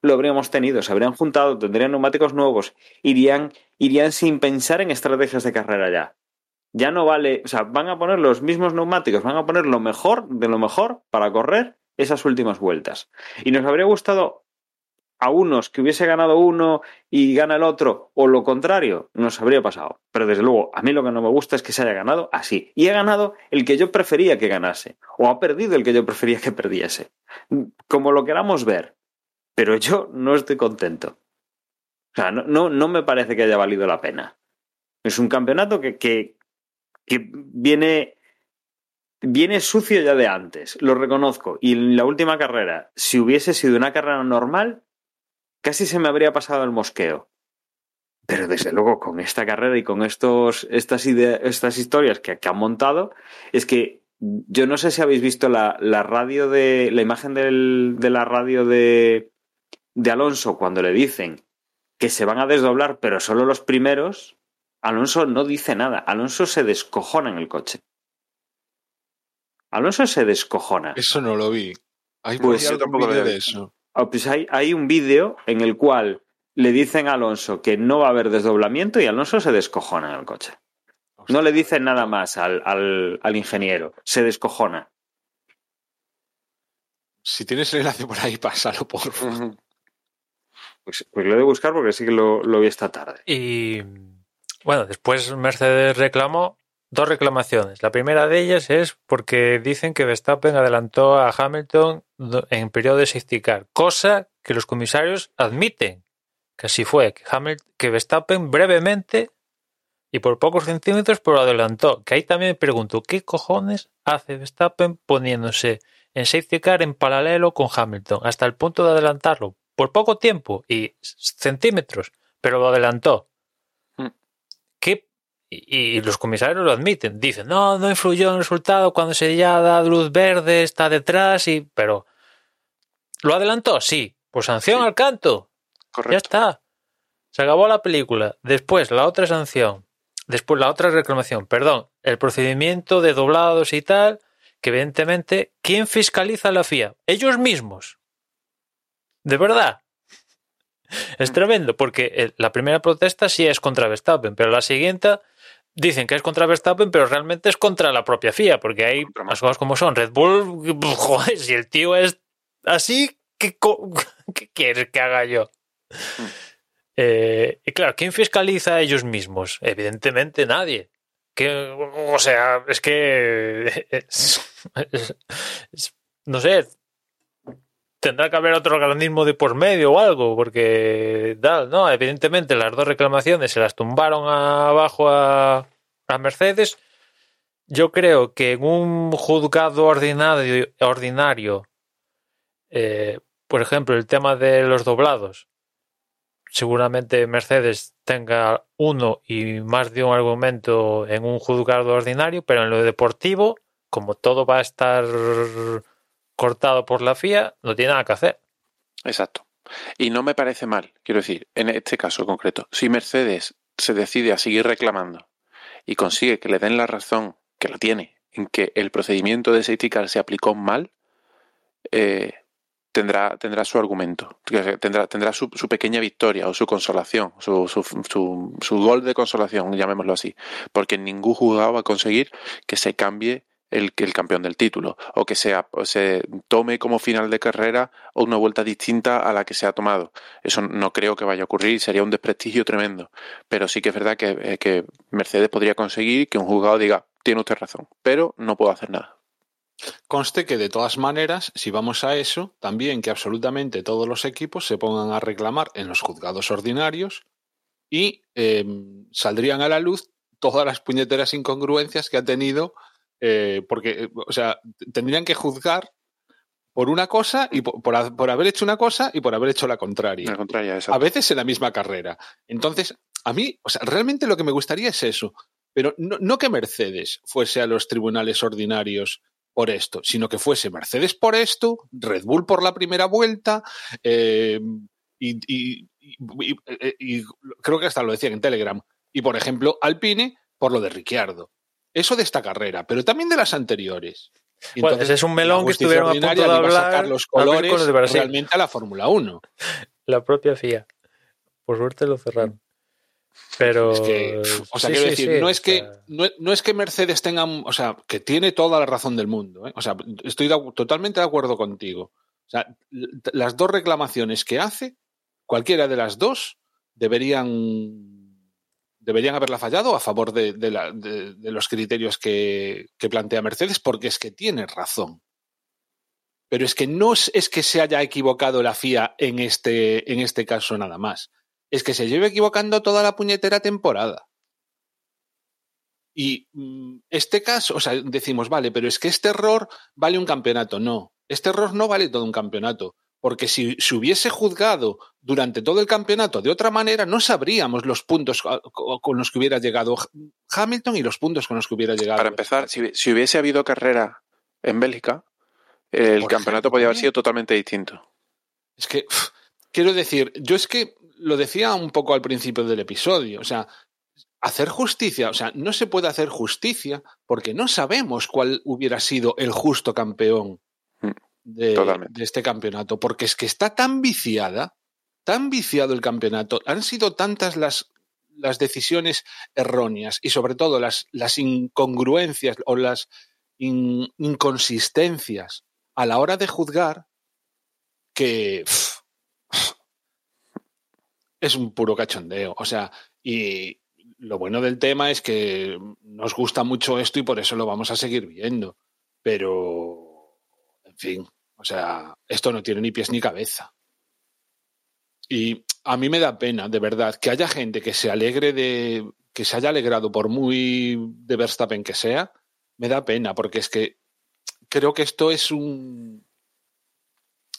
Speaker 1: lo habríamos tenido, se habrían juntado, tendrían neumáticos nuevos, irían, irían sin pensar en estrategias de carrera ya ya no vale, o sea, van a poner los mismos neumáticos, van a poner lo mejor de lo mejor para correr esas últimas vueltas. Y nos habría gustado a unos que hubiese ganado uno y gana el otro, o lo contrario, nos habría pasado. Pero desde luego, a mí lo que no me gusta es que se haya ganado así. Y ha ganado el que yo prefería que ganase, o ha perdido el que yo prefería que perdiese. Como lo queramos ver. Pero yo no estoy contento. O sea, no, no, me parece que haya valido la pena. Es un campeonato que, que, que viene, viene sucio ya de antes, lo reconozco. Y en la última carrera, si hubiese sido una carrera normal, casi se me habría pasado el mosqueo. Pero desde luego, con esta carrera y con estos, estas, ideas, estas historias que, que han montado, es que yo no sé si habéis visto la, la radio de. la imagen de la radio de, de Alonso cuando le dicen que se van a desdoblar, pero solo los primeros. Alonso no dice nada. Alonso se descojona en el coche. Alonso se descojona.
Speaker 3: Eso no lo vi. Hay
Speaker 1: Pues
Speaker 3: ahí
Speaker 4: yo
Speaker 3: algún
Speaker 4: tampoco lo
Speaker 3: vídeo de eso.
Speaker 1: Ah, pues hay, hay un vídeo en el cual le dicen a Alonso que no va a haber desdoblamiento y Alonso se descojona en el coche. No le dicen nada más al, al, al ingeniero. Se descojona.
Speaker 3: Si tienes el enlace por ahí, pásalo, por favor.
Speaker 1: Pues, pues lo he de buscar porque sí que lo, lo vi esta tarde.
Speaker 2: Y bueno, después Mercedes reclamó dos reclamaciones. La primera de ellas es porque dicen que Verstappen adelantó a Hamilton en periodo de safety car, cosa que los comisarios admiten que así fue, que, Hamil- que Verstappen brevemente y por pocos centímetros pero adelantó. Que ahí también me pregunto, ¿qué cojones hace Verstappen poniéndose en safety car en paralelo con Hamilton hasta el punto de adelantarlo por poco tiempo y centímetros, pero lo adelantó? Y, y los comisarios lo admiten, dicen, no, no influyó en el resultado cuando se ya da luz verde, está detrás, y pero ¿lo adelantó? Sí, pues sanción
Speaker 4: Sí.
Speaker 2: al canto. Ya
Speaker 4: Correcto.
Speaker 2: está. Se acabó la película. Después, la otra sanción. Después, la otra reclamación. Perdón. El procedimiento de doblados y tal. Que evidentemente, ¿quién fiscaliza la FIA? Ellos mismos. De verdad. Es tremendo, porque eh, la primera protesta sí es contra Verstappen, pero la siguiente dicen que es contra Verstappen, pero realmente es contra la propia FIA, porque hay las cosas como son. Red Bull, joder, si el tío es así, ¿qué, qué quieres que haga yo? Eh, y claro, ¿quién fiscaliza a ellos mismos? Evidentemente nadie. Que, o sea, es que. es- es- es- no sé. Tendrá que haber otro organismo de por medio o algo, porque. No, evidentemente las dos reclamaciones se las tumbaron abajo a, a Mercedes. Yo creo que en un juzgado ordinario, ordinario eh, por ejemplo, el tema de los doblados, seguramente Mercedes tenga uno y más de un argumento en un juzgado ordinario, pero en lo deportivo, como todo va a estar cortado por la FIA, no tiene nada que hacer.
Speaker 4: Exacto. Y no me parece mal, quiero decir, en este caso concreto, si Mercedes se decide a seguir reclamando y consigue que le den la razón, que la tiene, en que el procedimiento de safety car se aplicó mal, eh, tendrá, tendrá su argumento, tendrá, tendrá su, pequeña victoria o su consolación, su, su, su, su gol de consolación, llamémoslo así, porque ningún juzgado va a conseguir que se cambie el, campeón del título o que sea, se tome como final de carrera una vuelta distinta a la que se ha tomado. Eso no creo que vaya a ocurrir, sería un desprestigio tremendo. Pero sí que es verdad que, eh, que Mercedes podría conseguir que un juzgado diga, tiene usted razón, pero no puedo hacer nada.
Speaker 3: Conste que de todas maneras, si vamos a eso, también que absolutamente todos los equipos se pongan a reclamar en los juzgados ordinarios y eh, saldrían a la luz todas las puñeteras incongruencias que ha tenido, eh, porque, o sea, tendrían que juzgar por una cosa y por, por, por, haber hecho una cosa y por haber hecho la contraria.
Speaker 4: La contraria
Speaker 3: a veces en la misma carrera. Entonces, a mí, o sea, realmente lo que me gustaría es eso, pero no, no que Mercedes fuese a los tribunales ordinarios por esto, sino que fuese Mercedes por esto, Red Bull por la primera vuelta, eh, y, y, y, y, creo que hasta lo decían en Telegram, y por ejemplo Alpine por lo de Ricciardo. Eso de esta carrera, pero también de las anteriores.
Speaker 2: Y bueno, entonces, ese es un melón que estuvieron a punto de hablar
Speaker 3: sacar los colores de realmente a la Fórmula 1.
Speaker 2: La propia FIA. Por suerte lo cerraron. Pero.
Speaker 3: Es que, o sea, sí, quiero sí, decir, sí, no, es que, sea... no, no, es que Mercedes tenga. O sea, que tiene toda la razón del mundo. ¿eh? O sea, estoy de, totalmente de acuerdo contigo. O sea, las dos reclamaciones que hace, cualquiera de las dos, deberían. Deberían haberla fallado a favor de, los criterios que, plantea Mercedes, porque es que tiene razón. Pero es que no es, que se haya equivocado la FIA en este, en este caso nada más es que se lleve equivocando toda la puñetera temporada. Y mm, este caso, o sea, decimos, vale, pero es que este error vale un campeonato. No, este error no vale todo un campeonato. Porque si se hubiese juzgado durante todo el campeonato de otra manera, no sabríamos los puntos con los que hubiera llegado Hamilton y los puntos con los que hubiera llegado.
Speaker 4: Para empezar, si, si hubiese habido carrera en Bélgica, el campeonato podría haber sido totalmente distinto.
Speaker 3: Es que, quiero decir, yo es que lo decía un poco al principio del episodio, o sea, hacer justicia, o sea, no se puede hacer justicia porque no sabemos cuál hubiera sido el justo campeón mm, de, de, este campeonato, porque es que está tan viciada, tan viciado el campeonato, han sido tantas las, las decisiones erróneas y sobre todo las, las incongruencias o las inconsistencias a la hora de juzgar que es un puro cachondeo. O sea, y lo bueno del tema es que nos gusta mucho esto y por eso lo vamos a seguir viendo. Pero, fin, o sea, esto no tiene ni pies ni cabeza. Y a mí me da pena, de verdad, que haya gente que se alegre de. que se haya alegrado por muy de Verstappen que sea, me da pena, porque es que creo que esto es un.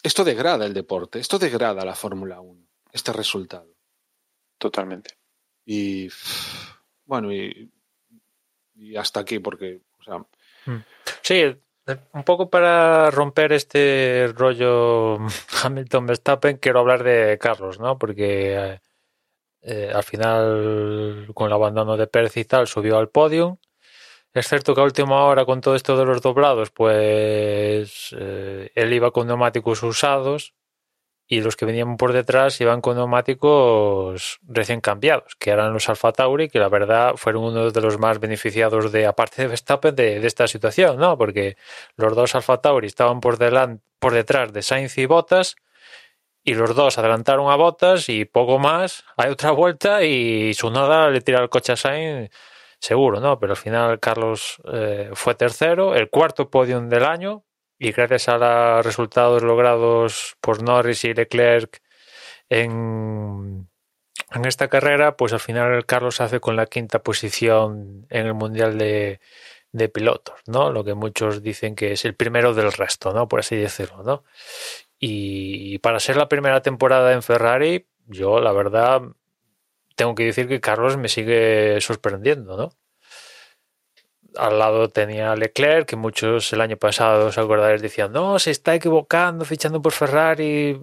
Speaker 3: Esto degrada el deporte, esto degrada la Fórmula 1, este resultado.
Speaker 4: Totalmente.
Speaker 3: Y. Bueno, y, y hasta aquí, porque. O sea,
Speaker 2: hmm. sí, un poco para romper este rollo Hamilton-Verstappen, quiero hablar de Carlos, ¿no? Porque eh, al final, con el abandono de Pérez y tal, subió al podio es cierto que a última hora con todo esto de los doblados, pues eh, él iba con neumáticos usados y los que venían por detrás iban con neumáticos recién cambiados, que eran los Alfa Tauri, que la verdad fueron uno de los más beneficiados de, aparte de Verstappen, de, esta situación, ¿no? Porque los dos Alfa Tauri estaban por, delante, por detrás de Sainz y Bottas y los dos adelantaron a Bottas y poco más, hay otra vuelta y su nada le tira el coche a Sainz seguro, ¿no? Pero al final Carlos eh, fue tercero, el cuarto podium del año, y gracias a los resultados logrados por Norris y Leclerc en, en esta carrera, pues al final Carlos hace con la quinta posición en el Mundial de, de pilotos, ¿no? Lo que muchos dicen que es el primero del resto, ¿no? Por así decirlo, ¿no? Y para ser la primera temporada en Ferrari, yo la verdad tengo que decir que Carlos me sigue sorprendiendo, ¿no? Al lado tenía Leclerc, que muchos el año pasado, os acordáis, decían, no, se está equivocando fichando por Ferrari,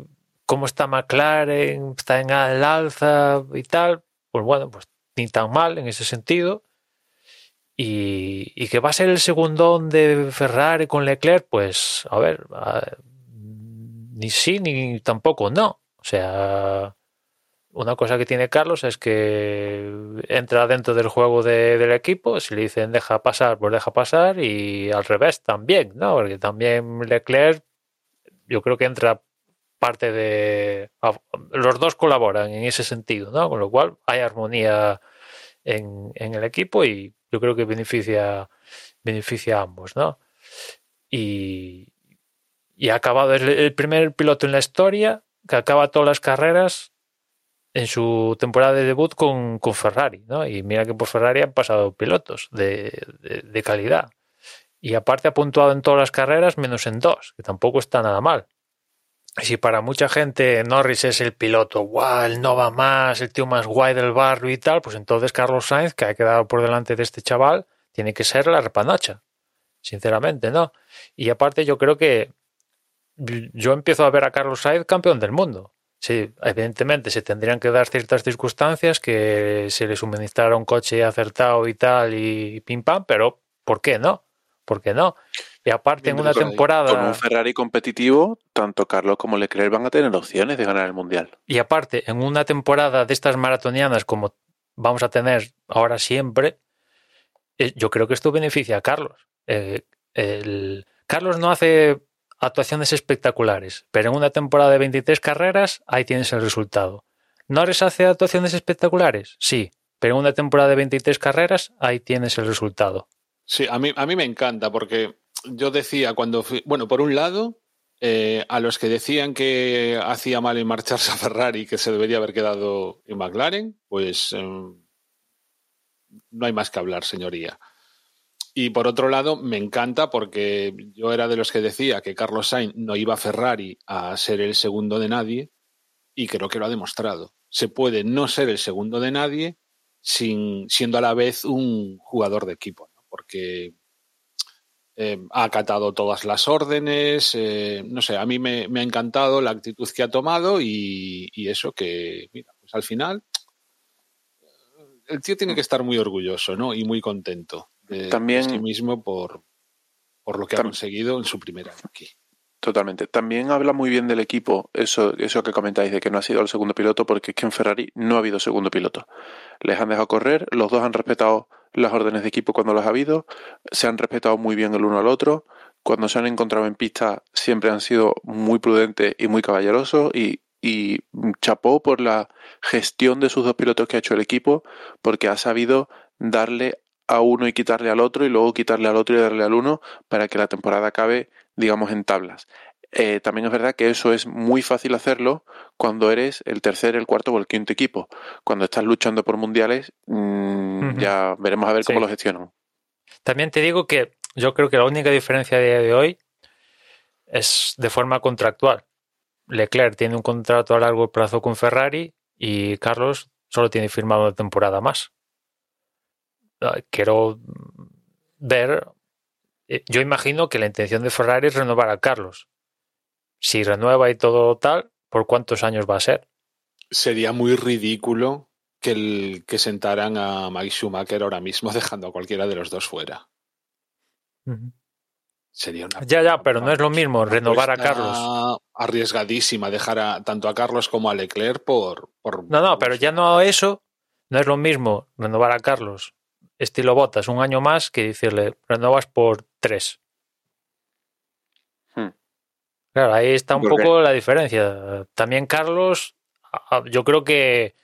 Speaker 2: cómo está McLaren, está en alza y tal. Pues bueno, pues ni tan mal en ese sentido. Y, y que va a ser el segundón de Ferrari con Leclerc, pues a ver, ni sí ni tampoco no. O sea, una cosa que tiene Carlos es que entra dentro del juego del equipo, si le dicen deja pasar, pues deja pasar y al revés también, ¿no? Porque también Leclerc yo creo que entra parte de... Los dos colaboran en ese sentido, ¿no? Con lo cual hay armonía en, el equipo y yo creo que beneficia, beneficia a ambos, ¿no? Y, y ha acabado, es el primer piloto en la historia que acaba todas las carreras en su temporada de debut con, con, Ferrari, ¿no? Y mira que por Ferrari han pasado pilotos de, de, calidad. Y aparte ha puntuado en todas las carreras menos en dos, que tampoco está nada mal. Si para mucha gente Norris es el piloto, guau, no va más, el tío más guay del barrio y tal, pues entonces Carlos Sainz, que ha quedado por delante de este chaval, tiene que ser la repanocha. Sinceramente, ¿no? Y aparte yo creo que yo empiezo a ver a Carlos Sainz campeón del mundo. Sí, evidentemente se tendrían que dar ciertas circunstancias que se le suministrara un coche acertado y tal y pim pam, pero ¿por qué no? ¿Por qué no? Y aparte en una temporada...
Speaker 4: Con un Ferrari competitivo, tanto Carlos como Leclerc van a tener opciones de ganar el Mundial.
Speaker 2: Y aparte, en una temporada de estas maratonianas como vamos a tener ahora siempre, eh, yo creo que esto beneficia a Carlos. Eh, el... Carlos no hace actuaciones espectaculares, pero en una temporada de 23 carreras, ahí tienes el resultado. ¿Norris hace actuaciones espectaculares? Sí, pero en una temporada de 23 carreras, ahí tienes el resultado.
Speaker 3: Sí, a mí, a mí me encanta porque yo decía cuando fui, bueno, por un lado, eh, a los que decían que hacía mal en marcharse a Ferrari, que se debería haber quedado en McLaren, pues em, no hay más que hablar, señoría. Y por otro lado, me encanta porque yo era de los que decía que Carlos Sainz no iba a Ferrari a ser el segundo de nadie y creo que lo ha demostrado. Se puede no ser el segundo de nadie sin, siendo a la vez un jugador de equipo, porque eh, ha acatado todas las órdenes, eh, no sé, a mí me, ha encantado la actitud que ha tomado y, y eso que, mira, pues al final el tío tiene que estar muy orgulloso, ¿no? Y muy contento de,
Speaker 4: También,
Speaker 3: sí mismo por, por lo que ha conseguido en su primer año aquí.
Speaker 4: Totalmente. También habla muy bien del equipo, eso, eso que comentáis de que no ha sido el segundo piloto, porque es que en Ferrari no ha habido segundo piloto. Les han dejado correr, los dos han respetado las órdenes de equipo cuando las ha habido, se han respetado muy bien el uno al otro, cuando se han encontrado en pista siempre han sido muy prudentes y muy caballerosos y, y chapó por la gestión de sus dos pilotos que ha hecho el equipo, porque ha sabido darle a uno y quitarle al otro y luego quitarle al otro y darle al uno para que la temporada acabe, digamos, en tablas. Eh, también es verdad que eso es muy fácil hacerlo cuando eres el tercer, el cuarto o el quinto equipo. Cuando estás luchando por mundiales, mmm, uh -huh. ya veremos a ver cómo lo gestionan.
Speaker 2: También te digo que yo creo que la única diferencia a día de hoy es de forma contractual. Leclerc tiene un contrato a largo plazo con Ferrari y Carlos solo tiene firmado una temporada más. Quiero ver. eh, Yo imagino que la intención de Ferrari es renovar a Carlos. Si renueva y todo tal, ¿por cuántos años va a ser?
Speaker 3: Sería muy ridículo que, el, que sentaran a Mike Schumacher ahora mismo dejando a cualquiera de los dos fuera.
Speaker 2: Uh -huh.
Speaker 3: Sería una.
Speaker 2: Ya, ya, pero no es lo mismo renovar a Carlos.
Speaker 3: Arriesgadísima dejar a, tanto a Carlos como a Leclerc por, por.
Speaker 2: No, no, pero ya no eso. No es lo mismo renovar a Carlos estilo botas un año más que decirle renovas por tres. Hmm. Claro, ahí está un poco la diferencia. También Carlos, yo creo que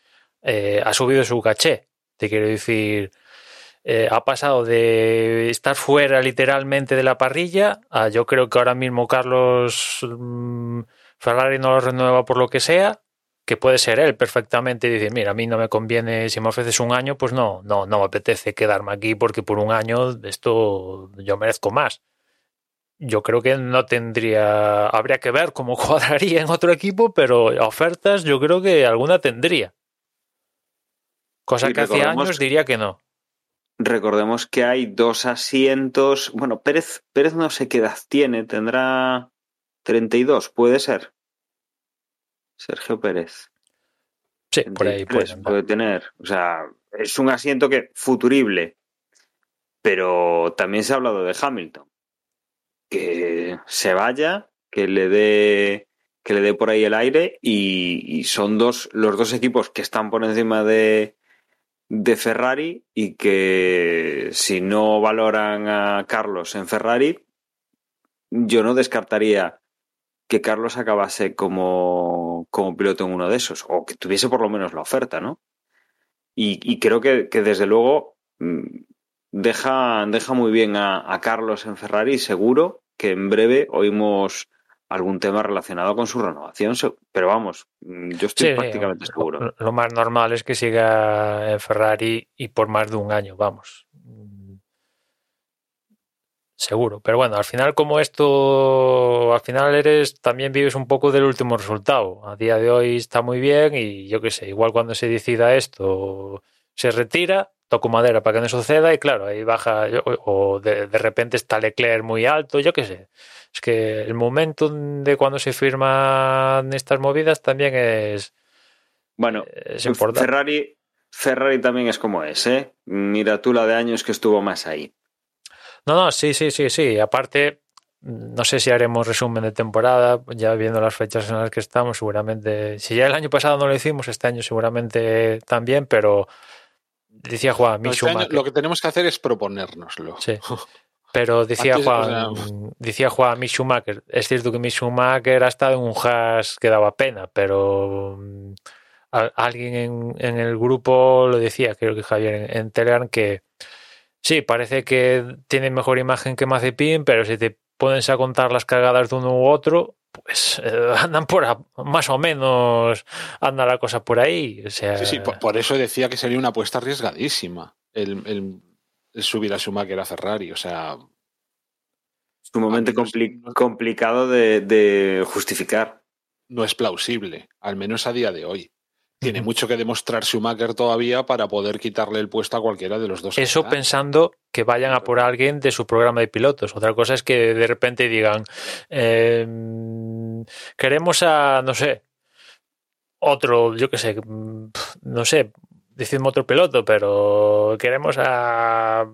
Speaker 2: eh, ha subido su caché. Te quiero decir, eh, ha pasado de estar fuera literalmente de la parrilla a yo creo que ahora mismo Carlos mmm, Ferrari no lo renueva por lo que sea, que puede ser él perfectamente y decir, mira, a mí no me conviene, si me ofreces un año, pues no, no, no me apetece quedarme aquí porque por un año esto yo merezco más. Yo creo que no tendría, habría que ver cómo cuadraría en otro equipo, pero ofertas yo creo que alguna tendría. Cosa sí, que hace años diría que no.
Speaker 1: Recordemos que hay dos asientos. Bueno, Pérez, Pérez no sé qué edad tiene, tendrá 32, puede ser. Sergio Pérez.
Speaker 2: Sí, por ahí puede,
Speaker 1: puede tener. O sea, es un asiento que futurible. Pero también se ha hablado de Hamilton. Que se vaya, que le dé que le dé por ahí el aire y, y, son dos los dos equipos que están por encima de, de Ferrari y que si no valoran a Carlos en Ferrari yo no descartaría que Carlos acabase como, como piloto en uno de esos, o que tuviese por lo menos la oferta, ¿no? Y, y creo que, que, desde luego mm, deja, deja muy bien a, a, Carlos en Ferrari seguro que en breve oímos algún tema relacionado con su renovación, pero vamos, mm, yo estoy
Speaker 2: sí,
Speaker 1: prácticamente seguro.
Speaker 2: Lo, lo más normal es que siga en Ferrari y por más de un año, vamos seguro. Pero bueno, al final como esto, al final eres, también vives un poco del último resultado. A día de hoy está muy bien y yo qué sé, igual cuando se decida esto, se retira, toco madera para que no suceda y claro, ahí baja o de, de repente está Leclerc muy alto, yo qué sé. Es que el momento de cuando se firman estas movidas también es...
Speaker 1: Bueno, es importante. Ferrari, Ferrari también es como es, ¿eh? Mira tú la de años que estuvo más ahí.
Speaker 2: No, no, sí, sí, sí, sí. Aparte, no sé si haremos resumen de temporada, ya viendo las fechas en las que estamos, seguramente. Si ya el año pasado no lo hicimos, este año seguramente también, pero decía Juan,
Speaker 3: este año, lo que tenemos que hacer es proponérnoslo.
Speaker 2: Sí. Pero decía Juan, decía Juan, Mick Schumacher, es cierto que Mick Schumacher ha estado en un hash que daba pena, pero mm, alguien en, en, el grupo lo decía, creo que Javier en, en Telegram, que sí, parece que tiene mejor imagen que Mazepin, pero si te pones a contar las cagadas de uno u otro, pues eh, andan por a, más o menos anda la cosa por ahí. O sea...
Speaker 3: Sí, sí, por, por, eso decía que sería una apuesta arriesgadísima. El, el, subir a Schumacher a Ferrari. O sea, no es-
Speaker 1: complicado de, de justificar.
Speaker 3: no es plausible, al menos a día de hoy. Tiene mucho que demostrar Schumacher todavía para poder quitarle el puesto a cualquiera de los dos.
Speaker 2: Eso pensando que vayan a por alguien de su programa de pilotos. Otra cosa es que de repente digan, eh, queremos a, no sé, otro, yo qué sé, mm, no sé, decimos otro piloto, pero queremos a,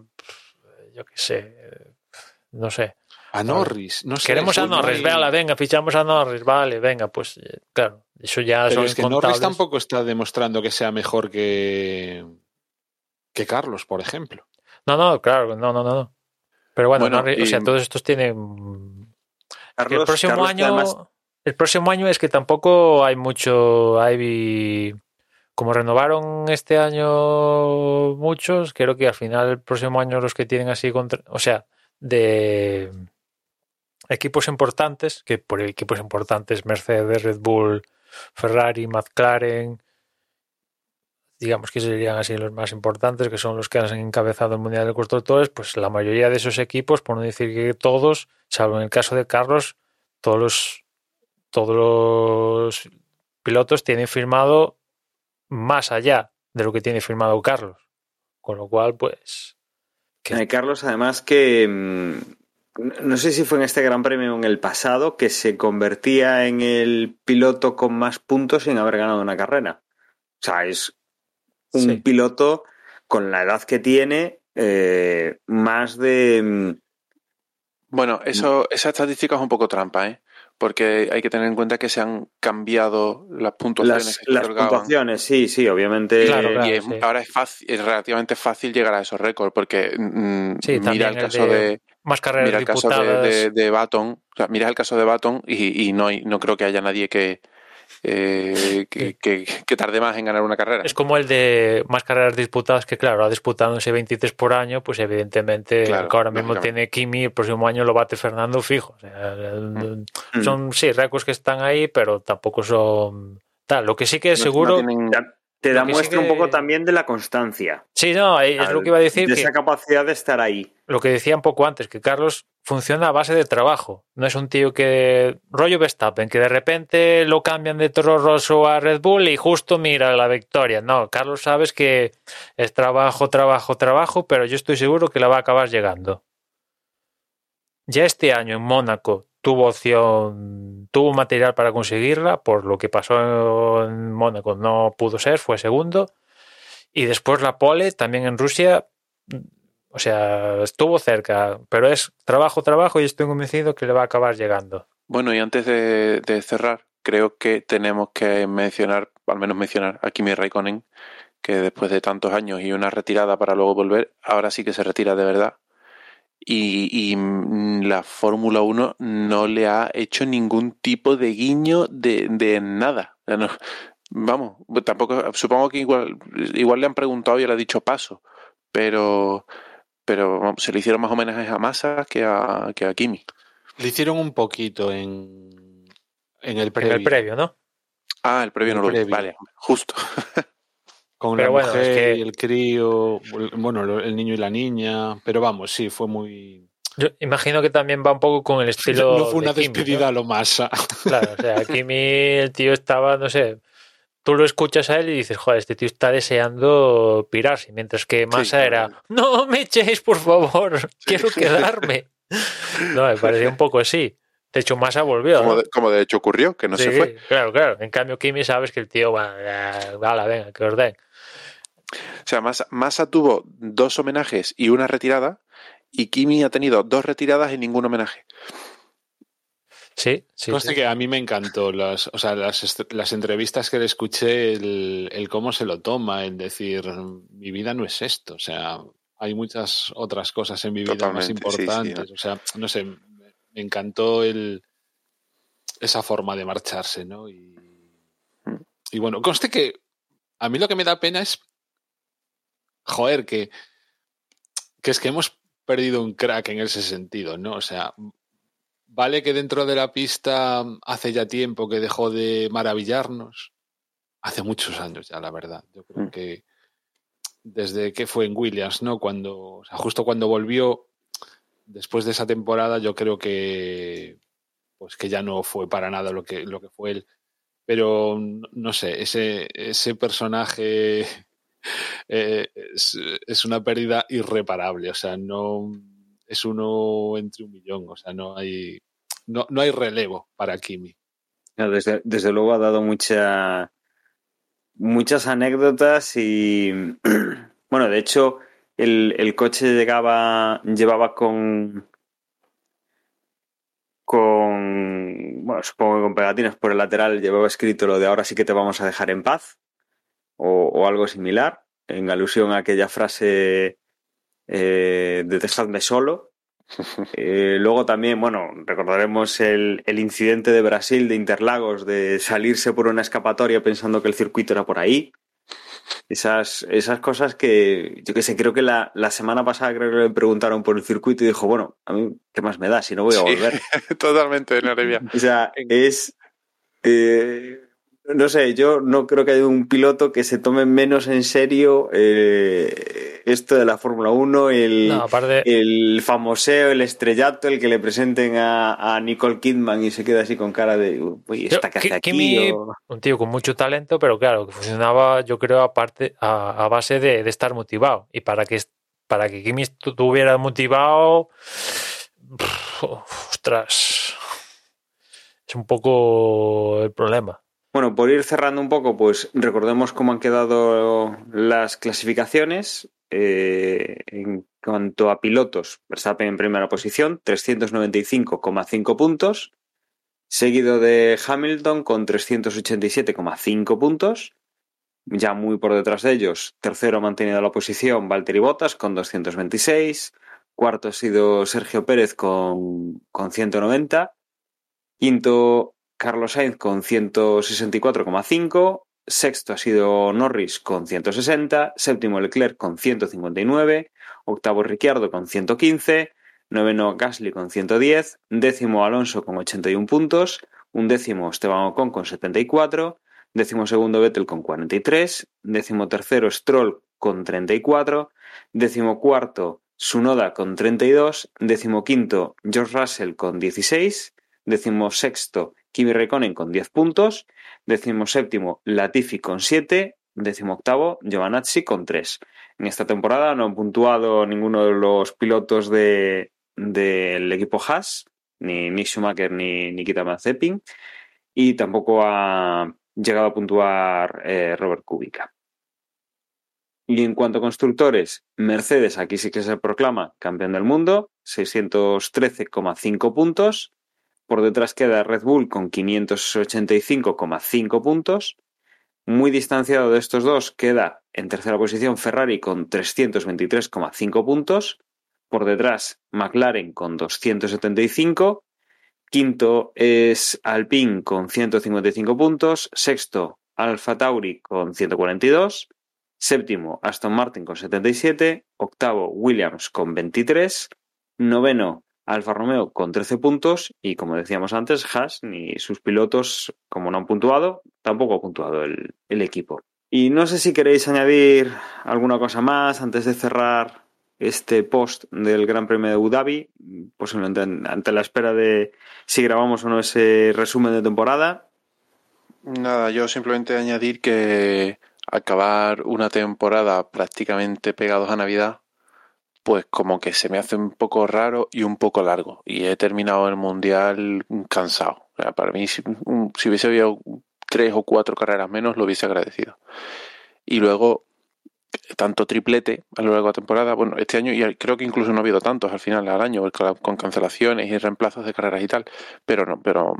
Speaker 2: yo qué sé, no sé.
Speaker 3: A Norris, no sé.
Speaker 2: Queremos a
Speaker 3: no
Speaker 2: Norris, véala, venga, fichamos a Norris, vale, venga, pues eh, claro, eso ya
Speaker 3: Pero
Speaker 2: son
Speaker 3: es que Norris tampoco está demostrando que sea mejor que, que Carlos, por ejemplo.
Speaker 2: No, no, claro, no, no, no. no. Pero bueno,
Speaker 4: Bueno,
Speaker 2: Norris- o sea, todos estos tienen Que
Speaker 1: Carlos,
Speaker 2: el próximo
Speaker 1: Carlos,
Speaker 2: año
Speaker 1: además-
Speaker 2: el próximo año es que tampoco hay mucho hay como renovaron este año muchos creo que al final el próximo año los que tienen así contra, o sea de equipos importantes que por equipos importantes Mercedes Red Bull Ferrari McLaren digamos que serían así los más importantes que son los que han encabezado el mundial de constructores pues la mayoría de esos equipos por no decir que todos salvo en el caso de Carlos todos los todos los pilotos tienen firmado más allá de lo que tiene firmado Carlos. Con lo cual, pues. que-
Speaker 1: Eh, Carlos, además que mm, no sé si fue en este Gran Premio o en el pasado que se convertía en el piloto con más puntos sin haber ganado una carrera. O sea, es un
Speaker 2: Sí.
Speaker 1: piloto con la edad que tiene eh, más de mm,
Speaker 4: Bueno, eso, esa estadística es un poco trampa, ¿eh? Porque hay que tener en cuenta que se han cambiado las puntuaciones
Speaker 1: las,
Speaker 4: que se
Speaker 1: las puntuaciones. Sí, sí, obviamente.
Speaker 2: Claro, claro.
Speaker 4: y es-
Speaker 2: sí.
Speaker 4: ahora es fácil, es relativamente fácil llegar a esos récords, porque mm,
Speaker 2: Sí, también
Speaker 4: mira el
Speaker 2: el
Speaker 4: caso
Speaker 2: de
Speaker 4: de,
Speaker 2: más carreras
Speaker 4: mira el caso de, de, de Baton, o sea, mira el caso de Baton y, y no hay, no creo que haya nadie que, eh, que, que- que tarde más en ganar una carrera.
Speaker 2: Es como el de más carreras disputadas, que claro, ha disputándose 23 por año, pues evidentemente
Speaker 4: Claro,
Speaker 2: que ahora mismo tiene Kimi, el próximo año lo bate Fernando fijo. O sea,
Speaker 1: Mm.
Speaker 2: Son, sí, récords que están ahí, pero tampoco son tal. Lo que sí que es
Speaker 4: No-
Speaker 2: seguro...
Speaker 4: no tienen-
Speaker 1: Ya te da
Speaker 2: que sí
Speaker 1: muestra un poco también de la constancia.
Speaker 2: Sí, no, es lo que iba a decir.
Speaker 1: de
Speaker 2: que-
Speaker 1: esa capacidad de estar ahí.
Speaker 2: lo que decía un poco antes, que Carlos funciona a base de trabajo. No es un tío que. rollo Verstappen, que de repente lo cambian de Toro Rosso a Red Bull y justo mira la victoria. No, Carlos sabes que es trabajo, trabajo, trabajo, pero yo estoy seguro que la va a acabar llegando. Ya este año en Mónaco tuvo opción, tuvo material para conseguirla, por lo que pasó en Mónaco no pudo ser, fue segundo. Y después la pole, también en Rusia, o sea, estuvo cerca, pero es trabajo, trabajo y estoy convencido que le va a acabar llegando.
Speaker 4: Bueno, y antes de, cerrar, creo que tenemos que mencionar, al menos mencionar a Kimi Raikkonen, que después de tantos años y una retirada para luego volver, ahora sí que se retira de verdad. Y, y, mm, la Fórmula 1 no le ha hecho ningún tipo de guiño de, de nada. O sea, no- vamos, tampoco, supongo que igual, igual le han preguntado y él ha dicho paso, pero, pero vamos, se le hicieron más homenajes a Massa que a, que a Kimi.
Speaker 3: Le hicieron un poquito en, en el
Speaker 2: En
Speaker 3: previo.
Speaker 2: el previo, ¿no?
Speaker 4: Ah, el previo
Speaker 3: El
Speaker 4: no lo vi.
Speaker 3: previo.
Speaker 4: Vale, justo.
Speaker 3: Con
Speaker 2: Pero
Speaker 3: la
Speaker 2: bueno,
Speaker 3: mujer
Speaker 2: es que-
Speaker 3: y el crío, bueno, el niño y la niña. Pero vamos, sí, fue muy.
Speaker 2: Yo imagino que también va un poco con el estilo.
Speaker 3: no fue una
Speaker 2: de Kimi,
Speaker 3: despedida
Speaker 2: ¿no?
Speaker 3: a lo masa.
Speaker 2: Claro, o sea, Kimi, el tío estaba, no sé. Tú lo escuchas a él y dices, joder, este tío está deseando pirarse. Mientras que Massa
Speaker 4: claro.
Speaker 2: era, no me echéis, por favor, quiero quedarme. No, me parecía un poco así. De hecho, Massa volvió.
Speaker 4: Como de, como de hecho ocurrió, que no se
Speaker 2: Sí,
Speaker 4: fue.
Speaker 2: Claro, claro. En cambio, Kimi sabes que el tío va, la venga, que os den.
Speaker 4: O sea, Massa, Massa tuvo dos homenajes y una retirada, y Kimi ha tenido dos retiradas y ningún homenaje.
Speaker 2: Sí, sí.
Speaker 3: Conste
Speaker 2: sí.
Speaker 3: que a mí me encantó las, o sea, las, las entrevistas que le escuché, el, el cómo se lo toma, el decir, mi vida no es esto. O sea, hay muchas otras cosas en mi vida más
Speaker 4: Totalmente, sí, sí,
Speaker 3: importantes. O sea, no sé, me me encantó el, esa forma de marcharse, ¿no? Y, y bueno, conste que a mí lo que me da pena es, joder, que, que es que hemos perdido un crack en ese sentido, ¿no? O sea, vale que dentro de la pista hace ya tiempo que dejó de maravillarnos. Hace muchos años ya, la verdad. Yo creo
Speaker 4: Mm.
Speaker 3: que, desde que fue en Williams, ¿no? Cuando, o sea, justo cuando volvió, después de esa temporada, yo creo que pues que ya no fue para nada lo que, lo que fue él. Pero no sé, ese, ese personaje eh, es, es, una pérdida irreparable. O sea, no es uno entre un millón. O sea, no hay, no, no hay relevo para Kimi.
Speaker 1: desde, desde luego ha dado mucha, muchas anécdotas y bueno, de hecho, el, el coche llegaba, llevaba con con, bueno, supongo que con pegatinas por el lateral llevaba escrito lo de ahora sí que te vamos a dejar en paz o, o algo similar, en alusión a aquella frase eh, de dejadme solo. Eh, luego también, bueno, recordaremos el, el, incidente de Brasil de Interlagos de salirse por una escapatoria pensando que el circuito era por ahí. Esas, esas cosas que, yo que sé, creo que la, la, semana pasada creo que le preguntaron por el circuito y dijo, bueno, a mí, ¿qué más me da si no voy a volver?
Speaker 4: Sí, totalmente, Arabia.
Speaker 1: O sea, es... Eh, no sé, yo no creo que haya un piloto que se tome menos en serio eh, esto de la Fórmula 1, el,
Speaker 2: no, aparte...
Speaker 1: el famoseo, el estrellato, el que le presenten a, a, Nicole Kidman y se queda así con cara de, uy, ¿esta que hace aquí?
Speaker 2: Kimi,
Speaker 1: o...
Speaker 2: Un tío con mucho talento, pero claro, que funcionaba yo creo aparte, a, a base de, de, estar motivado. Y para que, para que Kimi estuviera motivado, pff, ostras, es un poco el problema.
Speaker 1: Bueno, por ir cerrando un poco, pues recordemos cómo han quedado las clasificaciones. Eh, en cuanto a pilotos, Verstappen en primera posición, 395,5 puntos, seguido de Hamilton con 387,5 puntos. Ya muy por detrás de ellos, tercero ha mantenido la posición Valtteri Bottas con 226, cuarto ha sido Sergio Pérez con, con 190, quinto Carlos Sainz con 164,5, sexto ha sido Norris con 160, séptimo Leclerc con 159, octavo Ricciardo con 115, noveno Gasly con 110, décimo Alonso con 81 puntos, un décimo Esteban Ocon con 74, décimo segundo Vettel con 43, décimo tercero Stroll con 34, décimo cuarto Sunoda con 32, décimo quinto George Russell con 16, décimo sexto Kimi Rekonen con 10 puntos, décimo séptimo Latifi con 7, décimo octavo Giovanazzi con 3. En esta temporada no han puntuado ninguno de los pilotos del de, equipo Haas, ni Mick Schumacher ni Nikita Mazepin, y tampoco ha llegado a puntuar eh, Robert Kubica. Y en cuanto a constructores, Mercedes aquí sí que se proclama campeón del mundo, 613,5 puntos. Por detrás queda Red Bull con 585,5 puntos. Muy distanciado de estos dos queda en tercera posición Ferrari con 323,5 puntos. Por detrás McLaren con 275. Quinto es Alpine con 155 puntos. Sexto Alfa Tauri con 142. Séptimo Aston Martin con 77. Octavo Williams con 23. Noveno Alfa Romeo con 13 puntos y como decíamos antes, Haas ni sus pilotos, como no han puntuado, tampoco ha puntuado el, el, equipo. Y no sé si queréis añadir alguna cosa más antes de cerrar este post del Gran Premio de Abu Dhabi, posiblemente ante la espera de si grabamos o no ese resumen de temporada.
Speaker 4: Nada, yo simplemente añadir que acabar una temporada prácticamente pegados a Navidad pues como que se me hace un poco raro y un poco largo. Y he terminado el mundial cansado. Para mí, si, si, hubiese habido tres o cuatro carreras menos, lo hubiese agradecido. Y luego, tanto triplete a lo largo de la temporada. Bueno, este año y creo que incluso no ha habido tantos al final del año, con cancelaciones y reemplazos de carreras y tal. Pero no, pero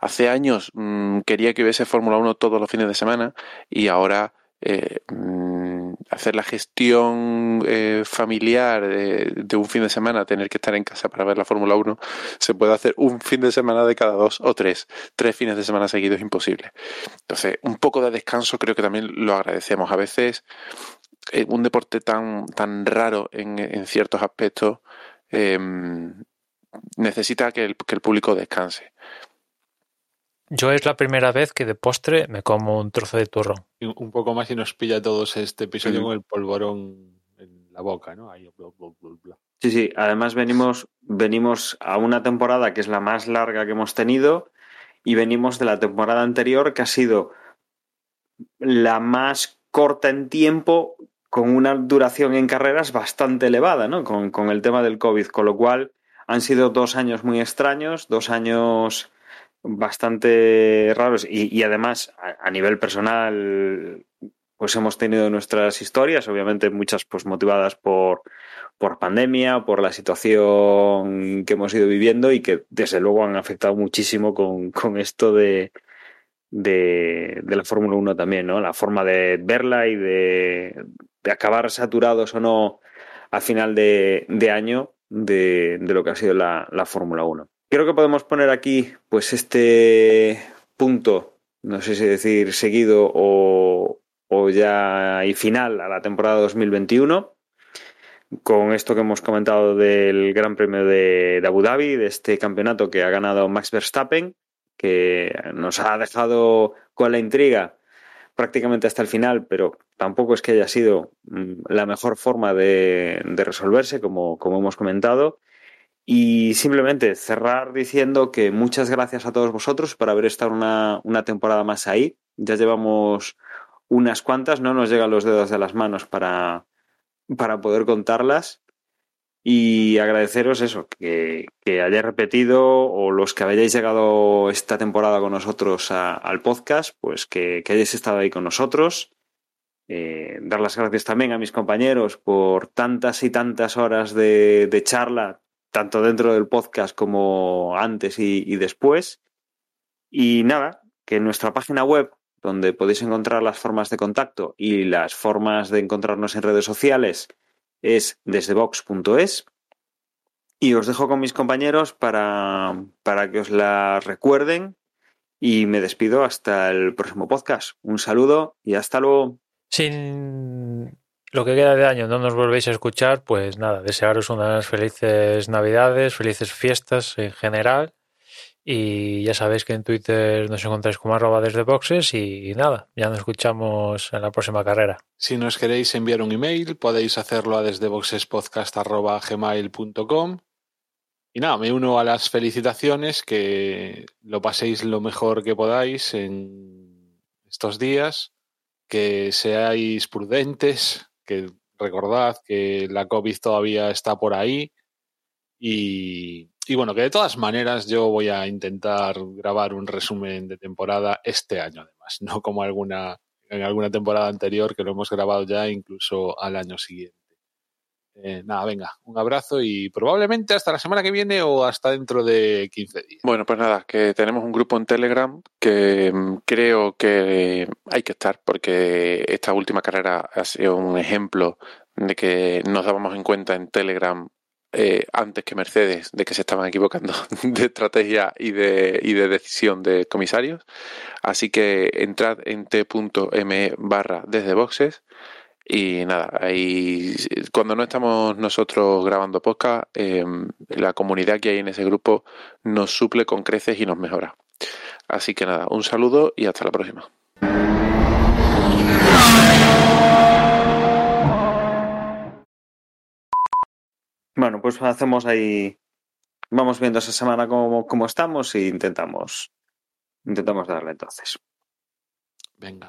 Speaker 4: hace años mmm, quería que hubiese Fórmula 1 todos los fines de semana y ahora. Eh, hacer la gestión eh, familiar de, un fin de semana, tener que estar en casa para ver la Fórmula 1, se puede hacer un fin de semana de cada dos o tres. Tres fines de semana seguidos es imposible. Entonces, un poco de descanso creo que también lo agradecemos. A veces, un deporte tan, tan raro en, ciertos aspectos, eh, necesita que el, que el público descanse.
Speaker 2: Yo es la primera vez que de postre me como un trozo de turrón.
Speaker 3: Y Un poco más y nos pilla a todos este episodio
Speaker 1: Mm.
Speaker 3: con el polvorón en la boca, ¿no? Ahí, bla, bla, bla, bla.
Speaker 1: Sí, sí. Además venimos, venimos a una temporada que es la más larga que hemos tenido y venimos de la temporada anterior que ha sido la más corta en tiempo con una duración en carreras bastante elevada, ¿no? Con, con el tema del COVID, con lo cual han sido dos años muy extraños, dos años bastante raros y, además a, a nivel personal pues hemos tenido nuestras historias, obviamente muchas pues motivadas por, por pandemia, por la situación que hemos ido viviendo y que desde luego han afectado muchísimo con, con esto de, de, la Fórmula 1 también, ¿no? La forma de verla y de, acabar saturados o no al final de, de año de, de, lo que ha sido la, la Fórmula 1. Creo que podemos poner aquí pues este punto, no sé si decir seguido o, o ya y final a la temporada 2021 con esto que hemos comentado del Gran Premio de, Abu Dhabi, de este campeonato que ha ganado Max Verstappen, que nos ha dejado con la intriga prácticamente hasta el final, pero tampoco es que haya sido la mejor forma de, resolverse, como hemos comentado. Y simplemente cerrar diciendo que muchas gracias a todos vosotros por haber estado una, una temporada más ahí. Ya llevamos unas cuantas, no nos llegan los dedos de las manos para, para poder contarlas y agradeceros eso, que, que, hayáis repetido o los que hayáis llegado esta temporada con nosotros a, al podcast, pues que, hayáis estado ahí con nosotros. Eh, dar las gracias también a mis compañeros por tantas y tantas horas de charla, tanto dentro del podcast como antes y, después. Y nada, que nuestra página web donde podéis encontrar las formas de contacto y las formas de encontrarnos en redes sociales, es desdebox.es. Y os dejo con mis compañeros para, para que os la recuerden. Y me despido hasta el próximo podcast. Un saludo y hasta luego.
Speaker 2: Sin lo que queda de año no nos volvéis a escuchar, pues nada, desearos unas felices navidades, felices fiestas en general y ya sabéis que en Twitter nos encontráis como arroba desde boxes y, y, nada, ya nos escuchamos en la próxima carrera.
Speaker 3: Si nos queréis enviar un email, podéis hacerlo a desde boxespodcast.gmail.com y nada, me uno a las felicitaciones, que lo paséis lo mejor que podáis en estos días, que seáis prudentes, que recordad que la COVID todavía está por ahí y, y, bueno, que de todas maneras yo voy a intentar grabar un resumen de temporada este año además, no como alguna en alguna temporada anterior que lo hemos grabado ya incluso al año siguiente. Eh, nada, venga, un abrazo y probablemente hasta la semana que viene o hasta dentro de 15 días.
Speaker 4: Bueno, pues nada, que tenemos un grupo en Telegram que mm, creo que hay que estar porque esta última carrera ha sido un ejemplo de que nos dábamos en cuenta en Telegram eh, antes que Mercedes de que se estaban equivocando de estrategia y de, y de decisión de comisarios. Así que entrad en t.me barra desde boxes y nada, ahí cuando no estamos nosotros grabando podcast, eh, la comunidad que hay en ese grupo nos suple con creces y nos mejora. Así que nada, un saludo y hasta la próxima.
Speaker 1: Bueno, pues hacemos ahí. Vamos viendo esa semana cómo, cómo estamos e intentamos. Intentamos darle entonces.
Speaker 3: Venga.